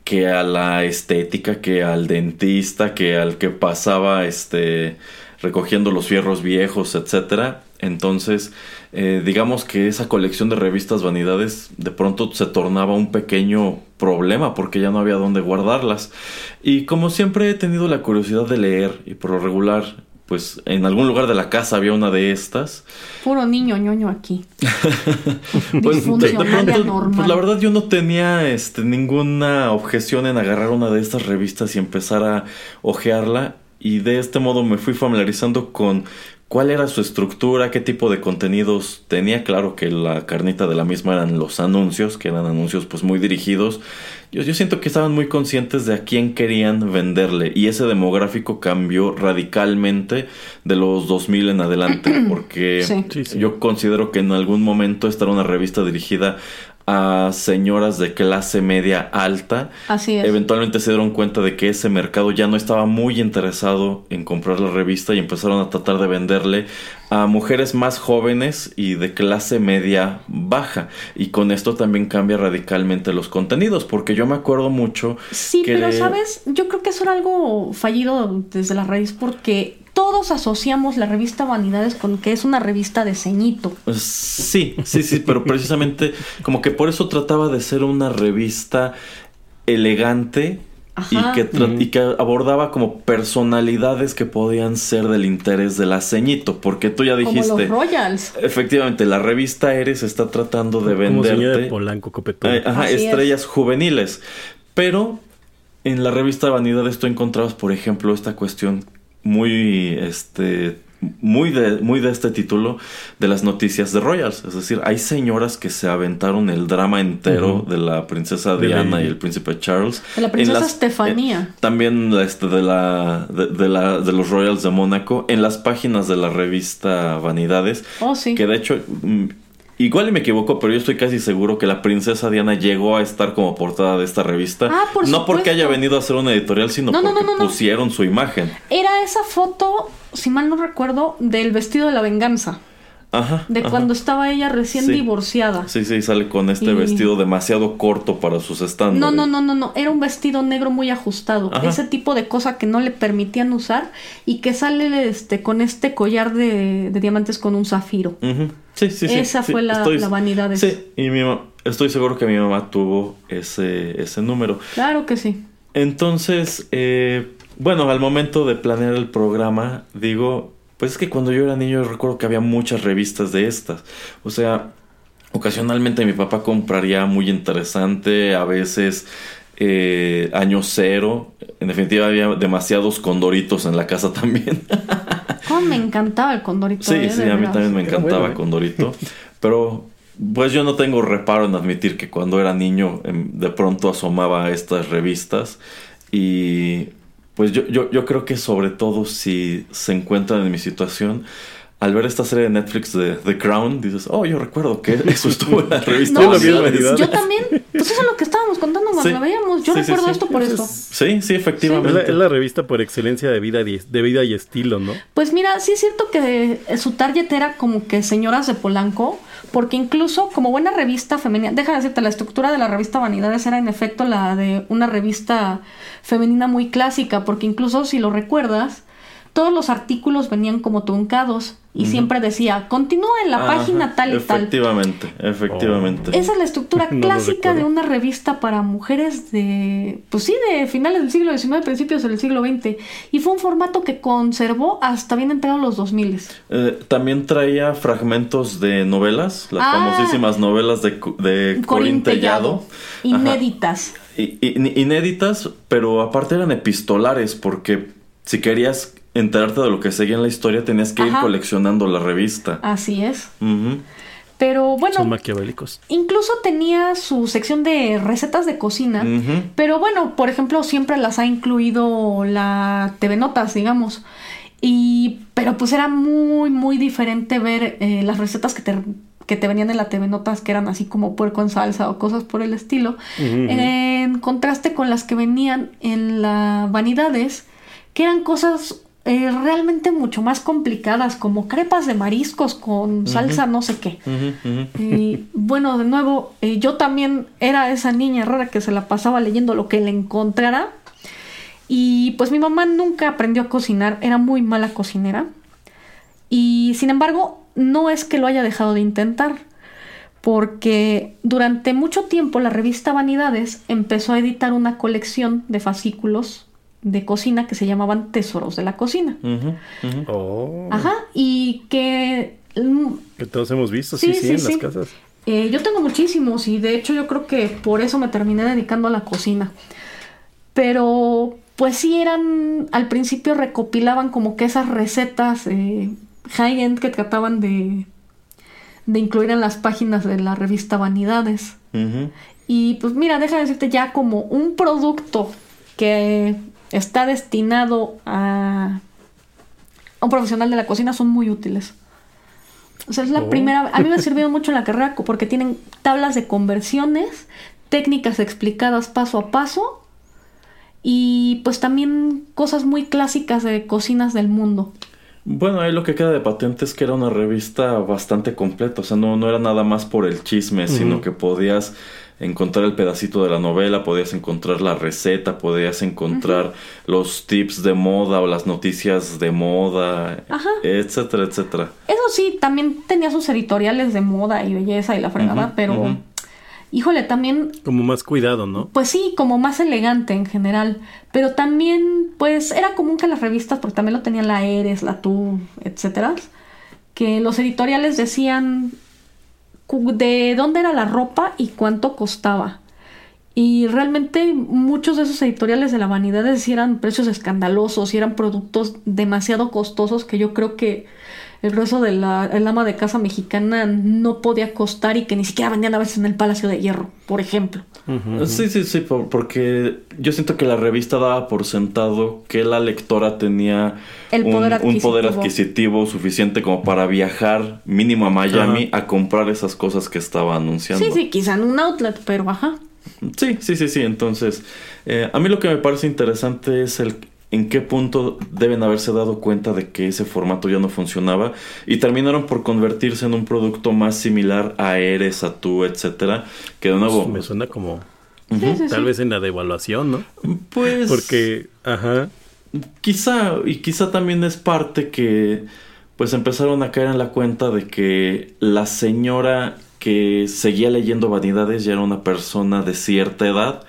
que a la estética, que al dentista, que al que pasaba este recogiendo los fierros viejos, etcétera. Entonces, eh, digamos que esa colección de revistas vanidades de pronto se tornaba un pequeño problema porque ya no había dónde guardarlas. Y como siempre he tenido la curiosidad de leer y por lo regular, pues en algún lugar de la casa había una de estas. Puro niño ñoño aquí. pues, de, pronto, pues la verdad yo no tenía este, ninguna objeción en agarrar una de estas revistas y empezar a ojearla y de este modo me fui familiarizando con cuál era su estructura, qué tipo de contenidos tenía. Claro que la carnita de la misma eran los anuncios, que eran anuncios pues muy dirigidos. Yo, yo siento que estaban muy conscientes de a quién querían venderle y ese demográfico cambió radicalmente de los 2000 en adelante porque yo considero que en algún momento esta era una revista dirigida a señoras de clase media alta. Así es. Eventualmente se dieron cuenta de que ese mercado ya no estaba muy interesado en comprar la revista y empezaron a tratar de venderle a mujeres más jóvenes y de clase media baja. Y con esto también cambia radicalmente los contenidos, porque yo me acuerdo mucho. Sí, pero sabes, yo creo que eso era algo fallido desde la raíz porque todos asociamos la revista Vanidades con que es una revista de ceñito. Sí, sí, sí, pero precisamente como que por eso trataba de ser una revista elegante y que, y que, abordaba como personalidades que podían ser del interés de la ceñito, porque tú ya dijiste... Como los Royals. Efectivamente, la revista Eres está tratando de venderte... de Polanco Copetón. Eh, ajá, estrellas juveniles. Pero en la revista Vanidades tú encontrabas, por ejemplo, esta cuestión muy este muy de, muy de este título de las noticias de Royals. Es decir, hay señoras que se aventaron el drama entero de la princesa Diana y el príncipe Charles. De la princesa Estefanía. Eh, también este, de, la, de, la, de los Royals de Mónaco. En las páginas de la revista Vanidades. Oh, sí. Que de hecho mm, Igual y me equivoco, pero yo estoy casi seguro que la princesa Diana llegó a estar como portada de esta revista. Ah, por no porque haya venido a hacer una editorial, sino porque pusieron su imagen. Era esa foto, si mal no recuerdo, del vestido de la venganza. Ajá, de cuando estaba ella recién divorciada. Sí, sí, sale con este vestido demasiado corto para sus estándares. No, no, no, no, no, era un vestido negro muy ajustado. Ese tipo de cosa que no le permitían usar y que sale este con este collar de, diamantes con un zafiro. Sí, sí, sí. Esa fue la, vanidad de Sí, y mi estoy seguro que mi mamá tuvo ese, ese número. Claro que sí. Entonces, eh, bueno, al momento de planear el programa, digo, pues es que cuando yo era niño recuerdo que había muchas revistas de estas. O sea, ocasionalmente mi papá compraría muy interesante, a veces eh, año cero. En definitiva había demasiados condoritos en la casa también. Oh, me encantaba el condorito. Sí, eh, sí, a mí también me encantaba el ¿eh? condorito. Pero pues yo no tengo reparo en admitir que cuando era niño em, de pronto asomaba a estas revistas y pues yo, yo, yo creo que sobre todo si se encuentran en mi situación, al ver esta serie de Netflix de The Crown, dices, oh, yo recuerdo que eso estuvo en la revista. no, yo también. Pues eso es lo que estábamos contando cuando la veíamos. Yo recuerdo esto por esto. Sí, sí, efectivamente. Es la, revista por excelencia de vida, de vida y estilo, ¿no? Pues mira, sí es cierto que su target era como que señoras de Polanco, porque incluso como buena revista femenina, deja de decirte, la estructura de la revista Vanidades era en efecto la de una revista femenina muy clásica, porque incluso si lo recuerdas, todos los artículos venían como truncados y siempre decía, continúa en la página tal y tal. Efectivamente, efectivamente. Esa es la estructura clásica de una revista para mujeres de, pues sí, de finales del siglo XIX, principios del siglo XX. Y fue un formato que conservó hasta bien entrado los 2000. Eh, también traía fragmentos de novelas, las ah. famosísimas novelas de, de Corín Tellado. Inéditas. inéditas, pero aparte eran epistolares porque si querías enterarte de lo que seguía en la historia, tenías que ir coleccionando la revista. Así es. Pero bueno. Son maquiavélicos. Incluso tenía su sección de recetas de cocina. Pero bueno, por ejemplo, siempre las ha incluido la TV Notas, digamos. Y. Pero pues era muy, muy diferente ver eh, las recetas que te que te venían en la TV Notas, que eran así como puerco en salsa o cosas por el estilo, en contraste con las que venían en la Vanidades, que eran cosas eh, realmente mucho más complicadas, como crepas de mariscos con salsa no sé qué. Y bueno, de nuevo, eh, yo también era esa niña rara que se la pasaba leyendo lo que le encontrara. Y pues mi mamá nunca aprendió a cocinar, era muy mala cocinera. Y sin embargo, no es que lo haya dejado de intentar, porque durante mucho tiempo la revista Vanidades empezó a editar una colección de fascículos de cocina que se llamaban Tesoros de la Cocina. Oh. Ajá, y que... Que todos hemos visto, sí, sí, en las casas. Eh, yo tengo muchísimos y de hecho yo creo que por eso me terminé dedicando a la cocina. Pero pues sí eran, al principio recopilaban como que esas recetas eh, high-end que trataban de, de incluir en las páginas de la revista Vanidades. Y pues mira, deja de decirte ya como un producto que está destinado a, un profesional de la cocina son muy útiles. O sea, es la oh. primera. A mí me ha servido mucho en la carrera porque tienen tablas de conversiones, técnicas explicadas paso a paso y pues también cosas muy clásicas de cocinas del mundo. Bueno, ahí lo que queda de patente es que era una revista bastante completa, o sea, no, no era nada más por el chisme, sino que podías encontrar el pedacito de la novela, podías encontrar la receta, podías encontrar los tips de moda o las noticias de moda, etcétera, etcétera. Eso sí, también tenía sus editoriales de moda y belleza y la fregada, pero híjole, también... Como más cuidado, ¿no? Pues sí, como más elegante en general. Pero también, pues, era común que las revistas, porque también lo tenían la Eres, la Tú, etcétera, que los editoriales decían de dónde era la ropa y cuánto costaba. Y realmente muchos de esos editoriales de la vanidad eran precios escandalosos y eran productos demasiado costosos que yo creo que el grueso de la el ama de casa mexicana no podía costar y que ni siquiera vendían a veces en el Palacio de Hierro, por ejemplo. Sí, sí, sí, porque yo siento que la revista daba por sentado que la lectora tenía un, poder adquisitivo suficiente como para viajar mínimo a Miami a comprar esas cosas que estaba anunciando. Sí, sí, quizá en un outlet, pero baja. Sí, sí, sí, sí. Entonces, eh, a mí lo que me parece interesante es el en qué punto deben haberse dado cuenta de que ese formato ya no funcionaba y terminaron por convertirse en un producto más similar a Eres, a Tú, etcétera, que de nuevo me suena como tal vez en la devaluación, ¿no? Pues porque ajá, quizá y quizá también es parte que pues empezaron a caer en la cuenta de que la señora que seguía leyendo vanidades ya era una persona de cierta edad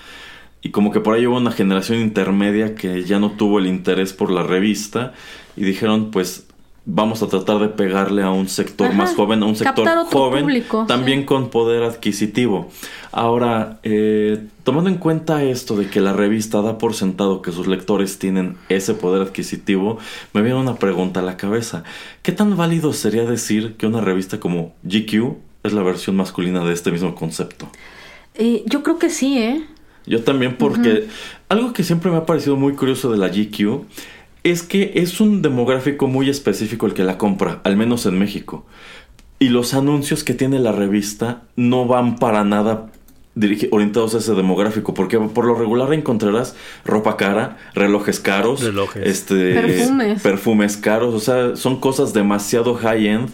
y como que por ahí hubo una generación intermedia que ya no tuvo el interés por la revista y dijeron pues vamos a tratar de pegarle a un sector más joven, a un sector joven, también con poder adquisitivo. Ahora, eh, tomando en cuenta esto de que la revista da por sentado que sus lectores tienen ese poder adquisitivo, me viene una pregunta a la cabeza. ¿Qué tan válido sería decir que una revista como GQ es la versión masculina de este mismo concepto? Eh, yo creo que sí, ¿eh? Yo también porque algo que siempre me ha parecido muy curioso de la GQ es que es un demográfico muy específico el que la compra, al menos en México. Y los anuncios que tiene la revista no van para nada orientados a ese demográfico, porque por lo regular encontrarás ropa cara, relojes caros, relojes. Este, perfumes. perfumes caros, o sea, son cosas demasiado high-end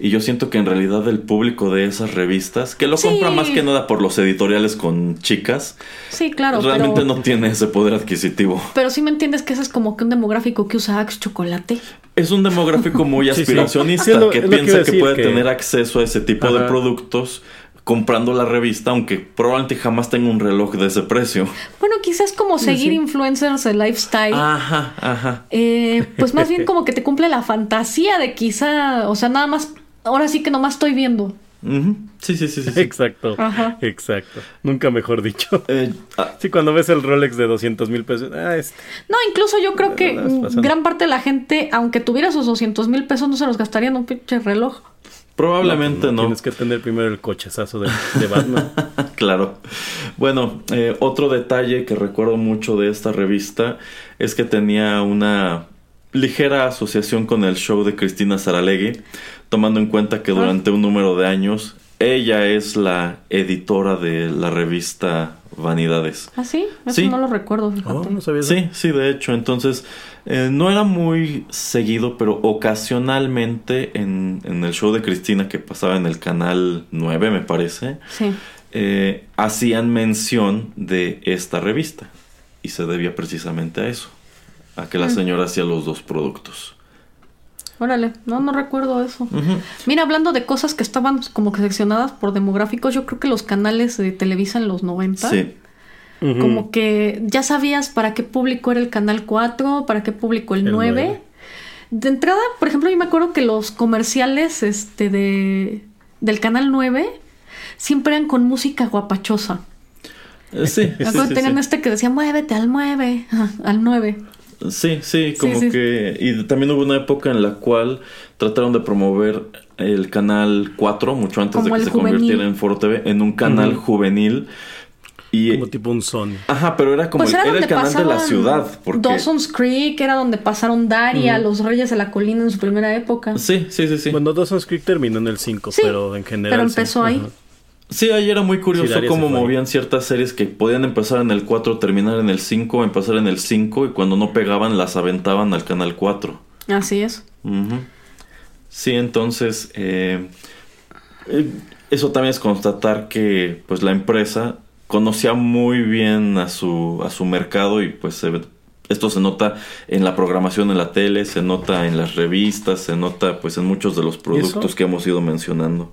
Y yo siento que en realidad el público de esas revistas, que lo compra más que nada por los editoriales con chicas, sí, claro, realmente no tiene ese poder adquisitivo. Pero sí me entiendes que ese es como que un demográfico que usa Axe Chocolate. Es un demográfico muy aspiracionista, que piensa que, puede tener acceso a ese tipo de productos comprando la revista, aunque probablemente jamás tenga un reloj de ese precio. Bueno, quizás como seguir influencers de lifestyle. Ajá, ajá. Eh, pues más bien como que te cumple la fantasía de quizá, o sea, nada más, ahora sí que nomás estoy viendo. sí, sí, sí, sí, Exacto. Ajá. Exacto. Nunca mejor dicho. Eh, ah. Sí, cuando ves el Rolex de 200 mil pesos. Ah, este. No, incluso yo creo que gran parte de la gente, aunque tuviera esos 200 mil pesos, no se los gastaría en un pinche reloj. Probablemente no. Tienes que tener primero el cochezazo de, de Batman. claro. Bueno, eh, otro detalle que recuerdo mucho de esta revista es que tenía una ligera asociación con el show de Cristina Saralegui, tomando en cuenta que durante un número de años ella es la editora de la revista Vanidades. ¿Ah, sí? Eso no lo recuerdo, oh, sí, sí, de hecho. Entonces, eh, no era muy seguido, pero ocasionalmente en, el show de Cristina que pasaba en el canal 9, me parece, eh, hacían mención de esta revista. Y se debía precisamente a eso, a que la mm. señora hacía los dos productos. Órale, no, no recuerdo eso. Mira, hablando de cosas que estaban como que seccionadas por demográficos, yo creo que los canales de Televisa en los 90. Sí. Como que ya sabías para qué público era el canal 4, para qué público el, 9. De entrada, por ejemplo, yo me acuerdo que los comerciales este de del canal 9 siempre eran con música guapachosa. Eh, sí, me acuerdo tenían este que decía muévete al 9, al 9. Sí, sí, como que... Y también hubo una época en la cual trataron de promover el canal 4, mucho antes de que se convirtiera en Foro TV, en un canal juvenil. Y, como tipo un Sony. Ajá, pero era como pues el, era el canal de la ciudad. Porque... Dawson's Creek era donde pasaron Daria, los Reyes de la Colina en su primera época. Sí, sí, sí, sí. Bueno, Dawson's Creek terminó en el 5, pero en general. Pero empezó ahí. Sí, ahí era muy curioso cómo movían ciertas series que podían empezar en el 4, terminar en el 5, empezar en el 5 y cuando no pegaban las aventaban al canal 4. Así es. Sí, entonces eh, eh, eso también es constatar que pues la empresa conocía muy bien a su, a su mercado y pues esto se nota en la programación en la tele, se nota en las revistas, se nota pues en muchos de los productos que hemos ido mencionando.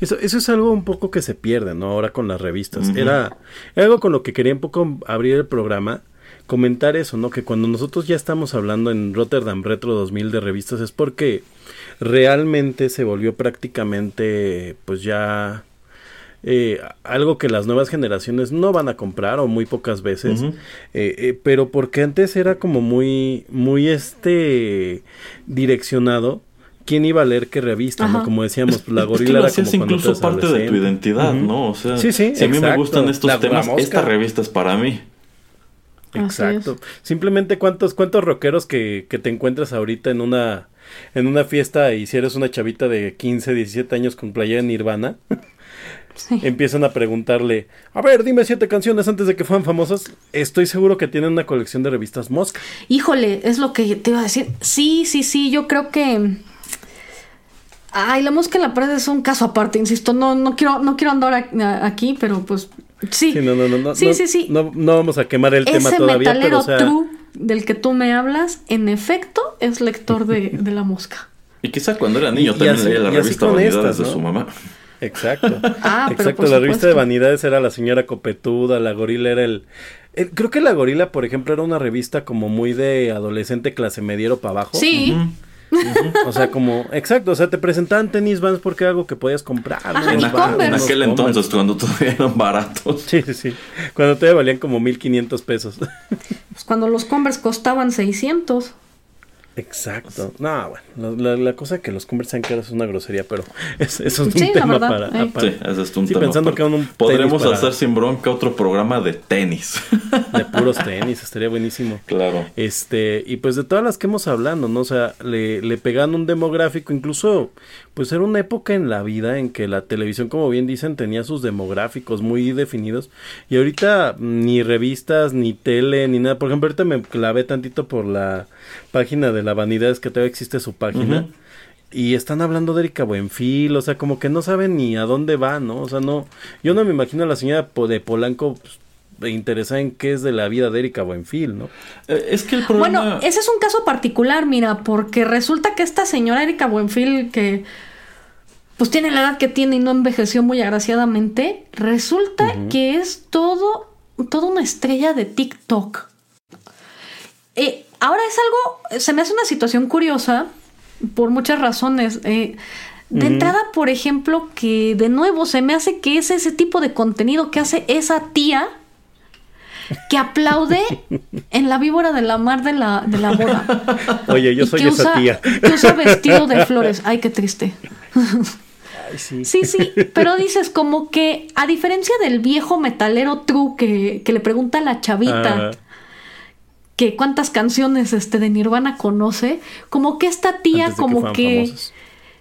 Eso, eso es algo un poco que se pierde, ¿no? Ahora con las revistas. era, algo con lo que quería un poco abrir el programa, comentar eso, ¿no? Que cuando nosotros ya estamos hablando en Rotterdam Retro 2000 de revistas es porque realmente se volvió prácticamente, pues ya... Eh, algo que las nuevas generaciones no van a comprar o muy pocas veces, eh, eh, pero porque antes era como muy, muy este direccionado quién iba a leer qué revista, ¿no? Como decíamos, pues, la gorila es que era como incluso parte de tu identidad, ¿no? O sea, si a mí me gustan estos temas, esta revista es para mí. Exacto. Simplemente cuántos cuántos rockeros que, que te encuentras ahorita en una en una fiesta y si eres una chavita de 15, 17 años con playera en Nirvana, empiezan a preguntarle, a ver, dime siete canciones antes de que fueran famosas. Estoy seguro que tienen una colección de revistas Mosca. Híjole, es lo que te iba a decir. Sí, sí, sí, yo creo que Ay, la mosca en la pared es un caso aparte, insisto, no, no quiero, no quiero andar aquí, pero pues sí. Sí, no, no, no, sí, sí, sí. No, vamos a quemar el tema todavía, pero o sea... true del que tú me hablas, en efecto, es lector de, de la mosca. Y quizá cuando era niño también leía la revista Vanidades de su mamá. Exacto. ah, Exacto, la revista de Vanidades era la señora copetuda, la gorila era el, Creo que la gorila, por ejemplo, era una revista como muy de adolescente clase mediero para abajo. Sí o sea, como, exacto, o sea, te presentaban tenis vans porque era algo que podías comprar. en, aquel entonces, cuando todavía eran baratos. Sí, sí, sí. Cuando todavía valían como 1500 pesos. Pues cuando los Converse costaban 600. Exacto. No, bueno, la, cosa que los Converse sean caros es una grosería, pero eso es un tema para, Sí, eso es un tema pensando que un podremos hacer sin bronca otro programa de tenis. De puros tenis, estaría buenísimo. Claro. Este, y pues de todas las que hemos hablado, ¿no? O sea, le, le pegan un demográfico, incluso, pues era una época en la vida en que la televisión, como bien dicen, tenía sus demográficos muy definidos. Y ahorita ni revistas, ni tele, ni nada. Por ejemplo, ahorita me clavé tantito por la página de la vanidad es que todavía existe su página. y están hablando de Erika Buenfil, o sea, como que no saben ni a dónde va, ¿no? O sea, no, yo no me imagino a la señora de Polanco pues, interesada en qué es de la vida de Erika Buenfil, ¿no? Eh, es que el problema... Bueno, ese es un caso particular, mira, porque resulta que esta señora Erika Buenfil, que pues tiene la edad que tiene y no envejeció muy agraciadamente, resulta que es todo, toda una estrella de TikTok. Eh, ahora es algo, se me hace una situación curiosa por muchas razones. Eh, de entrada, por ejemplo, que de nuevo se me hace que es ese tipo de contenido que hace esa tía que aplaude en la víbora de la mar de la, de la boda. Oye, yo soy esa tía. Que usa vestido de flores. Ay, qué triste. sí. sí. sí, pero dices como que a diferencia del viejo metalero true que, que le pregunta a la chavita que cuántas canciones este de Nirvana conoce, como que esta tía como que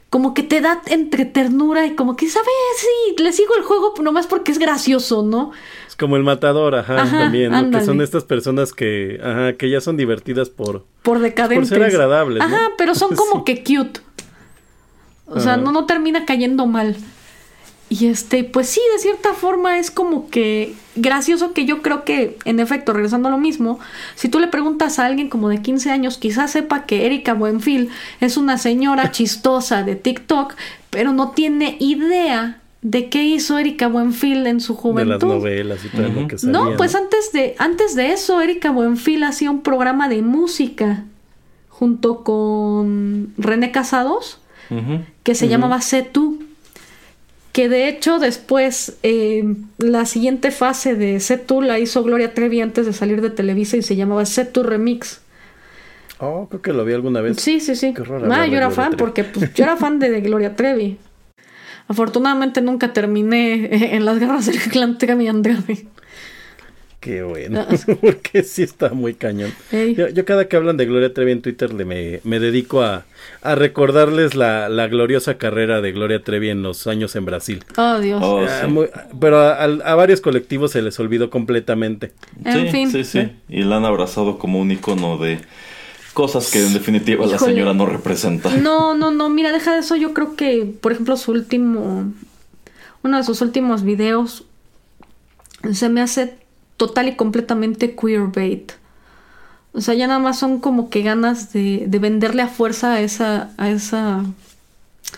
como que te da entre ternura y como que sabes, sí, le sigo el juego nomás porque es gracioso, ¿no? Es como el matador, ajá, también, ¿no? que son estas personas que ajá, que ya son divertidas por por decadentes. Por ser agradables, Ajá, pero son como que cute. O sea, no no termina cayendo mal. Y este, pues sí, de cierta forma es como que gracioso que yo creo que, en efecto, regresando a lo mismo, si tú le preguntas a alguien como de 15 años, quizás sepa que Erika Buenfil es una señora chistosa de TikTok, pero no tiene idea de qué hizo Erika Buenfil en su juventud. De las novelas y todo lo que salía, No, pues Antes, de, antes de eso, Erika Buenfil hacía un programa de música junto con René Casados, que se llamaba Sé tú que de hecho después eh, la siguiente fase de Setu la hizo Gloria Trevi antes de salir de Televisa y se llamaba Setu Remix. Oh, creo que lo vi alguna vez. Sí, sí, sí. ah, yo era fan porque pues, yo era fan de, Gloria Trevi. Afortunadamente nunca terminé en las garras del clan Trevi Andrade. Qué bueno, ah. porque sí está muy cañón. Yo, cada que hablan de Gloria Trevi en Twitter le me, dedico a, recordarles la, gloriosa carrera de Gloria Trevi en los años en Brasil. Oh, Dios. Oh, ah, pero a, varios colectivos se les olvidó completamente. En fin. Sí, sí. Y la han abrazado como un icono de cosas que en definitiva la señora no representa. No, no, no, mira, deja de eso. Yo creo que, por ejemplo, su último, uno de sus últimos videos se me hace total y completamente queerbait. O sea, ya nada más son como que ganas de, de venderle a fuerza a esa, a esa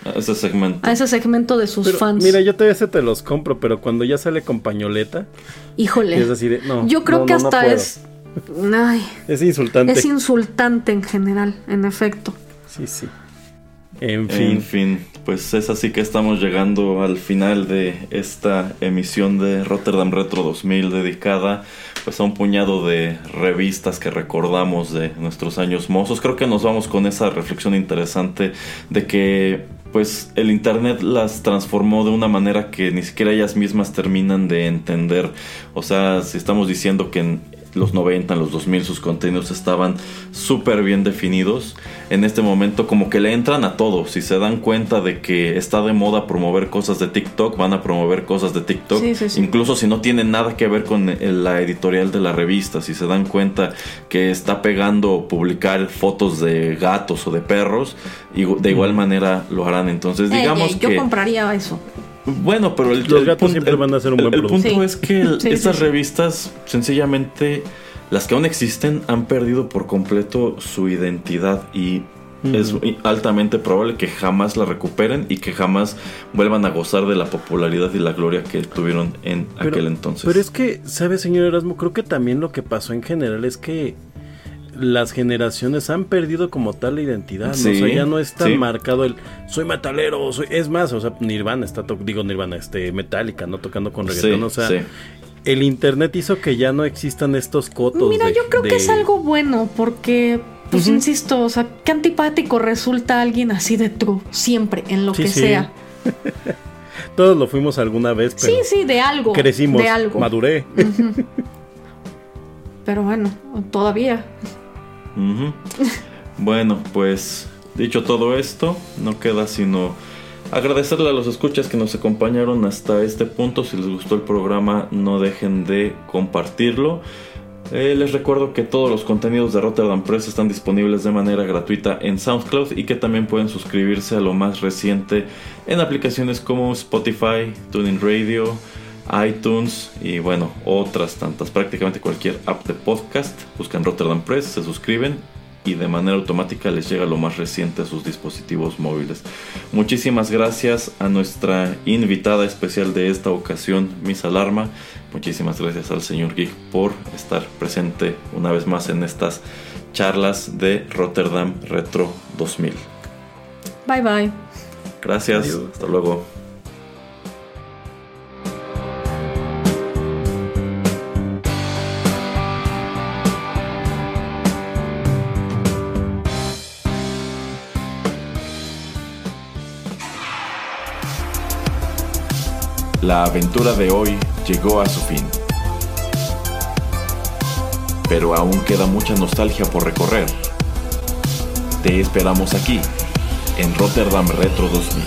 a ese segmento. A ese segmento de sus fans. Mira, yo todavía se te los compro, pero cuando ya sale con pañoleta. Híjole. Es así no, yo creo que hasta es. Ay, es insultante. Es insultante en general, en efecto. Sí, sí. En fin. En fin, pues es así que estamos llegando al final de esta emisión de Rotterdam Retro 2000 dedicada pues a un puñado de revistas que recordamos de nuestros años mozos. Creo que nos vamos con esa reflexión interesante de que pues el internet las transformó de una manera que ni siquiera ellas mismas terminan de entender. O sea, si estamos diciendo que en los 90, en los 2000 sus contenidos estaban súper bien definidos. En este momento como que le entran a todo. Si se dan cuenta de que está de moda promover cosas de TikTok, van a promover cosas de TikTok. Incluso si no tienen nada que ver con la editorial de la revista. Si se dan cuenta que está pegando publicar fotos de gatos o de perros, y de igual manera lo harán. Entonces digamos que... Yo compraría eso. Bueno, pero el, los gatos siempre van a ser un buen el, punto es que estas revistas sencillamente las que aún existen han perdido por completo su identidad y es altamente probable que jamás la recuperen y que jamás vuelvan a gozar de la popularidad y la gloria que tuvieron en aquel entonces. Pero es que, ¿sabe, señor Erasmo? Creo que también lo que pasó en general es que las generaciones han perdido como tal la identidad, o sea, ya no está marcado el soy metalero, soy, es más, o sea, Nirvana está, digo Nirvana, este, Metallica, ¿no? Tocando con reggaetón, o sea, el internet hizo que ya no existan estos cotos. Mira, yo creo que es algo bueno, porque, pues insisto, o sea, qué antipático resulta alguien así de true, siempre, en lo que sea. Todos lo fuimos alguna vez, pero Sí, sí, de algo. Crecimos, de algo. maduré. pero bueno, todavía. bueno, pues dicho todo esto, no queda sino agradecerle a los escuchas que nos acompañaron hasta este punto. Si les gustó el programa, no dejen de compartirlo. Eh, les recuerdo que todos los contenidos de Rotterdam Press están disponibles de manera gratuita en SoundCloud y que también pueden suscribirse a lo más reciente en aplicaciones como Spotify, TuneIn Radio, iTunes y bueno, otras tantas. Prácticamente cualquier app de podcast. Buscan Rotterdam Press, se suscriben y de manera automática les llega lo más reciente a sus dispositivos móviles. Muchísimas gracias a nuestra invitada especial de esta ocasión, Miss Alarma. Muchísimas gracias al señor Geek por estar presente una vez más en estas charlas de Rotterdam Retro 2000. Bye bye. Gracias. Hasta luego. La aventura de hoy llegó a su fin. Pero aún queda mucha nostalgia por recorrer. Te esperamos aquí, en Rotterdam Retro 2000.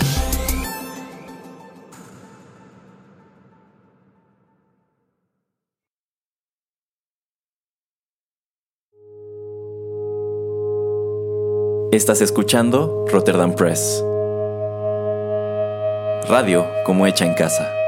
Estás escuchando Rotterdam Press. Radio como hecha en casa.